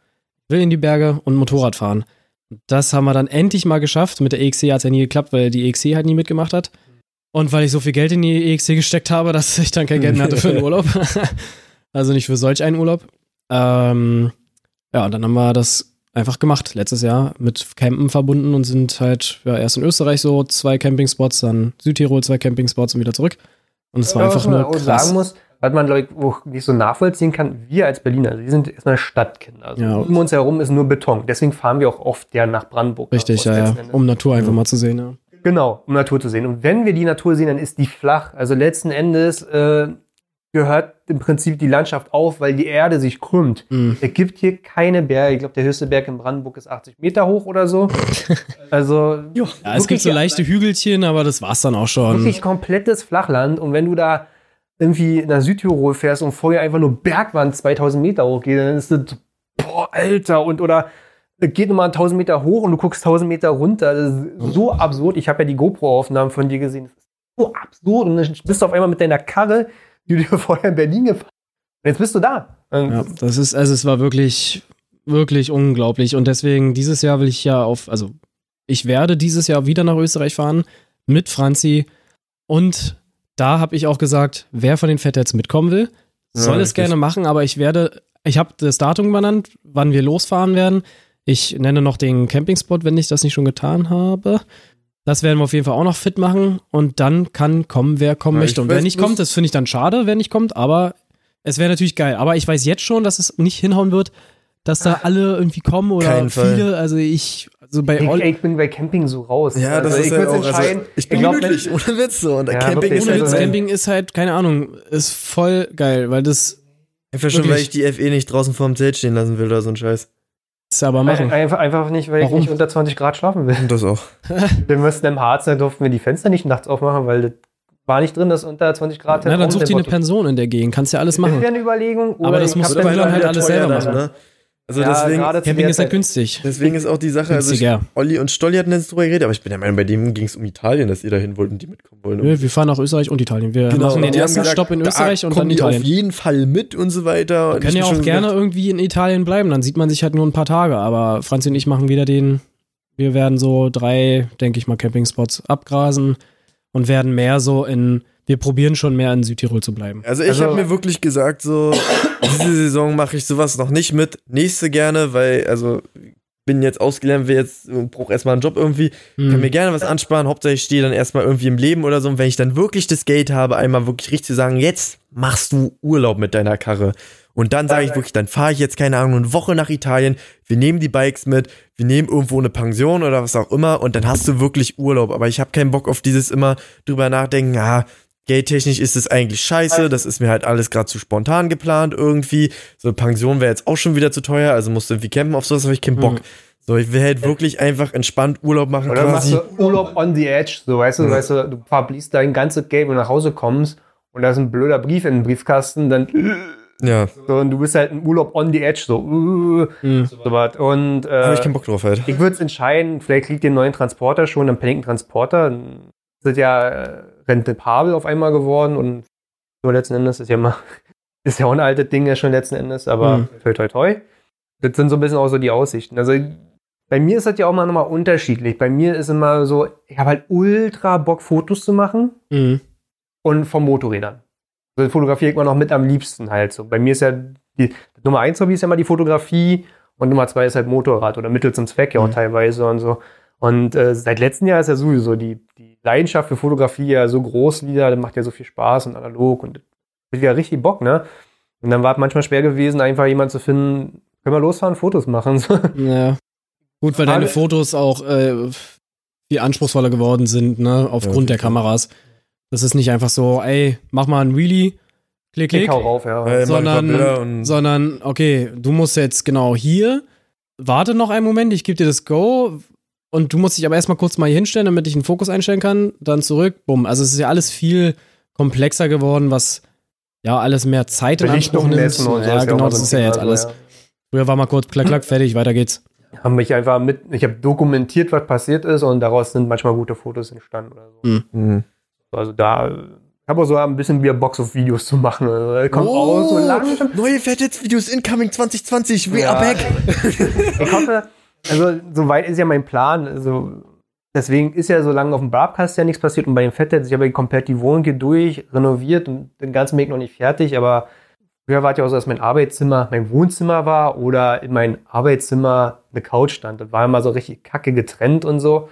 Ich will in die Berge und Motorrad fahren. Das haben wir dann endlich mal geschafft. Mit der EXC hat es ja nie geklappt, weil die EXC halt nie mitgemacht hat. Und weil ich so viel Geld in die EXC gesteckt habe, <laughs> dass ich dann kein Geld mehr hatte für einen <laughs> Urlaub. <laughs> also nicht für solch einen Urlaub. Ähm, ja, und dann haben wir das einfach gemacht, letztes Jahr mit Campen verbunden und sind halt ja, erst in Österreich so zwei Campingspots, dann Südtirol zwei Campingspots und wieder zurück. Und es war einfach nur krass. sagen muss, was man Leute auch nicht so nachvollziehen kann, wir als Berliner, also wir sind erstmal Stadtkinder. Also Ja. um uns herum ist nur Beton. Deswegen fahren wir auch oft ja nach Brandenburg. Richtig, ja, ja, um Natur einfach mal zu sehen, ja. Genau, um Natur zu sehen. Und wenn wir die Natur sehen, dann ist die flach. Also letzten Endes äh, gehört im Prinzip die Landschaft auf, weil die Erde sich krümmt. Mhm. Es gibt hier keine Berge. Ich glaube, der höchste Berg in Brandenburg ist 80 Meter hoch oder so. <laughs> Also Ja, es gibt so leichte Hügelchen, aber das war's dann auch schon. wirklich komplettes Flachland. Und wenn du da irgendwie nach Südtirol fährst und vorher einfach nur Bergwand 2000 Meter hochgeht, dann ist das, boah, Alter. Und oder geht nochmal 1000 Meter hoch und du guckst 1000 Meter runter. Das ist so absurd. Ich habe ja die GoPro-Aufnahmen von dir gesehen. Das ist so absurd. Und dann bist du auf einmal mit deiner Karre, die du dir <laughs> vorher in Berlin gefahren hast. Und jetzt bist du da. Ja, das ist, also es war wirklich, wirklich unglaublich. Und deswegen, dieses Jahr will ich ja auf, also ich werde dieses Jahr wieder nach Österreich fahren mit Franzi. Und da habe ich auch gesagt, wer von den Fatheads mitkommen will, soll Ja, es gerne machen, aber ich werde, ich habe das Datum benannt, wann wir losfahren werden. Ich nenne noch den Campingspot, wenn ich das nicht schon getan habe. Das werden wir auf jeden Fall auch noch fit machen und dann kann kommen, wer kommen Ja, möchte. Und wer nicht kommt, das finde ich dann schade, wenn nicht kommt, aber es wäre natürlich geil. Aber ich weiß jetzt schon, dass es nicht hinhauen wird, dass da alle irgendwie kommen oder Fall. viele. Also ich, also bei ich, ich bin bei Camping so raus. Ja, das also ist ich halt würde auch, also, entscheiden. ich bin glaub, wenn- glücklich, ohne Witz so. Und Ja, Camping ist ohne halt Witz, also- Camping ist halt, keine Ahnung, ist voll geil, weil das einfach schon, wirklich- weil ich die FE nicht draußen vorm Zelt stehen lassen will oder so ein Scheiß. ist aber machen. Einfach, einfach nicht, weil Warum? ich nicht unter 20 Grad schlafen will. Und das auch. <laughs> Wir müssten im Harz, da durften wir die Fenster nicht nachts aufmachen, weil das war nicht drin, dass unter 20 Grad Na, dann such dir eine Pension in der Gegend, kannst ja alles Das machen. wäre eine Überlegung. Aber das ich musst du dann halt alles selber machen. Ne? Also Ja, deswegen, Camping ist halt Zeit- günstig. deswegen ist auch die Sache, also ich, Günstiger. Olli und Stolli hatten jetzt drüber geredet, aber ich bin der Meinung, bei dem ging es um Italien, dass ihr dahin wollt und die mitkommen wollen. Nö, wir fahren nach Österreich und Italien. Wir machen den Genau, die haben ersten gesagt, Stopp in da Österreich und kommen dann die Italien. auf jeden Fall mit und so weiter. Wir können ja auch gerne gedacht, irgendwie in Italien bleiben, dann sieht man sich halt nur ein paar Tage. Aber Franzi und ich machen wieder den, wir werden so drei, denke ich mal, Campingspots abgrasen und werden mehr so in, wir probieren schon mehr in Südtirol zu bleiben. Also ich Also- habe mir wirklich gesagt, so, diese Saison mache ich sowas noch nicht mit. Nächste gerne, weil, also, bin jetzt ausgelernt, will jetzt, brauche erstmal einen Job irgendwie. Hm. Kann mir gerne was ansparen. Hauptsache ich stehe dann erstmal irgendwie im Leben oder so. Und wenn ich dann wirklich das Geld habe, einmal wirklich richtig zu sagen, jetzt machst du Urlaub mit deiner Karre. Und dann sage ich wirklich, dann fahre ich jetzt, keine Ahnung, eine Woche nach Italien. Wir nehmen die Bikes mit, wir nehmen irgendwo eine Pension oder was auch immer. Und dann hast du wirklich Urlaub. Aber ich habe keinen Bock auf dieses immer drüber nachdenken, ah, geldtechnisch ist es eigentlich scheiße. Das ist mir halt alles gerade zu spontan geplant irgendwie. So eine Pension wäre jetzt auch schon wieder zu teuer. Also musst du irgendwie campen. Auf sowas habe ich keinen Bock. Mhm. So, ich will halt wirklich einfach entspannt Urlaub machen Oder machst quasi. du Urlaub on the edge, so weißt du, Ja. weißt du, du verbliest dein ganzes Geld, wenn du nach Hause kommst und da ist ein blöder Brief in den Briefkasten, dann Ja, so, und du bist halt im Urlaub on the edge, so, uh, Hm. so was. Und habe ich äh, keinen Bock drauf halt. ich würde es entscheiden, vielleicht kriegt ihr einen neuen Transporter schon, dann ein Transporter. Dann Sind ja äh, rentabel auf einmal geworden und so letzten Endes ist ja mal <laughs> ist ja auch ein altes Ding ja schon letzten Endes, aber Mhm. toi toi toi. Das sind so ein bisschen auch so die Aussichten. Also bei mir ist das ja auch mal nochmal unterschiedlich. Bei mir ist immer so, ich habe halt ultra Bock, Fotos zu machen Mhm. und von Motorrädern. Also fotografiere ich immer noch mit am liebsten halt so. Bei mir ist ja die Nummer eins Hobby ist ja immer die Fotografie und Nummer zwei ist halt Motorrad oder Mittel zum Zweck ja auch Mhm. teilweise und so. Und äh, seit letztem Jahr ist ja sowieso die, die Leidenschaft für Fotografie ja so groß wieder, das macht ja so viel Spaß und analog und das ja richtig Bock, ne? Und dann war es manchmal schwer gewesen, einfach jemanden zu finden, können wir losfahren, Fotos machen. Ja. Gut, weil deine Fotos auch äh, viel anspruchsvoller geworden sind, ne, aufgrund Ja, der Kameras. Das ist nicht einfach so, ey, mach mal ein Wheelie, klick, Ich klick, hau rauf, ja. Man sondern, sondern, okay, du musst jetzt genau hier, warte noch einen Moment, ich gebe dir das Go und du musst dich aber erstmal kurz mal hier hinstellen, damit ich einen Fokus einstellen kann, dann zurück, bumm. Also es ist ja alles viel komplexer geworden, was ja alles mehr Zeit in Anspruch nimmt. so. ja, genau, das ist ja Thema, jetzt alles. ja. Früher war mal kurz, klack, klack, fertig, weiter geht's. Haben mich einfach mit, ich habe dokumentiert, was passiert ist und daraus sind manchmal gute Fotos entstanden oder so. Mhm. Also da, ich habe auch so ein bisschen wieder Box auf Videos zu machen. Also, kommt Oh, so langsam. Neue Fettets-Videos incoming 2020. We Ja. are back. <laughs> Ich hoffe, also soweit ist ja mein Plan. Also, deswegen ist ja so lange auf dem Broadcast ja nichts passiert und bei den Fettets, ich habe ja komplett die Wohnung hier durch, renoviert und den ganzen Weg noch nicht fertig, aber früher war es ja auch so, dass mein Arbeitszimmer mein Wohnzimmer war oder in mein Arbeitszimmer eine Couch stand. Das war immer so richtig kacke getrennt und so.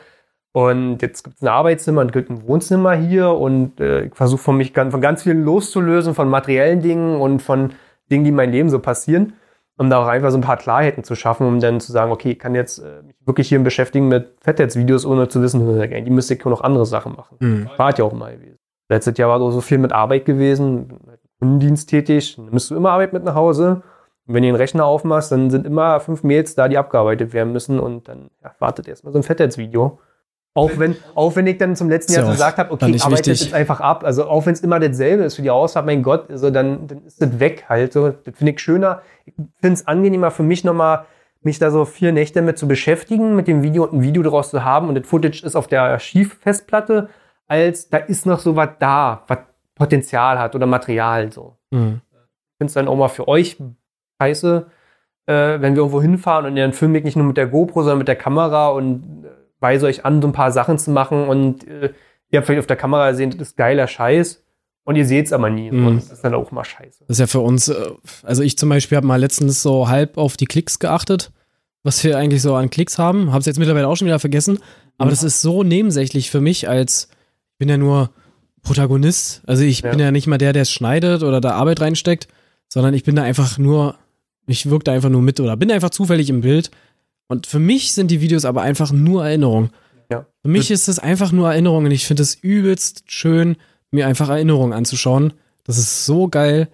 Und jetzt gibt es ein Arbeitszimmer und gibt ein Wohnzimmer hier und äh, ich versuche von mich ganz, von ganz vielen loszulösen, von materiellen Dingen und von Dingen, die in meinem Leben so passieren um da auch einfach so ein paar Klarheiten zu schaffen, um dann zu sagen, okay, ich kann jetzt äh, mich wirklich hier beschäftigen mit Fetheads-Videos, ohne zu wissen, die müsste ich noch andere Sachen machen. Mhm. War ja auch mal gewesen. Letztes Jahr war so viel mit Arbeit gewesen, Kundendienst tätig, dann nimmst du immer Arbeit mit nach Hause. Und wenn du den Rechner aufmachst, dann sind immer fünf Mails da, die abgearbeitet werden müssen und dann ja, wartet erstmal so ein Fetheads-Video. Auch wenn, auch wenn ich dann zum letzten Jahr auch gesagt habe, okay, arbeite jetzt einfach ab. Also auch wenn es immer dasselbe ist für die Ausfahrt, mein Gott, also dann, dann ist das weg halt. So. Das finde ich schöner. Ich finde es angenehmer für mich nochmal, mich da so vier Nächte mit zu beschäftigen, mit dem Video und ein Video daraus zu haben und das Footage ist auf der Archivfestplatte, als da ist noch so was da, was Potenzial hat oder Material so. Mhm. Ich finde es dann auch mal für euch scheiße, äh, wenn wir irgendwo hinfahren und dann filme ich nicht nur mit der GoPro, sondern mit der Kamera und weise euch an, so ein paar Sachen zu machen und äh, ihr habt vielleicht auf der Kamera gesehen, das ist geiler Scheiß und ihr seht es aber nie. Mhm. Und das ist dann auch mal scheiße. Das ist ja für uns, äh, also ich zum Beispiel habe mal letztens so halb auf die Klicks geachtet, was wir eigentlich so an Klicks haben. Habe es jetzt mittlerweile auch schon wieder vergessen. Aber das ist so nebensächlich für mich, als ich bin ja nur Protagonist. Also ich Ja. bin ja nicht mal der, der es schneidet oder da Arbeit reinsteckt, sondern ich bin da einfach nur, ich wirke da einfach nur mit oder bin einfach zufällig im Bild. Und für mich sind die Videos aber einfach nur Erinnerungen. Ja. Für mich ist es einfach nur Erinnerung und ich finde es übelst schön, mir einfach Erinnerungen anzuschauen. Das ist so geil.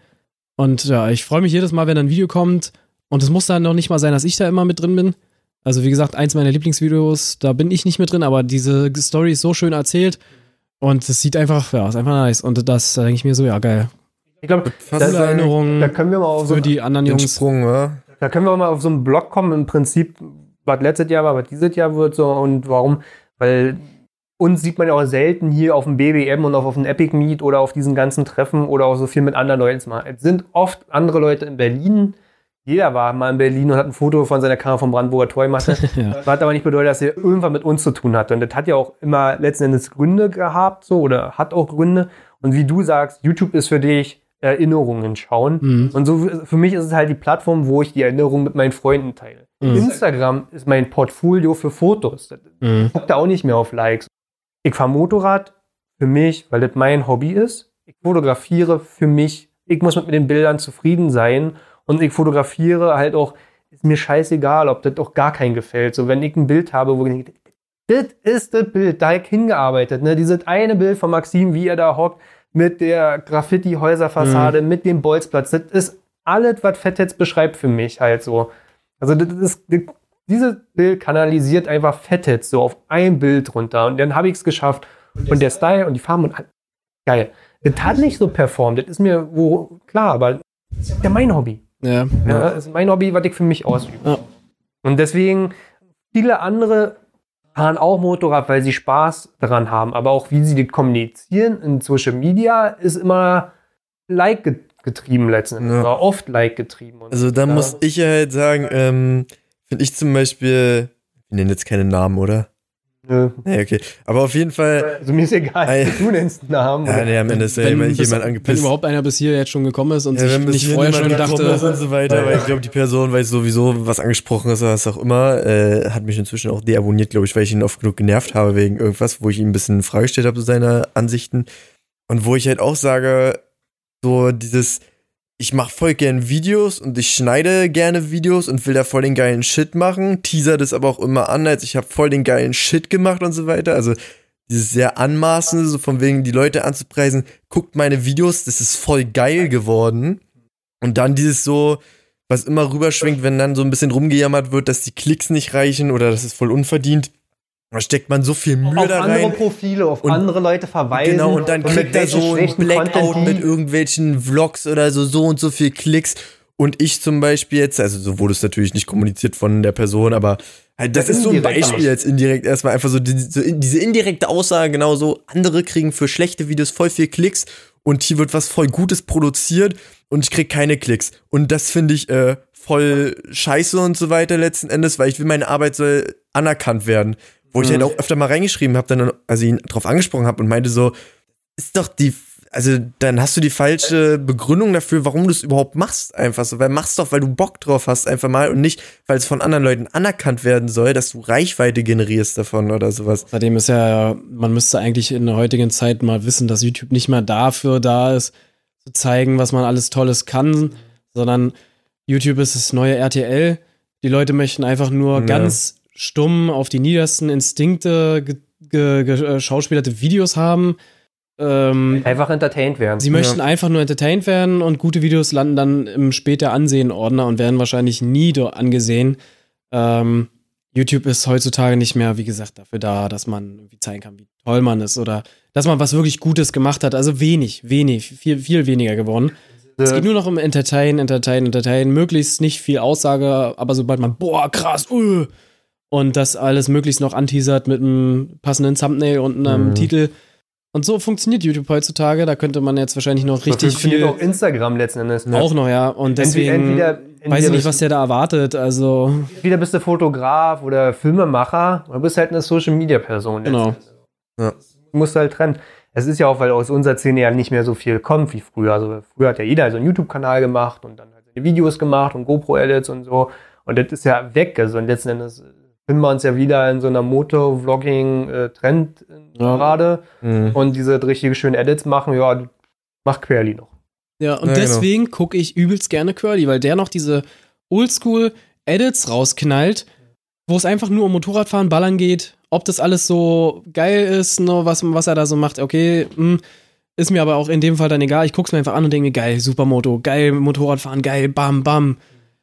Und ja, ich freue mich jedes Mal, wenn ein Video kommt. Und es muss dann noch nicht mal sein, dass ich da immer mit drin bin. Also, wie gesagt, eins meiner Lieblingsvideos, da bin ich nicht mit drin, aber diese Story ist so schön erzählt. Und es sieht einfach, ja, ist einfach nice. Und das da denke ich mir so, ja, geil. Ich glaube, sagen, Erinnerungen da können wir mal auf so für die anderen Jungs. Sprung, wa? Da können wir mal auf so einen Blog kommen, im Prinzip, was letztes Jahr war, was dieses Jahr wird, so und warum. Weil uns sieht man ja auch selten hier auf dem BBM und auf, auf dem Epic Meet oder auf diesen ganzen Treffen oder auch so viel mit anderen Leuten zu machen. Es sind oft andere Leute in Berlin. Jeder war mal in Berlin und hat ein Foto von seiner Kamera vom Brandenburger Tor gemacht. <laughs> Ja. Was aber nicht bedeutet, dass er irgendwann mit uns zu tun hatte. Und das hat ja auch immer letzten Endes Gründe gehabt, so, oder hat auch Gründe. Und wie du sagst, YouTube ist für dich Erinnerungen schauen. Mhm. Und so für mich ist es halt die Plattform, wo ich die Erinnerungen mit meinen Freunden teile. Mhm. Instagram ist mein Portfolio für Fotos. Ich Mhm. gucke da auch nicht mehr auf Likes. Ich fahre Motorrad für mich, weil das mein Hobby ist. Ich fotografiere für mich. Ich muss mit den Bildern zufrieden sein. Und ich fotografiere halt auch, ist mir scheißegal, ob das auch gar keinen gefällt. So, wenn ich ein Bild habe, wo ich denke, das ist das Bild, da ich hingearbeitet. Ne? Dieses eine Bild von Maxim, wie er da hockt, mit der Graffiti-Häuserfassade, mit dem Bolzplatz. Das ist alles, was Fett jetzt beschreibt für mich halt so. Also das ist, dieses Bild kanalisiert einfach Fettheads so auf ein Bild runter. Und dann habe ich es geschafft. Und der Style und die Farben und geil. Das hat nicht so performt. Das ist mir wo klar, aber das ist ja mein Hobby. Ja. Ja, das ist mein Hobby, was ich für mich ausübe. Ja. Und deswegen, viele andere fahren auch Motorrad, weil sie Spaß daran haben. Aber auch wie sie das kommunizieren in Social Media ist immer Like getrieben letzten Endes. Ja. Oder oft Like getrieben. Und Also da ja. muss ich ja halt sagen, ähm, finde ich zum Beispiel, wir nennen jetzt keine Namen, oder? Nö. Nee, okay. Aber auf jeden Fall, Also mir ist egal, Ei. du nennst einen Namen. ja, nee, am Ende ist ja bis- jemand wenn angepisst. überhaupt einer bis hier jetzt schon gekommen ist und Ja, sich wenn bis nicht vorher schon gekommen ist dachte, und so weiter, weil ich glaube, die Person weiß sowieso, was angesprochen ist oder was auch immer, äh, hat mich inzwischen auch deabonniert, glaube ich, weil ich ihn oft genug genervt habe wegen irgendwas, wo ich ihm ein bisschen in Frage gestellt habe, so seine Ansichten. Und wo ich halt auch sage, so dieses, ich mache voll gern Videos und ich schneide gerne Videos und will da voll den geilen Shit machen, teaser das aber auch immer an, als ich habe voll den geilen Shit gemacht und so weiter. Also dieses sehr anmaßende, so von wegen die Leute anzupreisen, guckt meine Videos, das ist voll geil geworden. Und dann dieses so, was immer rüberschwingt, wenn dann so ein bisschen rumgejammert wird, dass die Klicks nicht reichen oder das ist voll unverdient. Da steckt man so viel Mühe auf da andere rein. Profile, auf Und- andere Leute verweisen. Genau, und dann mit kriegt er so ein Blackout mit irgendwelchen Vlogs oder so, so und so viel Klicks. Und ich zum Beispiel jetzt, also so wurde es natürlich nicht kommuniziert von der Person, aber halt, das Ja, ist so ein Beispiel jetzt indirekt erstmal einfach so, die, so in- diese indirekte Aussage genauso. Andere kriegen für schlechte Videos voll viel Klicks und hier wird was voll Gutes produziert und ich krieg keine Klicks. Und das finde ich äh, voll scheiße und so weiter letzten Endes, weil ich will, meine Arbeit soll anerkannt werden. Wo ich Mhm. halt auch öfter mal reingeschrieben habe, dann, also ihn drauf angesprochen habe und meinte so, ist doch die, also dann hast du die falsche Begründung dafür, warum du es überhaupt machst, einfach so. Weil machst doch, weil du Bock drauf hast, einfach mal und nicht, weil es von anderen Leuten anerkannt werden soll, dass du Reichweite generierst davon oder sowas. Außerdem ist ja, man müsste eigentlich in der heutigen Zeit mal wissen, dass YouTube nicht mehr dafür da ist, zu zeigen, was man alles Tolles kann, sondern YouTube ist das neue RTL. Die Leute möchten einfach nur Ja. ganz stumm auf die niedersten Instinkte ge ge ge äh, schauspielerte Videos haben. Ähm, einfach entertained werden. Sie möchten einfach nur entertained werden und gute Videos landen dann im später Ansehen-Ordner und werden wahrscheinlich nie dort angesehen. Ähm, YouTube ist heutzutage nicht mehr, wie gesagt, dafür da, dass man irgendwie zeigen kann, wie toll man ist oder dass man was wirklich Gutes gemacht hat. Also wenig, wenig, viel, viel weniger geworden. Es geht nur noch um Entertain, Entertain, Entertain. Möglichst nicht viel Aussage, aber sobald man, boah, krass, uh, und das alles möglichst noch anteasert mit einem passenden Thumbnail und einem Mhm. Titel. Und so funktioniert YouTube heutzutage. Da könnte man jetzt wahrscheinlich noch richtig funktioniert viel. auch Instagram letzten Endes. Auch noch, ja. Und deswegen entweder, weiß ich entweder nicht, was der da erwartet. Also, Entweder bist du Fotograf oder Filmemacher oder bist halt eine Social Media Person. Genau. Ja. Du musst halt trennen. Es ist ja auch, weil aus unserer Szene ja nicht mehr so viel kommt wie früher. Also früher hat ja jeder so einen YouTube-Kanal gemacht und dann halt seine Videos gemacht und GoPro-Edits und so. Und das ist ja weg. Also und letzten Endes finden wir uns ja wieder in so einer Moto-Vlogging-Trend Ja. gerade. Mhm. Und diese richtig schönen Edits machen, ja, macht Querly noch. ja. Und Ja, genau. deswegen gucke ich übelst gerne Curly, weil der noch diese Oldschool-Edits rausknallt, wo es einfach nur um Motorradfahren, Ballern geht. Ob das alles so geil ist, ne, was, was er da so macht, okay, hm, ist mir aber auch in dem Fall dann egal. Ich gucke es mir einfach an und denke mir, geil, Supermoto, geil, Motorradfahren, geil, bam, bam.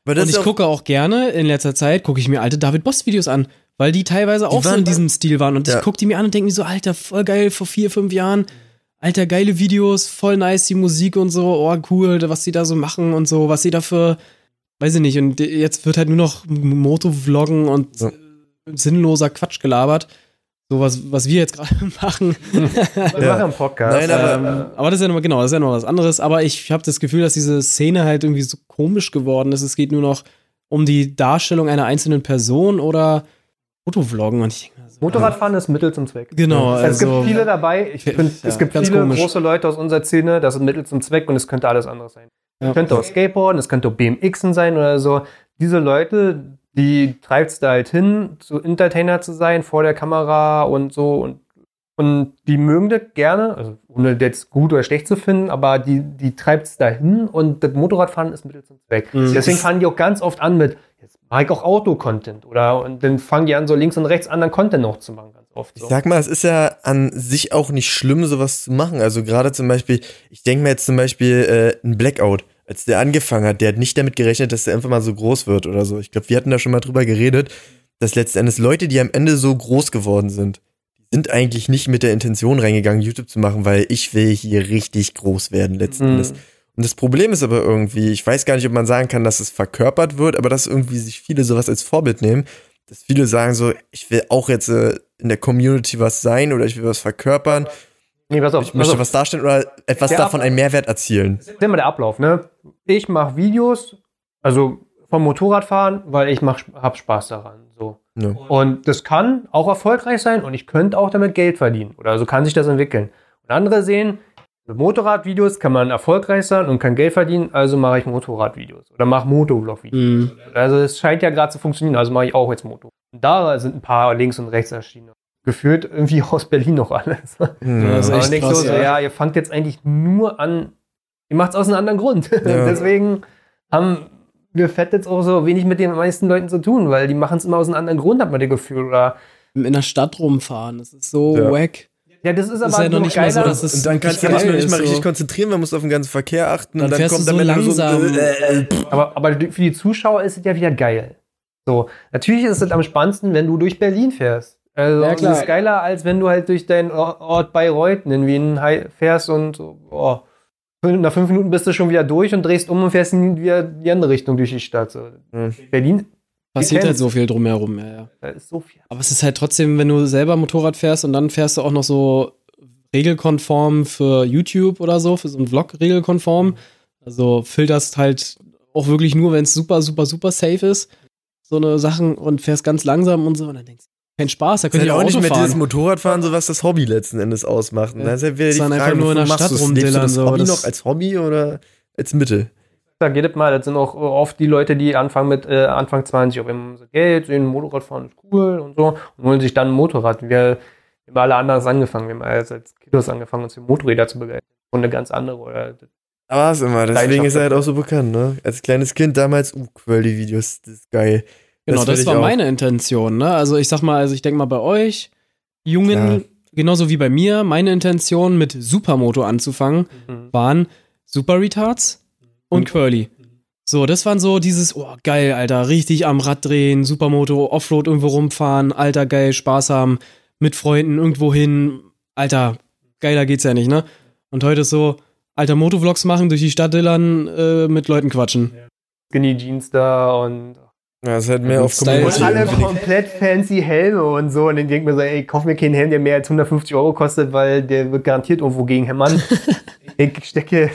Und ich auch- gucke auch gerne, in letzter Zeit, gucke ich mir alte David Boss-Videos an, weil die teilweise auch so in diesem Stil waren. Und Ja. ich gucke die mir an und denke mir so, Alter, voll geil, vor vier, fünf Jahren. Alter, geile Videos, voll nice, die Musik und so, oh cool, was die da so machen und so, was sie dafür, weiß ich nicht. Und jetzt wird halt nur noch Motovloggen und Ja. sinnloser Quatsch gelabert. So was, was wir jetzt gerade <laughs> machen. Wir Ja. machen einen Podcast. Nein, aber- Ähm, aber das ist ja nochmal, genau, das ist ja noch was anderes. Aber ich habe das Gefühl, dass diese Szene halt irgendwie so komisch geworden ist. Es geht nur noch um die Darstellung einer einzelnen Person oder Fotovloggen. Und ich denke, mir so, Motorradfahren ist Mittel zum Zweck. Genau, es also, gibt viele dabei. Ich Ja, finde, es gibt ganz viele komisch. große Leute aus unserer Szene, das ist Mittel zum Zweck und es könnte alles andere sein. Ja. Es könnte auch Skateboarden, es könnte auch BMXen sein oder so. Diese Leute, die treibt es da halt hin, zu Entertainer zu sein vor der Kamera und so und und die mögen das gerne, also ohne das jetzt gut oder schlecht zu finden, aber die, die treibt es dahin und das Motorradfahren ist Mittel zum Zweck. Mhm. Deswegen fangen die auch ganz oft an mit, jetzt mache ich auch Auto-Content oder und dann fangen die an, so links und rechts anderen Content noch zu machen, ganz oft. Ich So. sag mal, es ist ja an sich auch nicht schlimm, sowas zu machen. Also gerade zum Beispiel, ich denke mir jetzt zum Beispiel äh, ein Blackout, als der angefangen hat, der hat nicht damit gerechnet, dass der einfach mal so groß wird oder so. Ich glaube, wir hatten da schon mal drüber geredet, dass letzten Endes Leute, die am Ende so groß geworden sind, sind eigentlich nicht mit der Intention reingegangen, YouTube zu machen, weil ich will hier richtig groß werden letzten Mhm. Endes. Und das Problem ist aber irgendwie, ich weiß gar nicht, ob man sagen kann, dass es verkörpert wird, aber dass irgendwie sich viele sowas als Vorbild nehmen, dass viele sagen so, ich will auch jetzt äh, in der Community was sein oder ich will was verkörpern. Nee, pass auf. Ich möchte pass auf. was darstellen oder etwas Der davon Ab- einen Mehrwert erzielen. Das ist immer der Ablauf, ne? Ich mache Videos, also vom Motorradfahren, weil ich mach, hab Spaß daran. So. Ja. Und das kann auch erfolgreich sein und ich könnte auch damit Geld verdienen. Oder so kann sich das entwickeln. Und andere sehen, mit Motorradvideos kann man erfolgreich sein und kann Geld verdienen, also mache ich Motorradvideos oder mache Motovlog-Videos. Mhm. Also es scheint ja gerade zu funktionieren, also mache ich auch jetzt Moto. Und da sind ein paar links und rechts erschienen. Geführt irgendwie aus Berlin noch alles. <laughs> Ja, das ist echt krass, so, ja. ja, ihr fangt jetzt eigentlich nur an, ihr macht es aus einem anderen Grund. <laughs> Ja. Deswegen haben wir Fett jetzt auch so wenig mit den meisten Leuten zu tun, weil die machen es immer aus einem anderen Grund, hat man das Gefühl. Oder In der Stadt rumfahren, das ist so Ja. wack. ja, das ist Das aber ist ja noch nicht mal so, dass es Und dann kannst du dich noch nicht mal richtig so. konzentrieren, man muss auf den ganzen Verkehr achten Dann und dann fährst kommt du so nur langsam. So, äh, aber, aber für die Zuschauer ist es ja wieder geil. So, natürlich ist es am spannendsten, wenn du durch Berlin fährst. Also, Ja, klar. Das ist geiler, als wenn du halt durch deinen Or- Ort Bayreuth in Wien fährst und oh, nach fünf Minuten bist du schon wieder durch und drehst um und fährst in wieder die andere Richtung durch die Stadt. So. Hm. Berlin, Passiert halt so viel drumherum, ja, ja. da ist so viel. Aber es ist halt trotzdem, wenn du selber Motorrad fährst und dann fährst du auch noch so regelkonform für YouTube oder so, für so einen Vlog regelkonform. Also filterst halt auch wirklich nur, wenn es super, super, super safe ist. So eine Sachen und fährst ganz langsam und so. Und dann denkst du, kein Spaß, da könnt ihr auch auch nicht mehr dieses fahren. Motorradfahren, so was das Hobby letzten Endes ausmacht. Ja. dann ist ja wieder die Frage, einfach nur in der Stadt? Lebst du rumdillern, das so, Hobby das- noch als Hobby oder als Mittel? Da geht es mal, das sind auch oft die Leute, die anfangen mit äh, Anfang 20, auf einmal so Geld, sehen Motorradfahren ist cool und so und holen sich dann ein Motorrad. Wir, wir haben alle anders angefangen, wir haben als, als Kiddos angefangen, uns für Motorräder zu begeistern. Und eine ganz andere. Oder, Aber was immer, deswegen ist er halt auch so bekannt, ne? Als kleines Kind damals, uh, Quirly-Videos, das ist geil. Genau, Das das, war meine Intention. Ne? Also ich sag mal, also ich denke mal bei euch, Jungen, Klar. genauso wie bei mir, meine Intention mit Supermoto anzufangen, Mhm. waren Super Retards und Und- Quirly. So, das waren so dieses, oh geil, Alter, richtig am Rad drehen, Supermoto, Offroad irgendwo rumfahren, Alter, geil, Spaß haben, mit Freunden irgendwo hin, Alter, geiler geht's ja nicht, ne? Und heute ist so, alter, Motovlogs machen, durch die Stadt dillern, äh, mit Leuten quatschen. Skinny Jeans da und, Ja, es ist halt mehr auf Style und alle komplett fancy Helme und so. Und dann denkt man so, ey, kauf mir keinen Helm, der mehr als 150 Euro kostet, weil der wird garantiert irgendwo gegen hämmern. <laughs> ich stecke,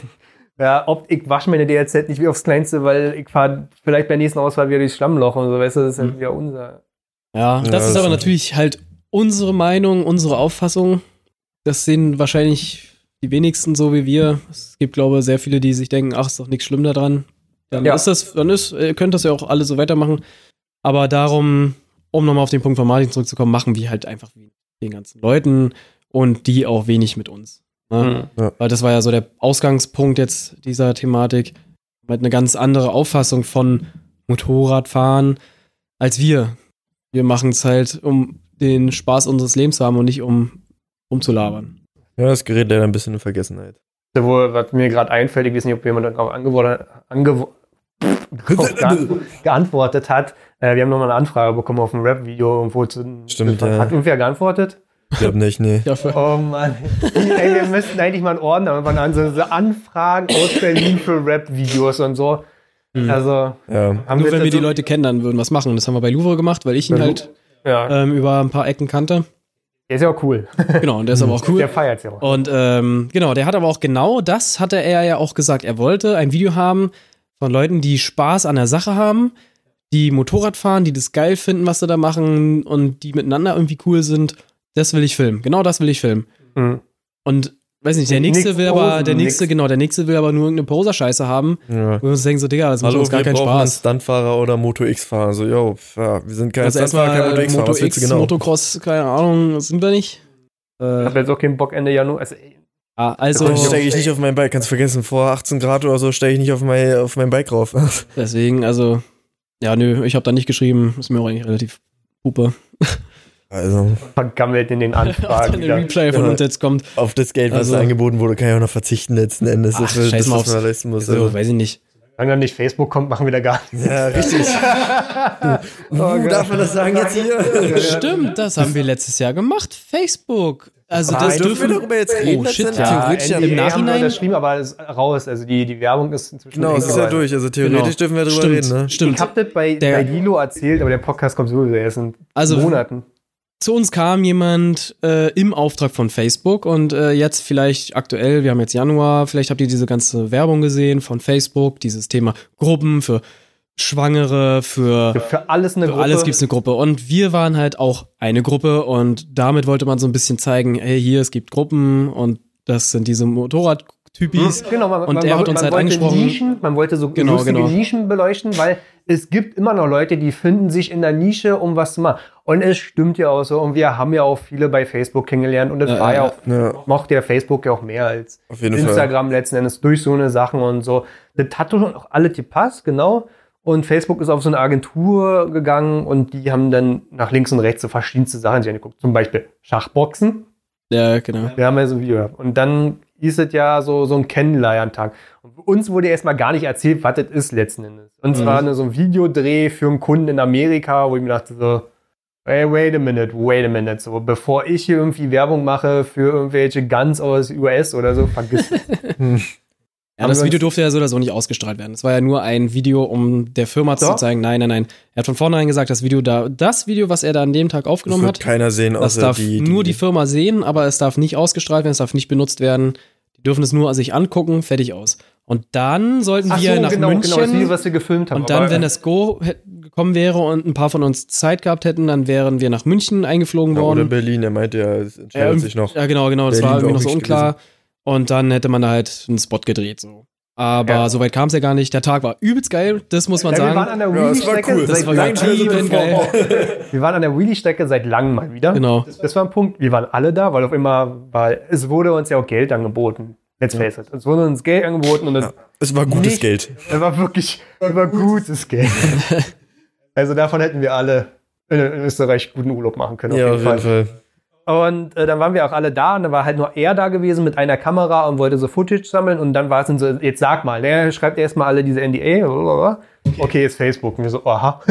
ja, ob ich wasche meine DRZ nicht wie aufs Kleinste, weil ich fahre vielleicht bei der nächsten Auswahl wieder durchs Schlammloch und so, weißt du, das ist halt Mhm. wieder unser. Ja, Ja, das das ist aber natürlich halt unsere Meinung, unsere Auffassung. Das sehen wahrscheinlich die wenigsten so wie wir. Es gibt, glaube ich, sehr viele, die sich denken, ach, ist doch nichts schlimm daran. Dann Ja. ist das, dann ist, ihr könnt das ja auch alle so weitermachen. Aber darum, um nochmal auf den Punkt von Martin zurückzukommen, machen wir halt einfach wie den ganzen Leuten und die auch wenig mit uns. Ne? Mhm. Weil das war ja so der Ausgangspunkt jetzt dieser Thematik. Mit eine ganz andere Auffassung von Motorradfahren als wir. Wir machen es halt, um den Spaß unseres Lebens zu haben und nicht um umzulabern. Ja, das gerät leider ein bisschen in Vergessenheit. Wo, was mir gerade einfällt, ich weiß nicht, ob jemand darauf <laughs> geantwortet hat. Äh, wir haben nochmal eine Anfrage bekommen auf ein Rap-Video irgendwo zu. Stimmt, Hat ja. irgendwer geantwortet? Ich glaube nicht, nee. Oh Mann. Ey, wir müssten eigentlich mal einen Ordner irgendwann an, so, so Anfragen aus Berlin für Rap-Videos und so. Mhm. Also, Ja. haben nur wenn wir jetzt die so- Leute kennen, dann würden wir es machen. Das haben wir bei Louvre gemacht, weil ich ihn halt Ja, ähm, über ein paar Ecken kannte. Der ist ja auch cool. Genau, und der ist aber auch cool. Der feiert ja auch. Und ähm, genau, der hat aber auch genau das, hatte er ja auch gesagt. Er wollte ein Video haben von Leuten, die Spaß an der Sache haben, die Motorrad fahren, die das geil finden, was sie da machen und die miteinander irgendwie cool sind. Das will ich filmen. Genau das will ich filmen. Mhm. Und weiß nicht, der Nix nächste will aber, posen, der nächste, nix. genau, der nächste will aber nur irgendeine Poser-Scheiße haben. ja. Wo wir uns denken, so, Digga, das macht Hallo, uns gar wir keinen brauchen einen Spaß. Stuntfahrer oder Moto X-Fahrer. So, yo, ja, wir sind keine Also Stuntfahrer, kein Moto äh, X-Fahrer. Moto X, du genau? Motocross, keine Ahnung, sind wir nicht. Ich Äh, habe jetzt auch keinen Bock Ende Januar. Also, ah, also, So steige ich nicht auf mein Bike, kannst du vergessen. Vor 18 Grad oder so steige ich nicht auf mein, auf mein Bike rauf. <laughs> deswegen, also, ja, nö, ich habe da nicht geschrieben. Ist mir auch eigentlich relativ pupe. Also, vergammelt in den <laughs> Anfragen. wenn wieder. Replay von uns jetzt kommt. auf das Geld, was Also- da angeboten wurde, kann ich auch noch verzichten letzten Endes. Ach, Das das, was aufs- man leisten muss. So, Also. weiß ich nicht. Wenn dann nicht Facebook kommt, machen wir da gar nichts. Ja, richtig. <laughs> Oh uh, Gott. darf man das sagen jetzt hier? Stimmt, das haben wir letztes Jahr gemacht. Facebook. Also Aber das dürfen wir darüber jetzt reden? Oh, shit, ja. Theoretisch ja. im NDA haben wir Nachhinein- unterschrieben, aber es ist raus. Also die, die Werbung ist inzwischen Genau, es ist ja durch. Also theoretisch Genau. dürfen wir drüber Stimmt, reden, ne? stimmt. Ich habe das bei, Der- bei Lilo erzählt, aber der Podcast kommt sowieso erst in Also- Monaten. Zu uns kam jemand äh, im Auftrag von Facebook und äh, jetzt vielleicht aktuell, wir haben jetzt Januar, vielleicht habt ihr diese ganze Werbung gesehen von Facebook, dieses Thema Gruppen für Schwangere, für, Für alles eine für Gruppe. alles gibt's eine Gruppe. Und wir waren halt auch eine Gruppe und damit wollte man so ein bisschen zeigen, hey, hier, es gibt Gruppen und das sind diese Motorradtypis. Genau, man, Und man, er hat uns man halt wollte angesprochen. Nischen, man wollte so Genau, lustige genau. Nischen beleuchten, weil es gibt immer noch Leute, die finden sich in der Nische, um was zu machen. Und es stimmt ja auch so. Und wir haben ja auch viele bei Facebook kennengelernt. Und es Ja, war ja ja, auch, ja. mochte ja Facebook ja auch mehr als jeden Fall. Instagram letzten Endes durch so eine Sachen und so. Das hat schon auch alle gepasst, genau. Und Facebook ist auf so eine Agentur gegangen und die haben dann nach links und rechts so verschiedenste Sachen sich angeguckt. Zum Beispiel Schachboxen. Ja, genau. Wir haben ja so ein Video gehabt. Und dann ist es ja so, so ein Kennenlerntag. Und uns wurde erstmal gar nicht erzählt, was das ist letzten Endes. Und zwar Mhm. so ein Videodreh für einen Kunden in Amerika, wo ich mir dachte so, hey, wait a minute, wait a minute. So, bevor ich hier irgendwie Werbung mache für irgendwelche Guns aus US oder so, vergiss es. <laughs> Ja, das Video durfte ja so oder so nicht ausgestrahlt werden. Es war ja nur ein Video, um der Firma zu Doch. zeigen, nein, nein, nein. Er hat von vornherein gesagt, das Video da, das Video, was er da an dem Tag Das aufgenommen wird hat, keiner sehen, das darf die, nur die Firma sehen, aber es darf nicht ausgestrahlt werden, es darf nicht benutzt werden. Die dürfen es nur sich angucken, fertig aus. Und dann sollten Ach wir so, nach genau, München. genau, das Video, was wir gefilmt haben. und dann, wenn das Go hä- gekommen wäre und ein paar von uns Zeit gehabt hätten, dann wären wir nach München eingeflogen ja, oder worden. Berlin, er meinte ja, es entscheidet irgend- sich noch. Ja, genau, genau. Das Berlin war irgendwie noch so unklar. Und dann hätte man da halt einen Spot gedreht, so. Aber Ja. soweit kam es ja gar nicht. Der Tag war übelst geil, das muss man ja, wir waren sagen. an der Ja, es war Wheelie-Strecke cool. Das seit war langem übertrieben geil. <laughs> Wir waren an der Wheelie-Strecke seit langem mal wieder. Genau. Das war ein Punkt. Wir waren alle da, weil auf immer, weil es wurde uns ja auch Geld angeboten. Let's face it. Es wurde uns Geld angeboten und das, Es war gutes Nicht- Geld. das war wirklich, das war gutes Geld. <laughs> also davon hätten wir alle in, in Österreich guten Urlaub machen können. Ja, auf jeden Fall. Und äh, dann waren wir auch alle da und dann war halt nur er da gewesen mit einer Kamera und wollte so Footage sammeln und dann war es dann so, jetzt sag mal, der schreibt erstmal alle diese NDA, okay, ist Facebook. Und wir so, aha.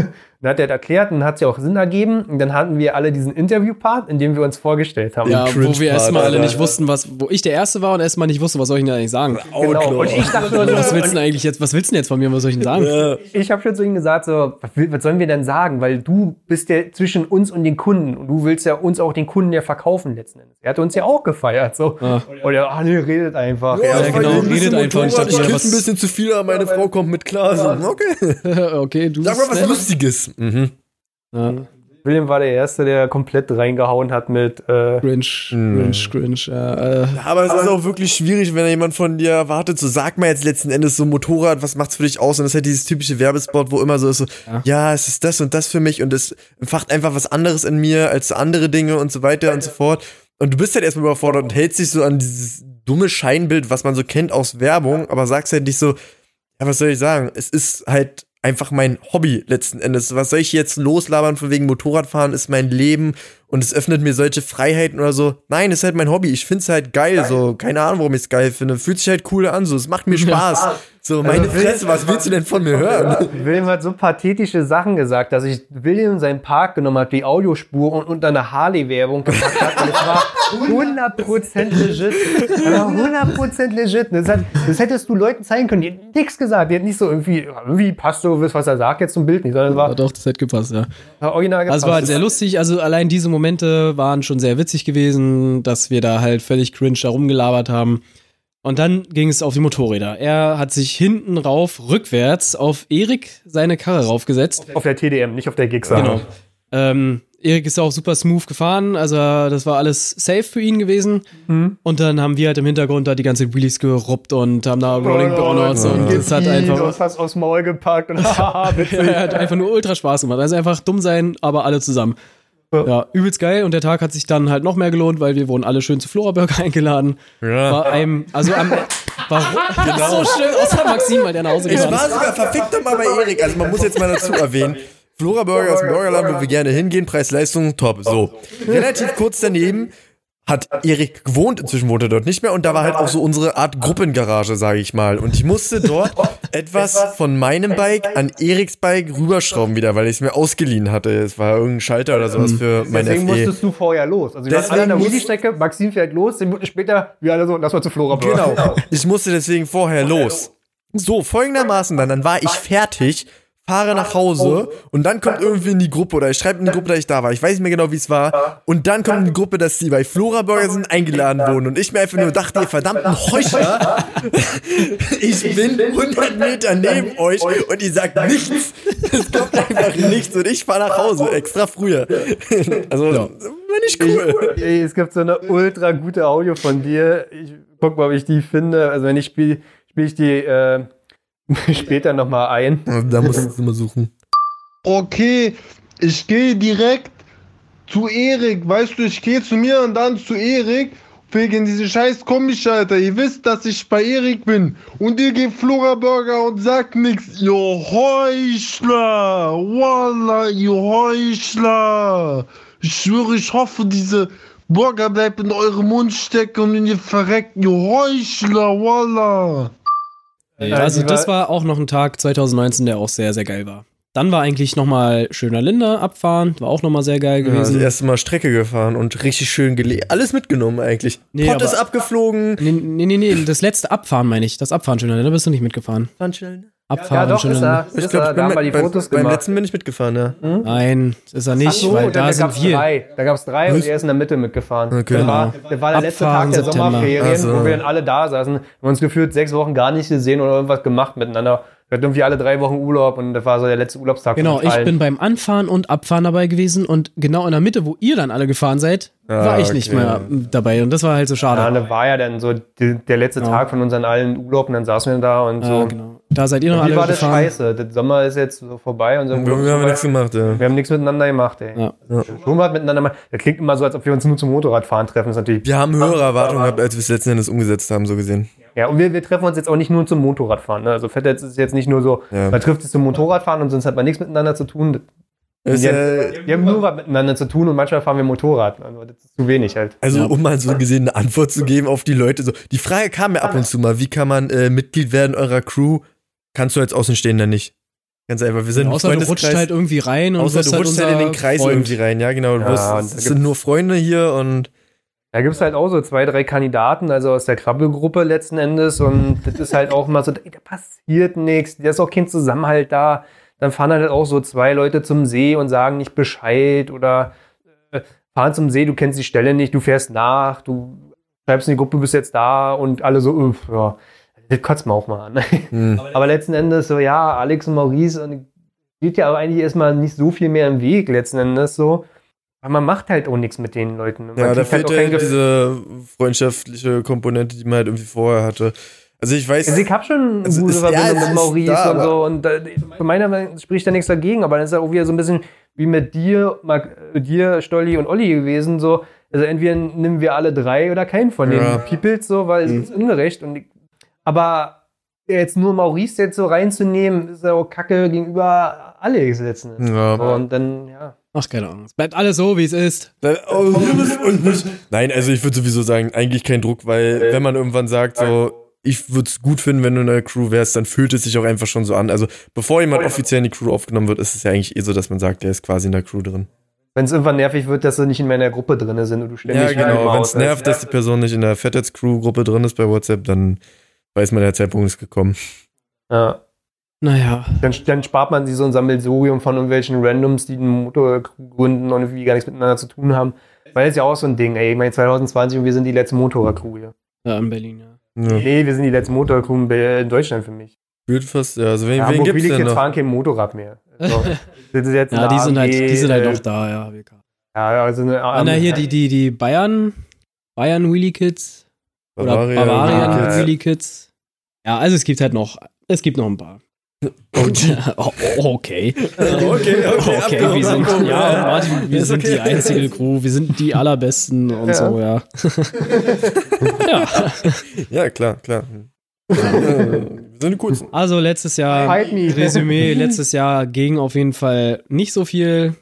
Dann hat er das erklärt und hat es ja auch Sinn ergeben und dann hatten wir alle diesen Interview-Part, in dem wir uns vorgestellt haben. Ja, wo wir erstmal alle nicht wussten, was, wo ich der Erste war und erstmal nicht wusste, was soll ich denn eigentlich sagen. Genau. Und ich dachte nur so, Was willst du denn eigentlich jetzt, was willst du denn jetzt von mir, was soll ich denn sagen? Ja. ich habe schon zu ihm gesagt, so, was, sollen wir denn sagen? Weil du bist ja zwischen uns und den Kunden und du willst ja uns auch den Kunden ja verkaufen letzten Endes. Er hat uns ja auch gefeiert. So. Ah. Und er, ah, nee, redet einfach. Ja, Ja, genau, ein redet einfach. Ich dachte ich kiff ein bisschen zu viel, aber meine Frau kommt mit klar. So, okay. <laughs> okay, du Sag mal was. Lustiges. Mhm. Ja, William war der Erste, der komplett reingehauen hat mit äh, cringe, Hm. cringe, cringe. Ja, äh, Aber es ist auch wirklich schwierig, wenn jemand von dir erwartet, so sag mal jetzt letzten Endes so Motorrad, was macht's für dich aus? Und das ist halt dieses typische Werbespot, wo immer so ist so, Ja. ja, es ist das und das für mich und es entfacht einfach was anderes in mir als andere Dinge und so weiter und so fort. Und du bist halt erstmal überfordert und hältst dich so an dieses dumme Scheinbild, was man so kennt aus Werbung, aber sagst halt nicht so, ja, was soll ich sagen? Es ist halt einfach mein Hobby letzten Endes. Was soll ich jetzt loslabern von wegen Motorradfahren ist mein Leben und es öffnet mir solche Freiheiten oder so. Nein, es ist halt mein Hobby. Ich find's halt geil, so. Keine Ahnung, warum ich's geil finde. Fühlt sich halt cool an, so. Es macht mir <laughs> Spaß. So, meine Fresse, was willst du denn von mir hören? William hat so pathetische Sachen gesagt, dass ich William seinen Park genommen hat, die Audiospur und unter eine Harley-Werbung gepackt hat. Und es war 100% legit. War 100% legit. Das, hat, das hättest du Leuten zeigen können. Die hätten nichts gesagt. Die hätten nicht so irgendwie, irgendwie passt so, was er sagt, jetzt zum Bild nicht, sondern es ja, war, doch, das hätte gepasst, ja. war original Also es war halt sehr lustig. Also allein diese Momente waren schon sehr witzig gewesen, dass wir da halt völlig cringe da rumgelabert haben. Und dann ging es auf die Motorräder. Er hat sich hinten rauf, rückwärts, auf Erik seine Karre raufgesetzt. Auf der TDM, nicht auf der Gigs. Genau. Ähm, Erik ist auch super smooth gefahren, also das war alles safe für ihn gewesen. Mhm. Und dann haben wir halt im Hintergrund da die ganze Wheelies geruppt und haben da Rolling Burnouts und es hat Du einfach, hast fast aufs Maul gepackt und <laughs> haha, witzig. ja, hat einfach nur ultra Spaß gemacht. Also einfach dumm sein, aber alle zusammen. Ja. Ja, übelst geil. Und der Tag hat sich dann halt noch mehr gelohnt, weil wir wurden alle schön zu Flora Burger <laughs> eingeladen. Ja. War einem, also am, war <laughs> so schön, außer Maxim, weil der nach Hause Ich gefahren war ist. sogar verfickt nochmal bei Erik. Also man muss jetzt mal dazu erwähnen. Flora Burger ist ein Burgerladen, wo wir gerne hingehen. Preis-Leistung, top. So. Relativ kurz daneben hat Erik gewohnt, inzwischen wohnt er dort nicht mehr und da war halt auch so unsere Art Gruppengarage, sage ich mal. Und ich musste dort <laughs> etwas von meinem Bike an Eriks Bike rüberschrauben wieder, weil ich es mir ausgeliehen hatte. Es war irgendein Schalter oder sowas für mein Deswegen FE. musstest du vorher los. Also wir waren Deswegen alle an der Wheelie-Strecke, Maxim fährt los, zehn Minuten später, wir alle so, lass mal zu Flora Burger. Genau. Ich musste deswegen vorher los. So, folgendermaßen dann, dann war ich fertig, fahre nach Hause und dann kommt irgendwie in die Gruppe oder ich schreibe in die Gruppe, dass ich da war. Ich weiß nicht mehr genau, wie es war. Und dann kommt in die Gruppe, dass die bei Flora Burger sind eingeladen wurden und ich mir einfach nur dachte, ihr verdammten Heuchler, <laughs> ich bin 100 Meter neben euch und ihr sagt nichts. Es kommt einfach nichts und ich fahre nach Hause, extra früher. Also, Ja. war nicht cool. Ey, es gibt so eine ultra gute Audio von dir. Ich guck mal, ob ich die finde. Also wenn ich spiele, spiele ich die äh, <laughs> später nochmal ein. Da musst du mal suchen. Okay, ich gehe direkt zu Erik. Weißt du, ich gehe zu mir und dann zu Erik. Wegen diese scheiß Komisch, Alter. Ihr wisst, dass ich bei Erik bin. Und ihr gebt Flora Burger und sagt nichts. Ihr Heuchler. Wallah, ihr Heuchler. Ich schwöre, ich hoffe, diese Burger bleibt in eurem Mund stecken und ihr verreckt. Ihr Heuchler. Wallah. Also die das war auch noch ein Tag 2019, der auch sehr, sehr geil war. Dann war eigentlich nochmal schöner Linde abfahren, war auch nochmal sehr geil Ja, das gewesen. erste Mal Strecke gefahren und richtig schön gelegt. Alles mitgenommen eigentlich. Nee, Pott aber- ist abgeflogen. Nee, nee, nee, nee, das letzte Abfahren meine ich. Das Abfahren schöner Linde, bist du nicht mitgefahren. Ja, Abfahren doch, schöner ist er. Ich Ist glaube, er. Da haben wir die beim, Fotos beim gemacht. letzten bin ich mitgefahren, ja. Nein, ist er nicht, so, weil da, da sind gab's wir. drei. Da gab es drei und Was? er ist in der Mitte mitgefahren. Okay. Der, war, der war der letzte Abfahren Tag der September. Sommerferien, Ach so. wo wir dann alle da saßen. Wir haben uns gefühlt sechs Wochen gar nicht gesehen oder irgendwas gemacht miteinander. Wir hatten irgendwie alle drei Wochen Urlaub und das war so der letzte Urlaubstag. Genau, von ich bin beim Anfahren und Abfahren dabei gewesen und genau in der Mitte, wo ihr dann alle gefahren seid, Ah, war ich nicht okay. mehr dabei und das war halt so Ja, schade. da war ja dann so die, der letzte Ja. Tag von unseren allen Urlaub und dann saßen wir da und Ja, so. genau. Da seid ihr noch Und wie alle war das gefahren. scheiße? Der Sommer ist jetzt so vorbei. Unser Wir Urlaub ist haben vorbei. nichts gemacht, ja. Wir haben nichts miteinander gemacht, ey. Ja. Schon was miteinander gemacht. Das klingt immer so, als ob wir uns nur zum Motorradfahren treffen. Das ist natürlich. Wir haben höhere Erwartungen gehabt, als wir es letzten Endes umgesetzt haben, so gesehen. Ja, und wir, wir treffen uns jetzt auch nicht nur zum Motorradfahren. Ne? Also Fettetz ist jetzt nicht nur so, Ja. man trifft sich zum Motorradfahren und sonst hat man nichts miteinander zu tun. Ist Wir, ja, wir haben nur was miteinander zu tun und manchmal fahren wir Motorrad. Also das ist zu wenig halt. also, Ja. um mal so gesehen eine Antwort zu geben auf die Leute. So, die Frage kam mir ab und zu mal, wie kann man äh, Mitglied werden eurer Crew? Kannst du als Außenstehender nicht. Ganz einfach, wir sind ein Außer du rutscht halt irgendwie rein und Außer du rutscht halt in den Kreis Freund. irgendwie rein. Ja, genau. Du Ja, da es sind nur Freunde hier und Da gibt es halt auch so zwei, drei Kandidaten, also aus der Krabbelgruppe letzten Endes. Und das ist halt auch mal so, ey, da passiert nichts, da ist auch kein Zusammenhalt da. Dann fahren halt auch so zwei Leute zum See und sagen nicht Bescheid oder äh, fahren zum See, du kennst die Stelle nicht, du fährst nach, du schreibst in die Gruppe, du bist jetzt da und alle so, uff, ja, das kotzt man auch mal an. <laughs> hm. Aber letzten Endes so, ja, Alex und Maurice, und geht ja aber eigentlich erstmal nicht so viel mehr im Weg, letzten Endes so. Aber man macht halt auch nichts mit den Leuten. Man Ja, da kriegt fehlt halt Gef- diese freundschaftliche Komponente, die man halt irgendwie vorher hatte. Also ich weiß. Also ich habe schon eine Es gute ja, Verbindung es mit Maurice da, und so. Und äh, für meiner Meinung spricht da nichts dagegen, aber dann ist ja auch wieder so ein bisschen wie mit dir, Marc, äh, dir, Stolli und Olli gewesen. So. Also entweder nehmen wir alle drei oder keinen von Ja. den Peoples, so, weil Mhm. es ist ungerecht. Und ich, aber jetzt nur Maurice jetzt so reinzunehmen, ist ja auch Kacke gegenüber Alex letzten Endes. Ja. So, Und dann, ja. Ach, keine Ahnung. Es bleibt alles so, wie es ist. Da- oh. Nein, also ich würde sowieso sagen, eigentlich kein Druck, weil wenn man irgendwann sagt, so, ich würde es gut finden, wenn du in der Crew wärst, dann fühlt es sich auch einfach schon so an. Also bevor jemand offiziell in die Crew aufgenommen wird, ist es ja eigentlich eh so, dass man sagt, der ist quasi in der Crew drin. Wenn es irgendwann nervig wird, dass sie nicht in meiner Gruppe drin sind und du ständig Ja, genau. Wenn es nervt, dass die Person nicht in der Fettets Crew Gruppe drin ist bei WhatsApp, dann weiß man, der Zeitpunkt ist gekommen. Ja. Naja. Dann, dann spart man sich so ein Sammelsurium von irgendwelchen Randoms, die einen Motorcrew gründen und irgendwie gar nichts miteinander zu tun haben. Weil das ist ja auch so ein Ding, ey. Ich meine, 2020 und wir sind die letzte Motorradcrew hier. Ja, in Berlin, ja. Ja. Nee, wir sind die letzte Motorcrew in Deutschland für mich. Fühlt fast, ja. Also wen, Ja, wen gibt's denn jetzt noch? fahren kein Motorrad mehr. Also, <laughs> das ist jetzt Ja, die sind halt, AMG, die sind halt noch da, ja. WK. Ja, also eine Ah, na, hier die, die, die Bayern, Bayern Wheelie Kids oder Bavaria, Bavarian Wheelie Kids. Wheelie Kids. Ja, also es gibt halt noch, es gibt noch ein paar. <laughs> oh, okay. Okay, okay, <laughs> Okay, wir sind, ja. Martin, wir sind okay. die einzige Crew, wir sind die allerbesten und Ja. so, ja. <laughs> ja. Ja, klar, klar. Wir sind die coolsten. Also letztes Jahr. Resümee, letztes Jahr ging auf jeden Fall nicht so viel.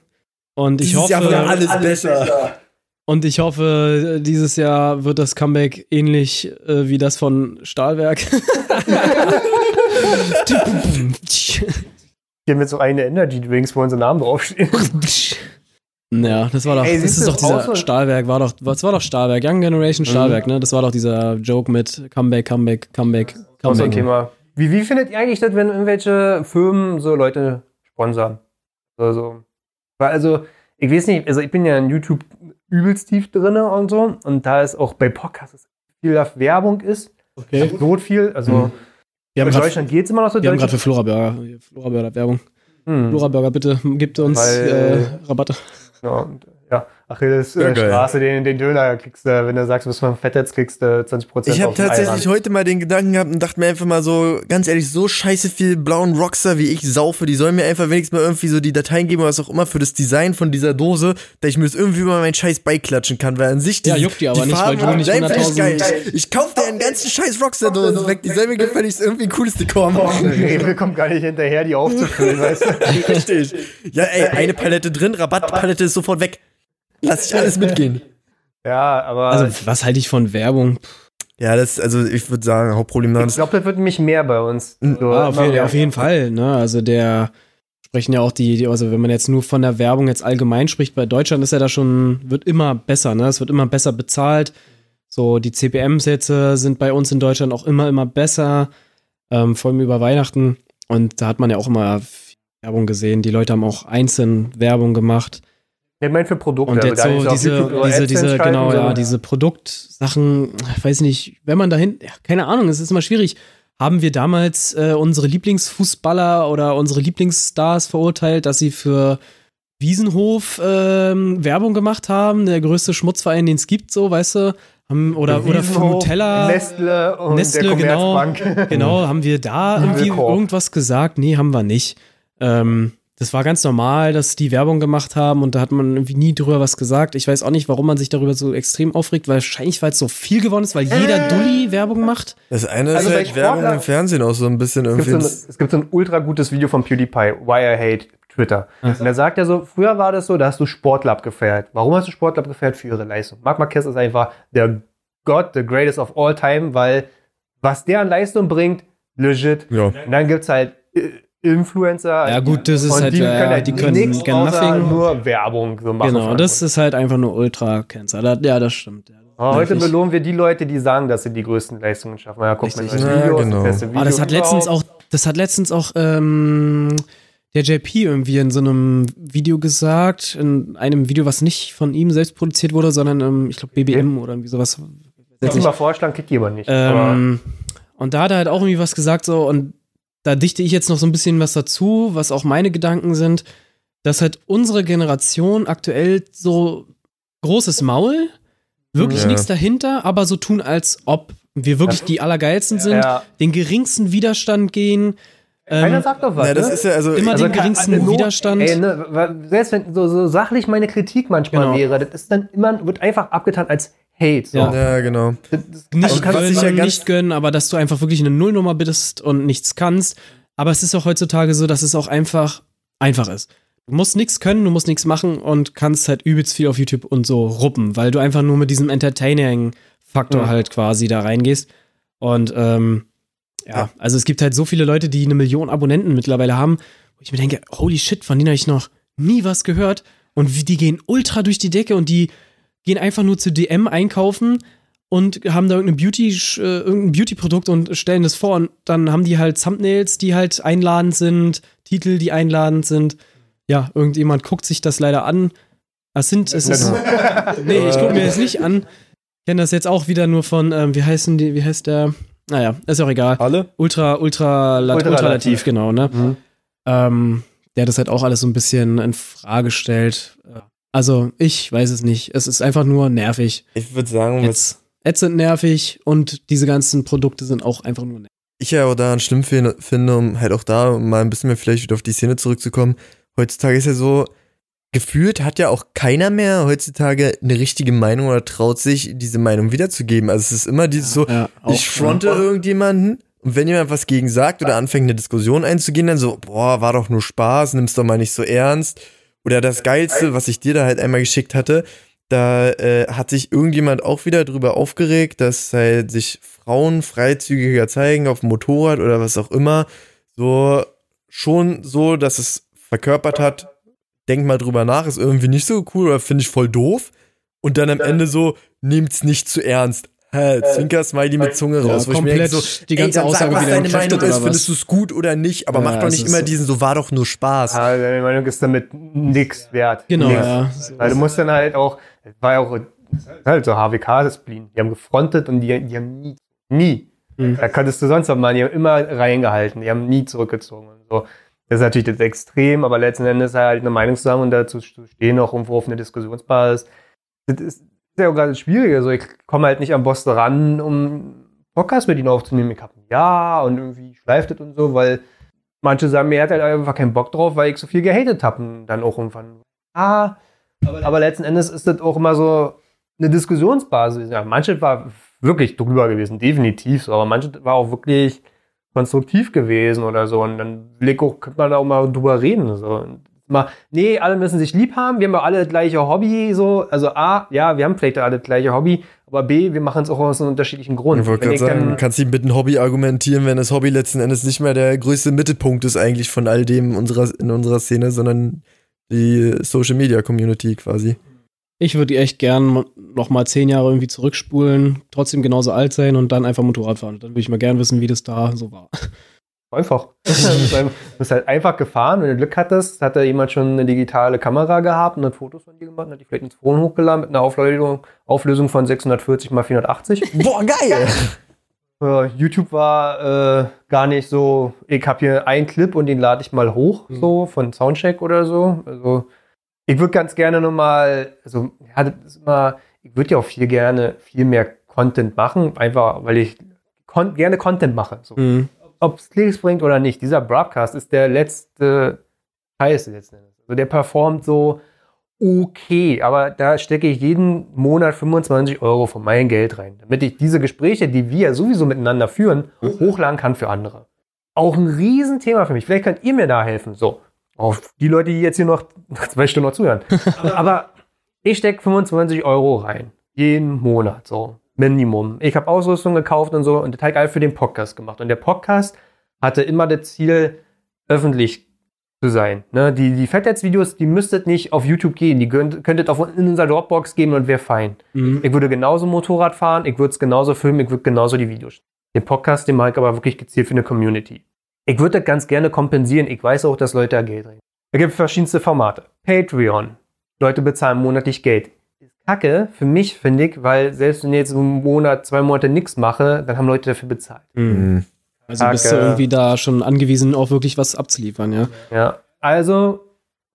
Und ich Dieses Jahr hoffe, wird alles besser. und ich hoffe, dieses Jahr wird das Comeback ähnlich äh, wie das von Stahlwerk. <laughs> Hier mit so eine Energy Drinks, wo unsere Namen draufstehen. <laughs> ja, das war doch, Ey, das ist doch dieser Stahlwerk, war doch, was war doch Stahlwerk? Young Generation Stahlwerk, ne? Das war doch dieser Joke mit Comeback, Comeback, Comeback, Auch so ein Comeback. Thema. Wie, wie findet ihr eigentlich das, wenn irgendwelche Firmen so Leute sponsern. Also, weil also, ich weiß nicht, also ich bin ja in YouTube übelst tief drin und so. Und da ist auch bei Podcasts viel auf Werbung ist. Okay. So viel. Also Mhm. Wir haben in Deutschland geht es immer noch so. Wir haben gerade für Deutschland- Flora Burger, Flora Burger Werbung. Hm. Flora Burger, bitte, gibt uns Weil- äh, Rabatte. Ja, und, ja. Achilles Ja, äh, den, den Döner kriegst du, wenn du sagst, du bist von Fettetz, kriegst du 20% Ich habe tatsächlich heute mal den Gedanken gehabt und dachte mir einfach mal so, ganz ehrlich, so scheiße viel blauen Rockstar wie ich saufe, die sollen mir einfach wenigstens mal irgendwie so die Dateien geben oder was auch immer für das Design von dieser Dose, dass ich mir das irgendwie mal meinen Scheiß beiklatschen kann, weil an sich Ja, juckt die aber nicht, weil du Farben nicht sind einfach 100.000 geil. Ich kauf dir einen ganzen Scheiß Rockstar-Dose weg, die soll mir gefälligst irgendwie ein cooles Dekor machen. Rewe kommt gar nicht hinterher, die aufzufüllen, weißt du? <laughs> Richtig. Ja, ey, eine Palette drin, Rabattpalette ist sofort weg. Lass ich alles mitgehen. <laughs> Ja, aber Also, was halte ich von Werbung? Ja, das, also ich würde sagen, Hauptproblem daran ich glaube, das wird nämlich mehr bei uns. So, Ja, auf, jeden, auf jeden Fall. Ne? Also der sprechen ja auch die, die, also wenn man jetzt nur von der Werbung jetzt allgemein spricht, bei Deutschland ist ja da schon, wird immer besser, ne? Es wird immer besser bezahlt. So, die CPM-Sätze sind bei uns in Deutschland auch immer, immer besser, ähm, vor allem über Weihnachten. Und da hat man ja auch immer viel Werbung gesehen. Die Leute haben auch einzeln Werbung gemacht. Ich meine für Produkte. Und also jetzt nicht so diese, diese, diese, genau, ja, diese Produktsachen, ich weiß nicht, wenn man dahin, ja, keine Ahnung, es ist immer schwierig. Haben wir damals äh, unsere Lieblingsfußballer oder unsere Lieblingsstars verurteilt, dass sie für Wiesenhof ähm, Werbung gemacht haben, der größte Schmutzverein, den es gibt, so, weißt du? Haben, oder, oder für Wiesenhof, Nutella. Nestle und Nestle, der genau. Genau, haben wir da <laughs> irgendwie irgendwas gesagt? Nee, haben wir nicht. Ähm, das war ganz normal, dass die Werbung gemacht haben und da hat man irgendwie nie drüber was gesagt. Ich weiß auch nicht, warum man sich darüber so extrem aufregt, weil wahrscheinlich, weil es so viel geworden ist, weil jeder Dulli Werbung macht. das eine Also ist bei halt Werbung Sportlern- im Fernsehen auch so ein bisschen Es gibt, irgendwie. so ein, es gibt so ein ultra gutes Video von PewDiePie, Why I Hate Twitter. Und da sagt er so, früher war das so, da hast du Sportler abgefeiert. Warum hast du Sportler abgefeiert? Für ihre Leistung. Marc Marquez ist einfach der God, the greatest of all time, weil was der an Leistung bringt, legit. ja. Und dann gibt's halt äh, Influencer. Ja, gut, das ist halt, die ja, können, halt die können nichts außer nothing. nur Werbung so machen. Genau, das ist halt einfach nur Ultra-Cancer. Da- Ja, das stimmt. Ja. Aber heute belohnen wir die Leute, die sagen, dass sie die größten Leistungen schaffen. Ja, guck mal, das Ja, genau. das beste Video Ah, das hat letztens auch, das hat letztens auch ähm, der JP irgendwie in so einem Video gesagt, in einem Video, was nicht von ihm selbst produziert wurde, sondern ähm, ich glaube BBM oder irgendwie sowas. Kannst du mal vorschlagen, kriegt jemand nicht. Ähm, und da hat er halt auch irgendwie was gesagt, so, und da dichte ich jetzt noch so ein bisschen was dazu, was auch meine Gedanken sind, dass halt unsere Generation aktuell so großes Maul, wirklich Ja. nichts dahinter, aber so tun, als ob wir wirklich die Allergeilsten sind, Ja. den geringsten Widerstand gehen. Keiner Ähm, sagt doch was. Ja, das ne? ist ja also. Immer also, den geringsten nur- Widerstand. Ey, ne, selbst wenn so, so sachlich meine Kritik manchmal Genau. wäre, das ist dann immer, wird einfach abgetan als Hate. So. Ja. ja, genau. Das, das, nicht Also kannst dich ja nicht gönnen, aber dass du einfach wirklich eine Nullnummer bist und nichts kannst. Aber es ist auch heutzutage so, dass es auch einfach einfach ist. Du musst nichts können, du musst nichts machen und kannst halt übelst viel auf YouTube und so ruppen, weil du einfach nur mit diesem Entertaining-Faktor Mhm. halt quasi da reingehst. Und ähm, ja, Ja. also es gibt halt so viele Leute, die eine Million Abonnenten mittlerweile haben, wo ich mir denke, holy shit, von denen habe ich noch nie was gehört. Und wie, die gehen ultra durch die Decke und die gehen einfach nur zu DM einkaufen und haben da irgendein Beauty, äh, irgendein Beauty-Produkt und stellen das vor und dann haben die halt Thumbnails, die halt einladend sind, Titel, die einladend sind. Ja, irgendjemand guckt sich das leider an. Es sind, es ist, <laughs> nee, ich gucke mir das nicht an. Ich kenne das jetzt auch wieder nur von, ähm, wie heißen die, wie heißt der? Naja, ist auch egal. Alle? Ultra, ultra, lat, Ultralativ. ultralativ, genau, ne? Mhm. Ähm, der das halt auch alles so ein bisschen in Frage stellt. Also, ich weiß es nicht. Es ist einfach nur nervig. Ich würde sagen, Ads, Ads sind nervig und diese ganzen Produkte sind auch einfach nur nervig. ich ja auch daran schlimm fin- finde, um halt auch da mal ein bisschen mehr vielleicht wieder auf die Szene zurückzukommen. Heutzutage ist ja so, gefühlt hat ja auch keiner mehr heutzutage eine richtige Meinung oder traut sich, diese Meinung wiederzugeben. Also es ist immer dieses so, Ja, auch, ich fronte irgendjemanden und wenn jemand was gegen sagt oder anfängt eine Diskussion einzugehen, dann so, boah, war doch nur Spaß, nimm's doch mal nicht so ernst. Oder das Geilste, was ich dir da halt einmal geschickt hatte, da äh, hat sich irgendjemand auch wieder drüber aufgeregt, dass halt sich Frauen freizügiger zeigen auf dem Motorrad oder was auch immer. So schon so, dass es verkörpert hat, denk mal drüber nach, ist irgendwie nicht so cool oder finde ich voll doof. Und dann am Ende so, nehmt's nicht zu ernst. Hä, Zwinker-Smiley mit Zunge Ja, raus, wo ich mir denke komplett so, die ganze ey, Aussage sag, was wieder deine Meinung ist, findest du es gut oder nicht, aber Ja, mach doch nicht immer so. diesen, so war doch nur Spaß. Ah, deine Meinung ist damit nix wert. Genau, Nix. ja. Weil du musst dann halt auch, es war ja auch halt so HWK-Disziplin. Die haben gefrontet und die, die haben nie, nie. Mhm. Da konntest du sonst was machen. Die haben immer reingehalten. Die haben nie zurückgezogen und so. Das ist natürlich das Extrem, aber letzten Endes halt eine Meinung zu haben und dazu zu stehen, auch irgendwo auf eine Diskussionsbasis. Das ist ja auch gerade das Schwierige. Also ich komme halt nicht am Boss ran, um Podcast mit ihnen aufzunehmen. Ich habe ein Ja und irgendwie schleift das und so, weil manche sagen, mir hat halt einfach keinen Bock drauf, weil ich so viel gehatet habe. Und dann auch irgendwann, ah, aber letzten Endes ist das auch immer so eine Diskussionsbasis. Ja, manche war wirklich drüber gewesen, definitiv so, aber manche war auch wirklich konstruktiv gewesen oder so. Und dann ich auch, könnte man da auch mal drüber reden. So. Und mal, nee, alle müssen sich lieb haben, wir haben ja alle das gleiche Hobby, so. Also A, ja, wir haben vielleicht alle das gleiche Hobby, aber B, wir machen es auch aus einem unterschiedlichen Grund. Ich wollte Wenn gerade sagen, dann- kannst du mit einem Hobby argumentieren, wenn das Hobby letzten Endes nicht mehr der größte Mittelpunkt ist eigentlich von all dem unserer, in unserer Szene, sondern die Social Media Community quasi. Ich würde echt gern noch mal zehn Jahre irgendwie zurückspulen, trotzdem genauso alt sein und dann einfach Motorrad fahren. Dann würde ich mal gern wissen, wie das da so war. <laughs> <laughs> Einfach. du bist halt einfach gefahren. Wenn du Glück hattest, hat da jemand schon eine digitale Kamera gehabt und hat Fotos von dir gemacht und hat die vielleicht ins Forum hochgeladen mit einer Auflösung, Auflösung von 640 mal 480. Boah, geil! <laughs> YouTube war äh, gar nicht so, ich habe hier einen Clip und den lade ich mal hoch, Mhm. so von Soundcheck oder so. Also ich würde ganz gerne nochmal, also ja, das ist immer, ich würde ja auch viel gerne viel mehr Content machen, einfach weil ich kon gerne Content mache. So. Mhm. Ob es Klicks bringt oder nicht, dieser Broadcast ist der letzte Scheiß letzten Endes. Also der performt so okay, aber da stecke ich jeden Monat 25 Euro von meinem Geld rein, damit ich diese Gespräche, die wir sowieso miteinander führen, hochladen kann für andere. Auch ein Riesenthema für mich. Vielleicht könnt ihr mir da helfen. So, auf die Leute, die jetzt hier noch <laughs> zwei Stunden noch zuhören. <laughs> aber ich stecke 25 Euro rein. Jeden Monat, so. Minimum. Ich habe Ausrüstung gekauft und so und ich all für den Podcast gemacht. Und der Podcast hatte immer das Ziel, öffentlich zu sein. Ne? Die, die Fettheads-Videos, die müsstet nicht auf YouTube gehen. Die könnt, könntet auf in unser Dropbox geben und wäre fein. Mhm. Ich würde genauso Motorrad fahren, ich würde es genauso filmen, ich würde genauso die Videos. Den Podcast, den mache ich aber wirklich gezielt für eine Community. Ich würde das ganz gerne kompensieren. Ich weiß auch, dass Leute da Geld reden. Es gibt verschiedenste Formate. Patreon. Leute bezahlen monatlich Geld. Kacke für mich, finde ich, weil selbst wenn ich jetzt einen Monat, zwei Monate nichts mache, dann haben Leute dafür bezahlt. Mhm. Also bist du Kacke. irgendwie da schon angewiesen, auch wirklich was abzuliefern, ja? Ja, also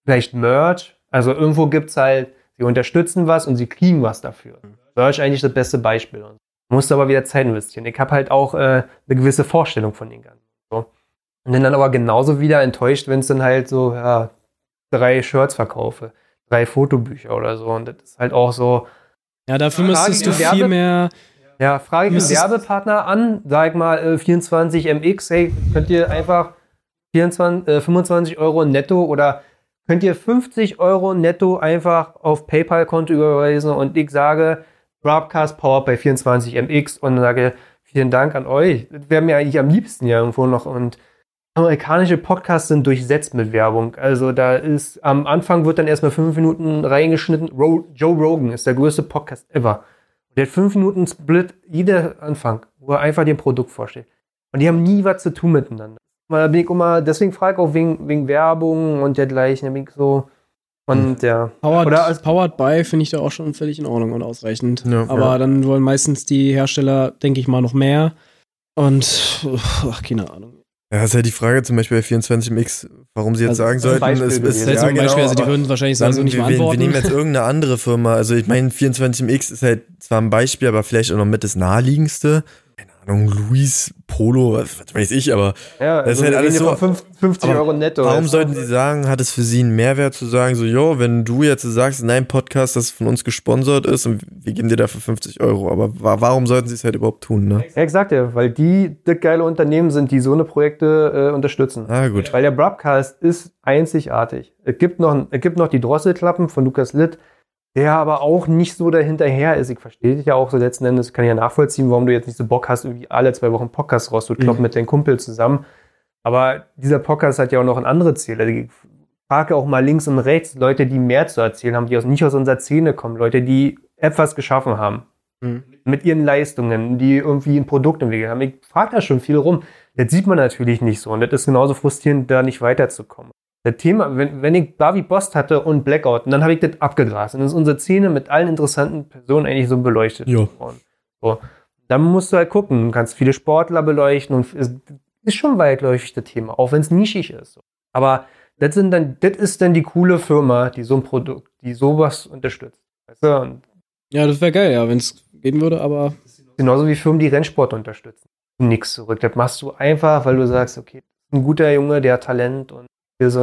vielleicht Merch. Also irgendwo gibt es halt, sie unterstützen was und sie kriegen was dafür. Merch eigentlich das beste Beispiel. Musst aber wieder Zeit investieren. Ich habe halt auch äh, eine gewisse Vorstellung von den Ganzen. So. Und bin dann aber genauso wieder enttäuscht, wenn es dann halt so, ja, drei Shirts verkaufe, drei Fotobücher oder so. Und das ist halt auch so, Ja, dafür müsstest du im Werbe- viel mehr. ja, frage ich einen Werbepartner an, sag mal äh, 24 MX, hey, könnt ihr einfach 24, äh, 25 Euro netto oder könnt ihr 50 Euro netto einfach auf PayPal-Konto überweisen und ich sage Broadcast Power bei 24 MX und sage vielen Dank an euch. Das wäre mir eigentlich am liebsten ja irgendwo noch und amerikanische Podcasts sind durchsetzt mit Werbung. Also da ist, am Anfang wird dann erstmal fünf Minuten reingeschnitten. Ro Joe Rogan ist der größte Podcast ever. Der hat fünf Minuten Split, jeder Anfang, wo er einfach dem Produkt vorstellt. Und die haben nie was zu tun miteinander. Weil da bin ich immer, deswegen frage ich auch wegen, wegen Werbung und dergleichen. Da bin ich so. Und ja. Powered, Oder als- Powered by finde ich da auch schon völlig in Ordnung und ausreichend. Ja. Aber Ja. dann wollen meistens die Hersteller, denke ich mal, noch mehr. Und, ach, keine Ahnung. Ja, ist ja die Frage zum Beispiel bei 24MX, warum sie jetzt Also, sagen das sollten, Beispiel es ist Das ist ja, zum Beispiel, genau, also die würden wahrscheinlich sagen, so nicht wir, mal wir, nehmen jetzt irgendeine andere Firma. Also ich meine, 24MX ist halt zwar ein Beispiel, aber vielleicht auch noch mit das naheliegendste. Ahnung, Luis Polo, was, was weiß ich, aber Ja, Das ist also halt alles so- von fünf- 50 Aber Euro netto. Warum Also, sollten sie sagen, hat es für sie einen Mehrwert zu sagen, so, jo, wenn du jetzt sagst, in deinem Podcast, das von uns gesponsert ist und wir geben dir dafür 50 Euro, aber wa warum sollten sie es halt überhaupt tun, ne? Ja, exakt, ja, weil die das geile Unternehmen sind, die so eine Projekte äh, unterstützen. Ah, gut. Weil der Broadcast ist einzigartig. Es gibt noch, es gibt noch die Drosselklappen von Lukas Litt, der aber auch nicht so dahinterher ist. Ich verstehe dich ja auch so letzten Endes, kann ich ja nachvollziehen, warum du jetzt nicht so Bock hast, irgendwie alle zwei Wochen Podcast rauszukloppen Mhm. mit deinem Kumpel zusammen. Aber dieser Podcast hat ja auch noch ein anderes Ziel. Also ich frage auch mal links und rechts Leute, die mehr zu erzählen haben, die aus, nicht aus unserer Szene kommen, Leute, die etwas geschaffen haben. Mhm. Mit ihren Leistungen, die irgendwie ein Produkt entwickelt haben. Ich frage da schon viel rum. Das sieht man natürlich nicht so. Und das ist genauso frustrierend, da nicht weiterzukommen. Das Thema, wenn, wenn ich Barbie Bost hatte und Blackout, und dann habe ich das abgegrast. Und dann ist unsere Szene mit allen interessanten Personen eigentlich so beleuchtet. So. Dann musst du halt gucken, du kannst viele Sportler beleuchten und es ist schon weitläufig das Thema, auch wenn es nischig ist. Aber das sind dann, das ist dann die coole Firma, die so ein Produkt, die sowas unterstützt. Weißt du? Und Ja, das wäre geil, ja, wenn es gehen würde, aber genauso wie Firmen, die Rennsport unterstützen. Nix zurück. Das machst du einfach, weil du sagst, okay, das ist ein guter Junge, der hat Talent und wir, so,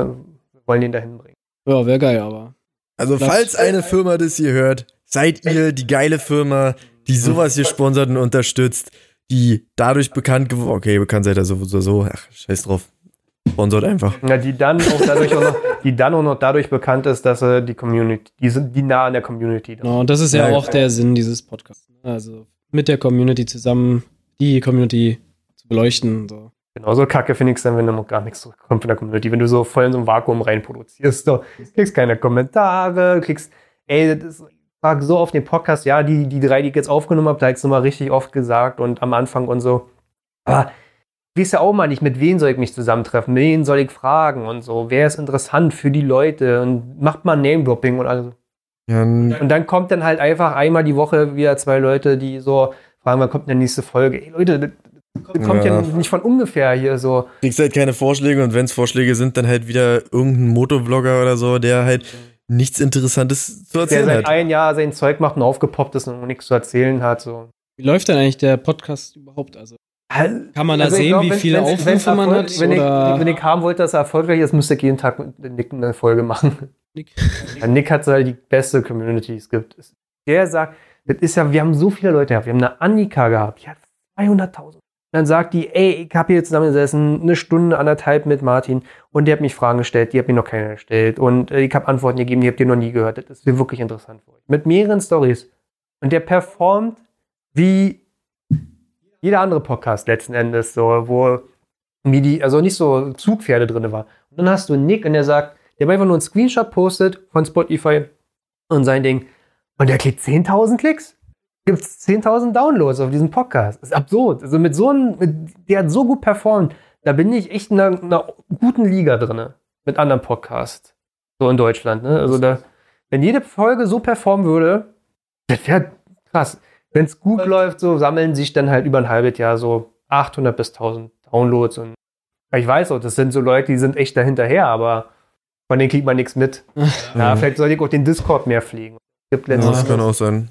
wir wollen ihn dahin bringen. ja, wäre geil, aber. Also, Das- falls eine Firma das hier hört, seid ihr die geile Firma, die sowas hier sponsert und unterstützt, die dadurch bekannt geworden, okay, bekannt seid ihr sowieso so, ach, scheiß drauf. Sponsort einfach. Ja, die dann auch dadurch auch noch, die dann auch noch dadurch bekannt ist, dass sie die Community, die sind die nah an der Community. Genau, und das ist ja, Ja, auch der Sinn dieses Podcasts. ne? Also mit der Community zusammen die Community zu beleuchten. So. Genauso kacke finde ich es dann, wenn dann gar nichts zurückkommt von der Community. Wenn du so voll in so ein Vakuum rein produzierst, du kriegst keine Kommentare, kriegst, ey, das ist, ich sag so auf den Podcast, ja, die, die drei, die ich jetzt aufgenommen habe, da habe ich es nochmal richtig oft gesagt und am Anfang und so. Aber weiß ja auch mal nicht, mit wem soll ich mich zusammentreffen, wen soll ich fragen und so, wer ist interessant für die Leute und macht mal Name-Dropping und alles. Ja, Und dann kommt dann halt einfach einmal die Woche wieder zwei Leute, die so fragen, wann kommt denn die nächste Folge? Ey Leute, das, das kommt ja. Ja. nicht von ungefähr hier so. kriegst halt keine Vorschläge und wenn es Vorschläge sind, dann halt wieder irgendein Motovlogger oder so, der halt nichts Interessantes zu Der erzählen seit hat. ein Jahr sein Zeug macht und aufgepoppt ist und nichts zu erzählen hat. So. Wie läuft denn eigentlich der Podcast überhaupt? Also kann man da Also sehen, glaub, wie wenn- viele wenn's- wenn's Aufrufe man Erfolg- hat? Wenn ich, wenn ich haben wollte, dass er erfolgreich ist, müsste ich jeden Tag mit Nick eine Folge machen. Nick? <laughs> Ja, Nick hat so halt die beste Community, die es gibt. Der sagt, das ist ja, wir haben so viele Leute gehabt. Wir haben eine Annika gehabt, die hat 200.000. Dann sagt die, ey, ich habe hier zusammengesessen, eine Stunde, anderthalb mit Martin und der hat mich Fragen gestellt, die hat mir noch keiner gestellt und äh, ich habe Antworten gegeben, die habt ihr noch nie gehört. Das ist wirklich interessant für euch. Mit mehreren Stories. Und der performt wie jeder andere Podcast letzten Endes, so, wo wie die, also nicht so Zugpferde drin war. Und dann hast du Nick und der sagt, der einfach nur einen Screenshot postet von Spotify und sein Ding. Und der kriegt 10.000 Klicks. Gibt es 10.000 Downloads auf diesem Podcast. Das ist absurd. Also mit so einem, mit, der hat so gut performt. Da bin ich echt in einer, einer guten Liga drin. Mit anderen Podcasts. So in Deutschland. Ne? Also da, wenn jede Folge so performen würde, das wäre krass. Wenn es gut läuft, so sammeln sich dann halt über ein halbes Jahr so 800 bis 1000 Downloads. Und ich weiß auch, das sind so Leute, die sind echt dahinterher, aber von denen kriegt man nichts mit. Ja, vielleicht sollte ich auch den Discord mehr pflegen. Gibt Ja, letztens das kann auch sein.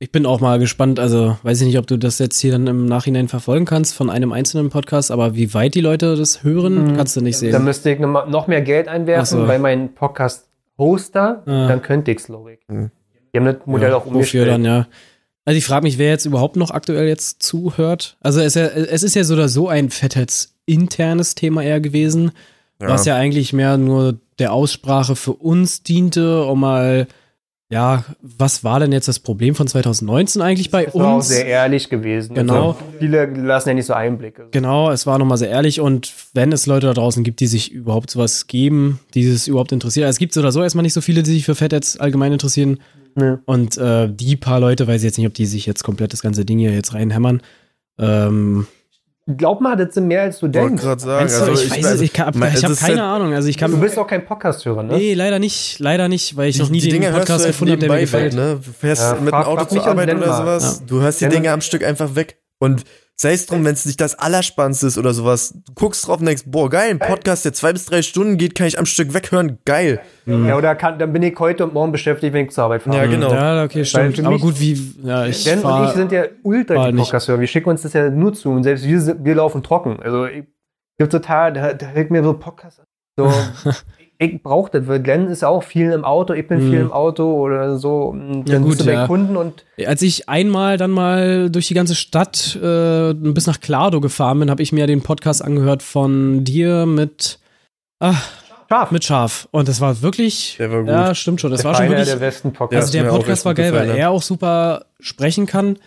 Ich bin auch mal gespannt, also weiß ich nicht, ob du das jetzt hier dann im Nachhinein verfolgen kannst von einem einzelnen Podcast, aber wie weit die Leute das hören, Mhm. kannst du nicht Da sehen. müsste ich noch mehr Geld einwerfen so. bei meinem Podcast-Hoster, Ah. dann könnte ich es, glaube ich. Mhm. Die haben das Modell auch Wofür umgestellt. dann, ja. Also ich frage mich, wer jetzt überhaupt noch aktuell jetzt zuhört. Also es, ist ja- es ist ja so oder so ein Fettheads-internes Thema eher gewesen, Ja. was ja eigentlich mehr nur der Aussprache für uns diente, um mal, ja, was war denn jetzt das Problem von 2019 eigentlich bei Das war auch uns? sehr ehrlich gewesen. Genau. Also viele lassen ja nicht so Einblicke. Genau, es war nochmal sehr ehrlich und wenn es Leute da draußen gibt, die sich überhaupt sowas geben, die es überhaupt interessiert, also es gibt so oder so erstmal nicht so viele, die sich für Fettheads allgemein interessieren Ne. und äh, die paar Leute, weiß ich jetzt nicht, ob die sich jetzt komplett das ganze Ding hier jetzt reinhämmern. Ähm, Glaub mal, das sind mehr als du Ich wollte denkst. gerade sagen, also ich, weiß es, ich, hab- mein- ich habe keine halt- Ahnung, also ich kann Du bist auch kein Podcast-Hörer, ne? Nee, leider nicht, leider nicht, weil ich noch nie die den Dinge Podcast du halt gefunden habe, der mir gefällt. ne? Du fährst Ja, mit dem Auto zur Arbeit oder sowas. Du hörst die. Dinge am Stück einfach weg. Und sei es drum, wenn es nicht das Allerspannendste ist oder sowas, du guckst drauf und denkst, boah, geil, ein Podcast, der zwei bis drei Stunden geht, kann ich am Stück weghören, geil. Ja, oder kann, dann bin ich heute und morgen beschäftigt, wenn ich zur Arbeit fahre. Ja, genau. Ja, okay, stimmt. Aber gut, wie, ja, ich und fahr, ich sind ja ultra die Podcast-Hörer. Wir schicken uns das ja nur zu und selbst wir, wir laufen trocken. Also ich, ich hab total, da, da hört mir so Podcast an. So, <laughs> ich, brauche das, weil Glenn ist ja auch viel im Auto, ich bin Mhm. viel im Auto oder so. Und Ja, dann gut, bist du bei ja. Kunden und Als ich einmal dann mal durch die ganze Stadt äh, bis nach Klado gefahren bin, habe ich mir den Podcast angehört von dir mit, ach, scharf. mit Schaf. Und das war wirklich, Der war gut. ja, stimmt schon. Das der war schon Feiner wirklich, der besten Ja, Podcast. also der Podcast war gut geil, weil gefallen, ja. er auch super sprechen kann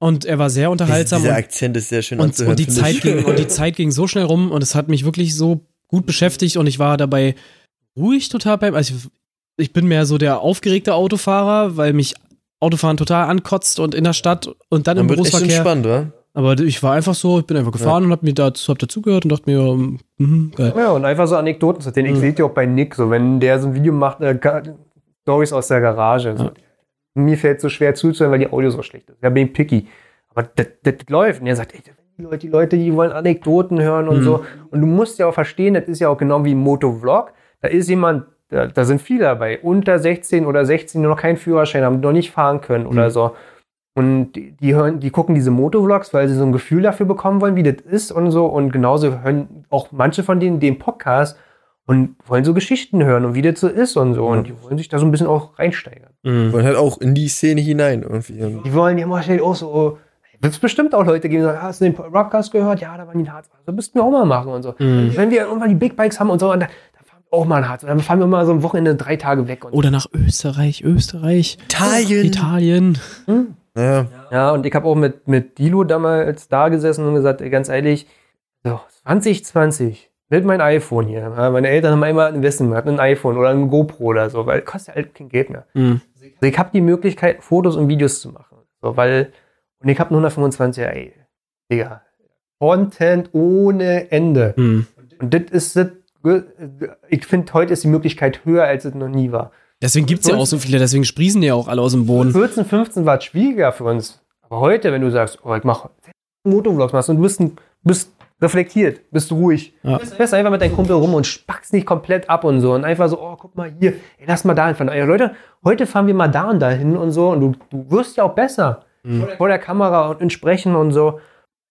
und er war sehr unterhaltsam und, Akzent ist sehr schön und, und die Zeit ging und die Zeit ging so schnell rum und es hat mich wirklich so gut beschäftigt und ich war dabei ruhig total beim, also ich, ich bin mehr so der aufgeregte Autofahrer, weil mich Autofahren total ankotzt und in der Stadt und dann, Dann im wird echt Berufsverkehr. entspannt, wa? Aber ich war einfach so, ich bin einfach gefahren und hab mir dazu, hab dazugehört und dachte mir, mhm, geil. Ja, und einfach so Anekdoten zu erzählen. Ich Mhm. sehe die auch bei Nick, so wenn der so ein Video macht, äh, Stories aus der Garage. So. Ja. Mir fällt es so schwer zuzuhören, weil die Audio so schlecht ist. Da bin ich picky. Aber das, das läuft. Und er sagt, ey, die Leute, die Leute, die wollen Anekdoten hören und Mhm. so. Und du musst ja auch verstehen, das ist ja auch genau wie ein Motovlog. Da ist jemand, da, da sind viele dabei, unter 16 oder 16, die noch keinen Führerschein haben, noch nicht fahren können oder Mhm. so. Und die, die hören, die gucken diese Motovlogs, weil sie so ein Gefühl dafür bekommen wollen, wie das ist und so. Und genauso hören auch manche von denen den Podcast und wollen so Geschichten hören und wie das so ist und so. Und die wollen sich da so ein bisschen auch reinsteigern. Mhm. Und halt auch in die Szene hinein irgendwie. Die wollen ja immer schnell auch so. Wird es bestimmt auch Leute geben, die sagen, hast du den Podcast gehört? Ja, da waren die Harz. Das müssten wir auch mal machen und so. Mhm. Wenn wir irgendwann die Big Bikes haben und so, und da, da fahren wir auch mal in Harz. Und dann fahren wir mal so ein Wochenende drei Tage weg. Und Oder nach Österreich, Österreich, Italien. Italien. Ja, Ja, und ich habe auch mit, mit Dilo damals da gesessen und gesagt, ey, ganz ehrlich, so 2020 mit meinem iPhone hier. Meine Eltern haben einmal ein Investment gemacht, ein iPhone oder ein GoPro oder so, weil kostet ja halt kein Geld mehr. Mhm. Also ich habe die Möglichkeit, Fotos und Videos zu machen. So, weil, und ich habe einen 125er, ey, Digga, Content ohne Ende. Mhm. Und das ist das, ich finde, heute ist die Möglichkeit höher, als es noch nie war. Deswegen gibt's ja auch so viele, deswegen sprießen die ja auch alle aus dem Boden. 14, 15 war es schwieriger für uns. Aber heute, wenn du sagst, oh, ich mache Motovlogs machst und du bist, bist reflektiert, bist ruhig. Ja. Du fährst einfach mit deinem Kumpel rum und spackst nicht komplett ab und so. Und einfach so, oh, guck mal hier, ey, lass mal da hinfahren. Ey, Leute, heute fahren wir mal da und da hin und so. Und du, du wirst ja auch besser vor der Kamera und in Sprechen und so.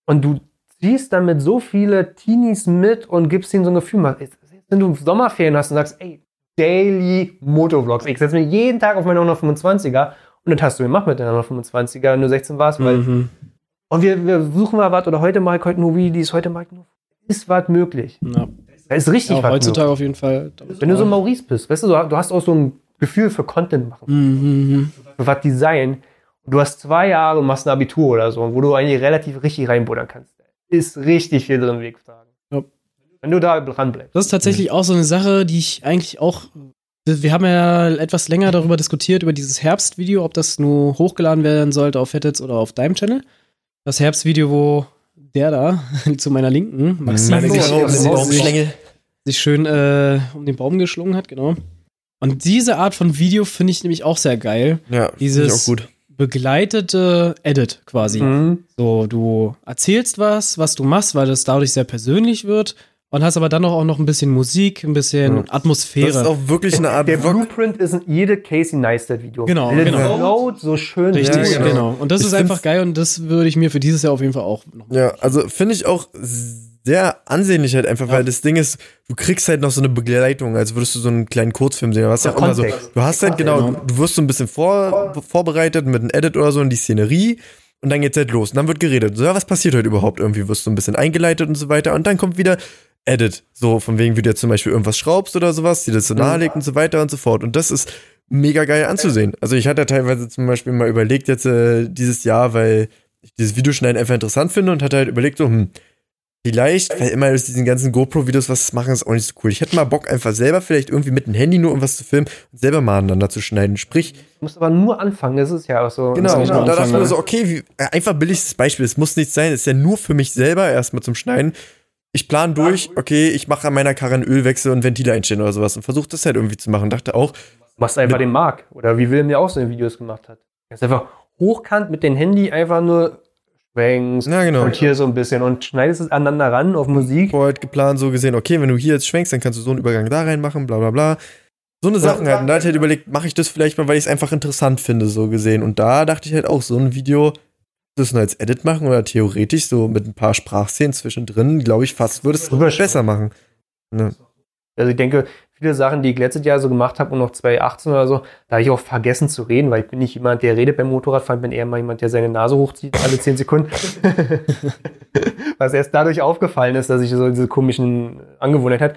Und du ziehst damit so viele Teenies mit und gibst ihnen so ein Gefühl. Wenn du Sommerferien hast und sagst, ey, Daily Motovlogs. Ich setze mir jeden Tag auf meine 125er und das hast du gemacht mit deiner 125er, wenn du 16 warst, weil Mhm. und wir, wir suchen mal was oder heute mache ich heute nur Videos, heute mache ich nur. Ist was möglich. Ja. Da ist richtig Ja, was heutzutage auf jeden Fall. Wenn du so ein Maurice bist, weißt du, du hast auch so ein Gefühl für Content machen, Mhm. für was Design. Und du hast zwei Jahre und machst ein Abitur oder so, wo du eigentlich relativ richtig reinbuddern kannst. Ist richtig viel drin, Weg sagen. Ja. Wenn du da dran bleibst. Das ist tatsächlich auch so eine Sache, die ich eigentlich auch. Wir haben ja etwas länger darüber diskutiert, über dieses Herbstvideo, ob das nur hochgeladen werden sollte auf Fettets oder auf deinem Channel. Das Herbstvideo, wo der da <laughs> zu meiner Linken, Maxim, Mhm. sich, Oh, sich, oh, sich, sich schön äh, um den Baum geschlungen hat, genau. Und diese Art von Video finde ich nämlich auch sehr geil. ja finde ich Dieses- auch gut. Begleitete Edit quasi. Mhm. So, du erzählst was, was du machst, weil das dadurch sehr persönlich wird und hast aber dann auch noch ein bisschen Musik, ein bisschen Ja. Atmosphäre. Das ist auch wirklich eine Art Der. Blueprint ist in jede Casey Neistat Video. Genau, Der genau. float so schön. Richtig, Ja, genau. genau. Und das Ich ist einfach geil und das würde ich mir für dieses Jahr auf jeden Fall auch noch. Ja, also finde ich auch sehr ansehnlich halt einfach, weil das Ding ist, du kriegst halt noch so eine Begleitung, als würdest du so einen kleinen Kurzfilm sehen. Du hast Der auch immer so, du hast halt genau, Genau. du, wirst so ein bisschen vor, vorbereitet mit einem Edit oder so in die Szenerie und dann geht's halt los und dann wird geredet. So, ja, was passiert heute überhaupt irgendwie? Wirst du ein bisschen eingeleitet und so weiter und dann kommt wieder Edit. So von wegen, wie du jetzt zum Beispiel irgendwas schraubst oder sowas, die das so nahelegt und so weiter und so fort. Und das ist mega geil anzusehen. Also ich hatte teilweise zum Beispiel mal überlegt jetzt äh, dieses Jahr, weil ich dieses Videoschneiden einfach interessant finde und hatte halt überlegt so, hm, Vielleicht, weil immer aus diesen ganzen GoPro-Videos was machen, ist auch nicht so cool. Ich hätte mal Bock, einfach selber vielleicht irgendwie mit dem Handy nur um was zu filmen und selber mal aneinander zu schneiden. Sprich, Du musst aber nur anfangen, das ist ja auch so. genau, genau. da dachte ich mir so, okay, wie, äh, einfach billigstes Beispiel. Es muss nichts sein, es ist ja nur für mich selber erstmal zum Schneiden. Ich plane durch, okay, ich mache an meiner Karre einen Ölwechsel und Ventile einstellen oder sowas und versuche das halt irgendwie zu machen. Dachte auch, Du machst einfach den Mark. Oder wie Willem ja auch seine Videos gemacht hat. Er ist einfach hochkant mit dem Handy einfach nur schwenkst Ja, genau. und hier so ein bisschen und schneidest es aneinander ran auf Musik. vorher halt geplant, so gesehen, okay, wenn du hier jetzt schwenkst, dann kannst du so einen Übergang da reinmachen, bla bla bla. So eine Sachen halt. Und da hatte ich halt überlegt, mache ich das vielleicht mal, weil ich es einfach interessant finde, so gesehen. Und da dachte ich halt auch, so ein Video, das nur als Edit machen oder theoretisch so mit ein paar Sprachszenen zwischendrin, glaube ich, fast würde es besser machen. Ne? Also ich denke, viele Sachen, die ich letztes Jahr so gemacht habe und noch 2018 oder so, da habe ich auch vergessen zu reden, weil ich bin nicht jemand, der redet beim Motorradfahren, bin eher mal jemand, der seine Nase hochzieht alle 10 Sekunden. <laughs> Was erst dadurch aufgefallen ist, dass ich so diese komischen Angewohnheit hat.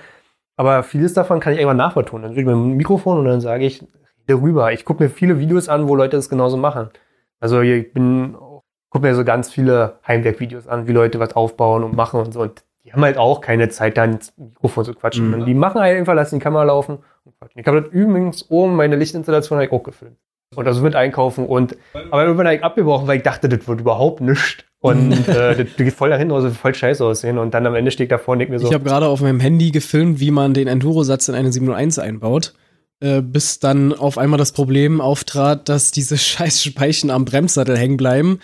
Aber vieles davon kann ich einfach nachvertonen. Dann rede ich mit dem Mikrofon und dann sage ich, rede rüber. Ich gucke mir viele Videos an, wo Leute das genauso machen. Also ich bin, gucke mir so ganz viele Heimwerkvideos an, wie Leute was aufbauen und machen und so. Und die haben halt auch keine Zeit, da ins Mikrofon zu quatschen. Mhm. Die machen halt einfach, lassen die Kamera laufen und quatschen. Ich habe das übrigens oben, meine Lichtinstallation ich auch gefilmt. Und also mit einkaufen und aber irgendwann habe ich abgebrochen, weil ich dachte, das wird überhaupt nichts. Und <laughs> äh, das geht voll dahin, also voll scheiße aussehen. Und dann am Ende steht davor und denkt mir so, Ich habe gerade auf meinem Handy gefilmt, wie man den Enduro-Satz in eine 701 einbaut. Äh, bis dann auf einmal das Problem auftrat, dass diese <laughs> scheiß Speichen am Bremssattel hängen bleiben.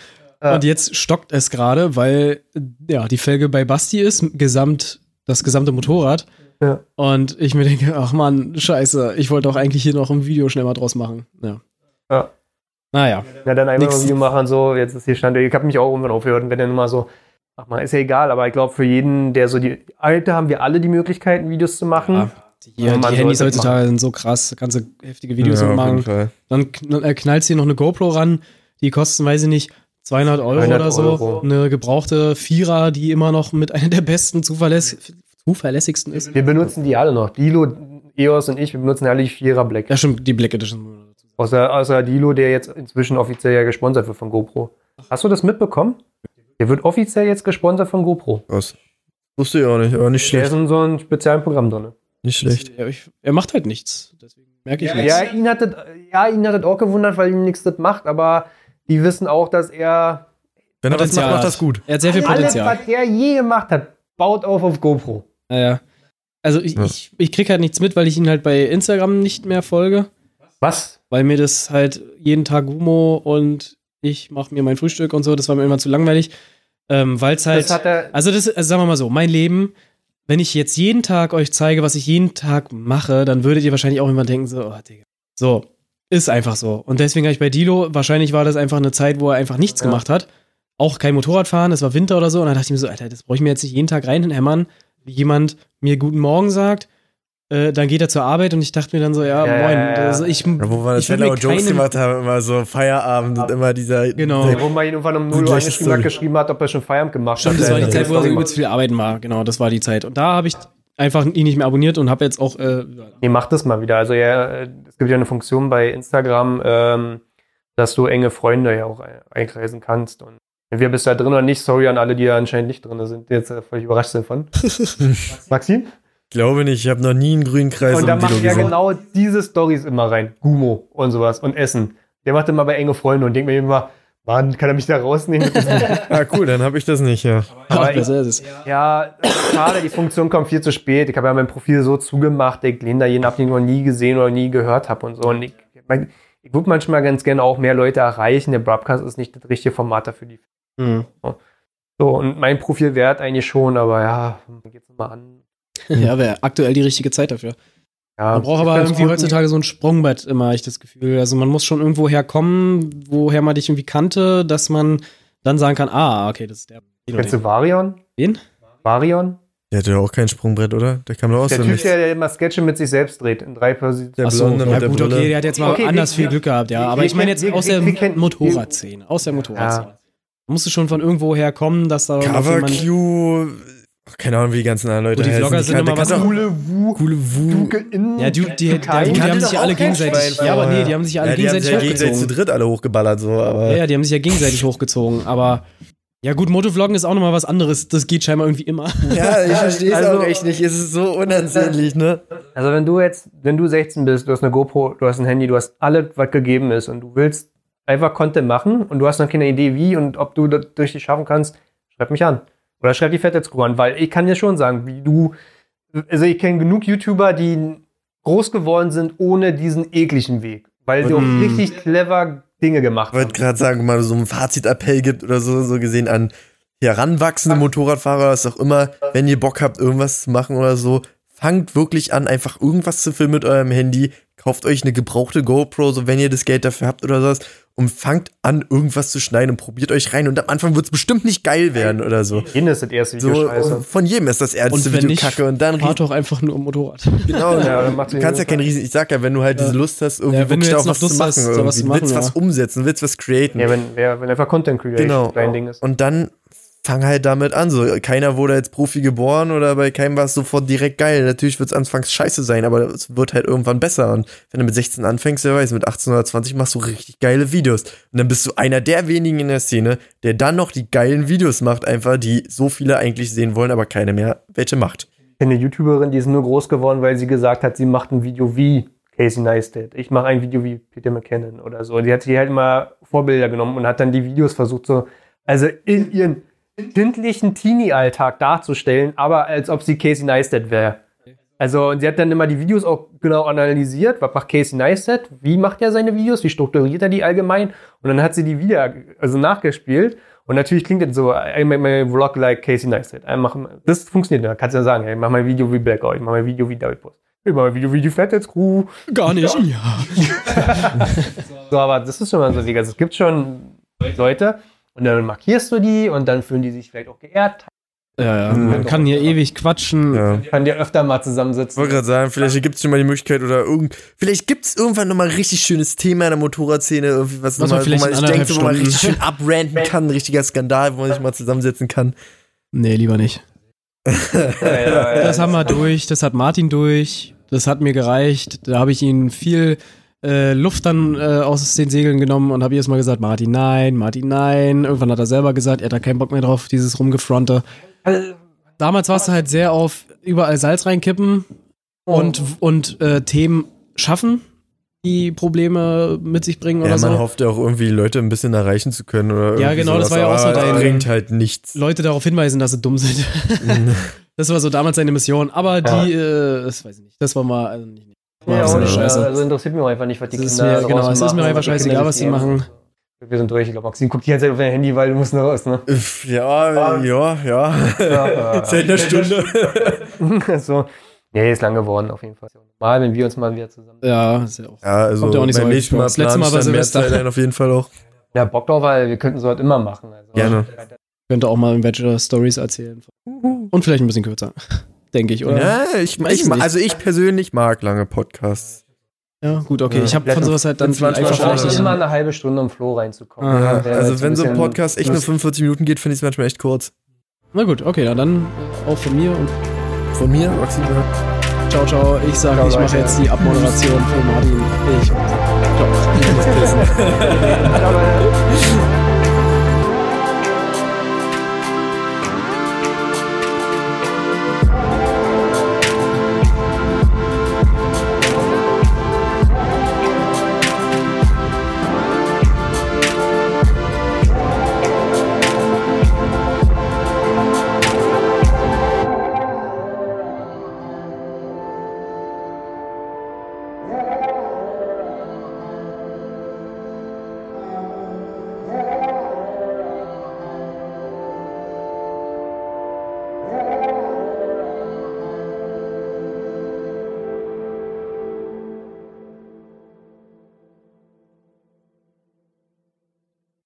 Ja. Und jetzt stockt es gerade, weil ja die Felge bei Basti ist, gesamt, das gesamte Motorrad. Ja. Und ich mir denke, ach man, scheiße, ich wollte doch eigentlich hier noch ein Video schnell mal draus machen. Ja. Ja. Naja. Ja, dann einmal Nix. ein Video machen, so, jetzt ist hier Stand. Ich habe mich auch irgendwann aufgehört und wenn dann immer so, ach mal, ist ja egal, aber ich glaube, für jeden, der so die, Alte haben wir alle die Möglichkeiten, Videos zu machen. ja die, Ja, man die Handys heutzutage sind so krass, kannst du heftige Videos ja, auf mitmachen. jeden Fall. Dann äh, knallst du hier noch eine GoPro ran, die kosten, weiß ich nicht, 200 Euro 200 oder so. Euro. Eine gebrauchte Vierer, die immer noch mit einer der besten, zuverläss zuverlässigsten ist. Wir benutzen die alle noch. Dilo, EOS und ich, wir benutzen alle die Vierer Black. Ja, stimmt, die Black Edition. Außer, außer Dilo, der jetzt inzwischen offiziell ja gesponsert wird von GoPro. Hast du das mitbekommen? Der wird offiziell jetzt gesponsert von GoPro. Krass. Wusste ich auch nicht, aber nicht Der ist schlecht. in so einem speziellen Programm drin. Nicht schlecht. Ja, ich, er macht halt nichts. Deswegen merke ich nichts. Ja, ihn hat das, ja, ihn hat das auch gewundert, weil ihm nichts das macht, aber die wissen auch, dass er Wenn er Potenzial macht, macht hat. das gut. Er hat sehr viel alles, Potenzial. was er je gemacht hat, baut auf auf GoPro. Naja. Also ich, Ja. ich, ich krieg halt nichts mit, weil ich ihn halt bei Instagram nicht mehr folge. Was? Weil mir das halt jeden Tag Humo und ich mache mir mein Frühstück und so, das war mir immer zu langweilig. Ähm, weil es halt. Das. Also, das, also sagen wir mal so, mein Leben, wenn ich jetzt jeden Tag euch zeige, was ich jeden Tag mache, dann würdet ihr wahrscheinlich auch immer denken, so, oh, Digga. So, ist einfach so. Und deswegen habe ich bei Dilo, wahrscheinlich war das einfach eine Zeit, wo er einfach nichts Ja. gemacht hat. Auch kein Motorradfahren, es war Winter oder so. Und dann dachte ich mir so, Alter, das brauche ich mir jetzt nicht jeden Tag reinhämmern, wie jemand mir Guten Morgen sagt. Äh, dann geht er zur Arbeit und ich dachte mir dann so, ja, Ja, moin. ja, ja. Also ich, Ja, wo wir das Wetter und Jokes gemacht haben, immer so Feierabend und immer dieser. Genau. Der, Wo man ihn irgendwann um 0 Die Uhr angeschrieben hat, geschrieben hat, ob er schon Feierabend gemacht Stimmt, hat. das war die Zeit, wo er übelst viel arbeiten war. Genau, das war die Zeit. Und da habe ich einfach ihn nicht mehr abonniert und habe jetzt auch. Äh, Nee, mach das mal wieder. Also ja, äh, es gibt ja eine Funktion bei Instagram, ähm, dass du enge Freunde ja auch ein- einkreisen kannst. Und entweder bist du da drin oder nicht. Sorry an alle, die da anscheinend nicht drin sind, die jetzt äh, völlig überrascht sind von. <laughs> Maxim? glaube nicht, ich habe noch nie einen grünen Kreis Und da er gesehen. genau diese Stories immer rein. Gumo und sowas und Essen. Der macht immer bei enge Freunde und denkt mir immer, Mann, kann er mich da rausnehmen? <laughs> Ah, cool, dann habe ich das nicht, ja. Aber besser ist es. ja, schade, die Funktion kommt viel zu spät. Ich habe ja mein Profil so zugemacht, ich lehne da jeden ab, den ich noch nie gesehen oder nie gehört habe und so. Und ich, mein, ich würde manchmal ganz gerne auch mehr Leute erreichen. Der Broadcast ist nicht das richtige Format dafür. Die Hm. so, und mein Profil wert eigentlich schon, aber ja, geht's mal an. Ja, wäre aktuell die richtige Zeit dafür. Ja, Man braucht aber irgendwie heutzutage so ein Sprungbrett immer, ich das Gefühl. Also man muss schon irgendwo herkommen, woher man dich irgendwie kannte, dass man dann sagen kann, ah, okay, das ist der. Kennst du Varion? Wen? Varion? Der hatte ja auch kein Sprungbrett, oder? Der kam doch aus Der Typ, Nichts. der, der immer Sketche mit sich selbst dreht, in drei Positionen. Der Achso, Blonde ja mit der gut, Brille. okay, der hat jetzt mal Okay, anders wir- viel Glück gehabt, ja. wir- Aber wir ich meine jetzt wir- aus der Motorradszene, aus der Motorradszene. Da musst du schon von irgendwo herkommen, dass da Cover Q. Ach, keine Ahnung, wie die ganzen anderen Leute Wo die heißen. Vlogger sind kann- immer was Coole Wu. Coole Wu. Ja, die, die, die, die, die, haben sich alle auch gegenseitig. Ja, aber nee, die haben sich alle Ja, die haben sich gegenseitig ja gegenseitig zu hochgezogen. dritt alle hochgeballert, so, aber. Ja, ja, die haben sich ja gegenseitig hochgezogen, aber ja gut, Motovloggen ist auch nochmal was anderes. Das geht scheinbar irgendwie immer. Ja, ich <laughs> verstehe es Also- auch echt nicht. Es ist so unansehnlich, ne? Also wenn du jetzt, wenn du 16 bist, du hast eine GoPro, du hast ein Handy, du hast alles, was gegeben ist und du willst einfach Content machen und du hast noch keine Idee wie und ob du das durch dich schaffen kannst, schreib mich an. Oder schreib die Fettheads-Crew an, weil ich kann dir schon sagen, wie du, also ich kenne genug YouTuber, die groß geworden sind ohne diesen ekligen Weg, weil sie auch Mm. richtig clever Dinge gemacht Ich wollte haben. gerade sagen, mal so ein Fazitappell gibt oder so, so gesehen an heranwachsende Motorradfahrer, was auch immer, wenn ihr Bock habt, irgendwas zu machen oder so, fangt wirklich an, einfach irgendwas zu filmen mit eurem Handy, kauft euch eine gebrauchte GoPro, so wenn ihr das Geld dafür habt oder sowas, und fangt an, irgendwas zu schneiden und probiert euch rein. Und am Anfang wird es bestimmt nicht geil werden oder so. Jeden ist das erste Video So, scheiße. von jedem ist das erste Video nicht, kacke und dann Fahrt doch einfach nur Motorrad. Genau, <laughs> Ja, dann macht du kannst ja kein riesen, ich sag ja, wenn du halt diese Lust hast, irgendwie Ja, wenn du wirklich da jetzt auch noch was zu Lust machen, hast, irgendwie, was zu willst machen, was ja. umsetzen, willst was createn. Ja, wenn, wenn einfach Content Creation Genau. dein Ding ist. Und dann fang halt damit an. So, keiner wurde als Profi geboren oder bei keinem war es sofort direkt geil. Natürlich wird es anfangs scheiße sein, aber es wird halt irgendwann besser. Und wenn du mit 16 anfängst, wer weiß, mit 18 oder 20 machst du richtig geile Videos. Und dann bist du einer der wenigen in der Szene, der dann noch die geilen Videos macht, einfach, die so viele eigentlich sehen wollen, aber keine mehr welche macht. Ich kenne eine YouTuberin, die ist nur groß geworden, weil sie gesagt hat, sie macht ein Video wie Casey Neistat. Ich mache ein Video wie Peter McKinnon oder so. Die hat sich halt immer Vorbilder genommen und hat dann die Videos versucht, so, also in ihren kindlichen Teenie-Alltag darzustellen, aber als ob sie Casey Neistat wäre. Also, und sie hat dann immer die Videos auch genau analysiert. Was macht Casey Neistat? Wie macht er seine Videos? Wie strukturiert er die allgemein? Und dann hat sie die wieder, also nachgespielt. Und natürlich klingt das so, I make my vlog like Casey Neistat. I mach- Das funktioniert, da kannst du ja sagen, ich mach mal ein Video wie Blackout, ich mach mal ein Video wie David Post. Ich mach mal ein Video wie die Flatheads Crew. Gar nicht. Ja. <laughs> So, aber das ist schon mal so, Digga. Also Es gibt schon Leute und dann markierst du die und dann fühlen die sich vielleicht auch geehrt. Ja, ja. Man kann hier ewig quatschen. Ja. Kann dir öfter mal Ich zusammensitzen. wollte gerade sagen, vielleicht gibt es schon mal die Möglichkeit oder irgend, vielleicht gibt es irgendwann nochmal ein richtig schönes Thema in der Motorradszene, irgendwie was, Was noch man mal, vielleicht wo man in ich denke, anderthalb wo man richtig schön <laughs> abranten kann, ein richtiger Skandal, wo man sich mal zusammensetzen kann. Nee, lieber nicht. Ja, ja, ja. Das haben wir durch, das hat Martin durch, das hat mir gereicht. Da habe ich ihn viel äh, Luft dann äh, aus den Segeln genommen und habe jedes Mal gesagt, Martin, nein, Martin, nein. Irgendwann hat er selber gesagt, er hat da keinen Bock mehr drauf, dieses Rumgefronte. Damals warst du halt sehr auf überall Salz reinkippen und, und äh, Themen schaffen, die Probleme mit sich bringen Ja, oder man so. hofft ja auch irgendwie Leute ein bisschen erreichen zu können oder Ja, genau, das sowas, war ja auch so dein- bringt halt nichts. Leute darauf hinweisen, dass sie dumm sind. <laughs> das war so damals seine Mission. Aber die, äh, das weiß ich nicht, das war mal, also nicht. Ja, nicht, Scheiße. Also interessiert mich auch einfach nicht, was die Das Kinder mir- genau, es ist mir machen, einfach scheißegal, was die machen. Wir sind durch. Ich glaube, Maxim guckt die ganze Zeit auf dein Handy, weil du musst noch raus, ne? Üff, Ja, ja, ja. Ja, <laughs> Seit einer Stunde. <laughs> so. Nee, ist lang geworden auf jeden Fall. Mal, wenn wir uns mal wieder zusammen. Ja, ist ja auch. Ja, also Kommt ja auch nicht so beim häufig nächsten vor. Mal Das letzte Mal ich war dann Silvester. Ein, auf jeden Fall auch. Ja, Bock drauf, weil wir könnten so halt immer machen. Also, Gerne. Könnte auch mal irgendwelche Stories erzählen. Und vielleicht ein bisschen kürzer. Denke ich, oder? Ja, ich, ich, nicht. also ich persönlich mag lange Podcasts. Ja, gut, okay. Ja. Ich habe von sowas halt dann Bin 20 einfach schon nicht. immer eine halbe Stunde, um Flow reinzukommen. Ja, Also wenn so ein Podcast echt nur lustig. 45 Minuten geht, finde ich es manchmal echt kurz. Na gut, okay, na dann auch von mir und Von mir, Maxi. ciao, ciao. Ich sage, ich mache jetzt die Abmoderation für Martin. Ich. Ciao. <laughs> <laughs>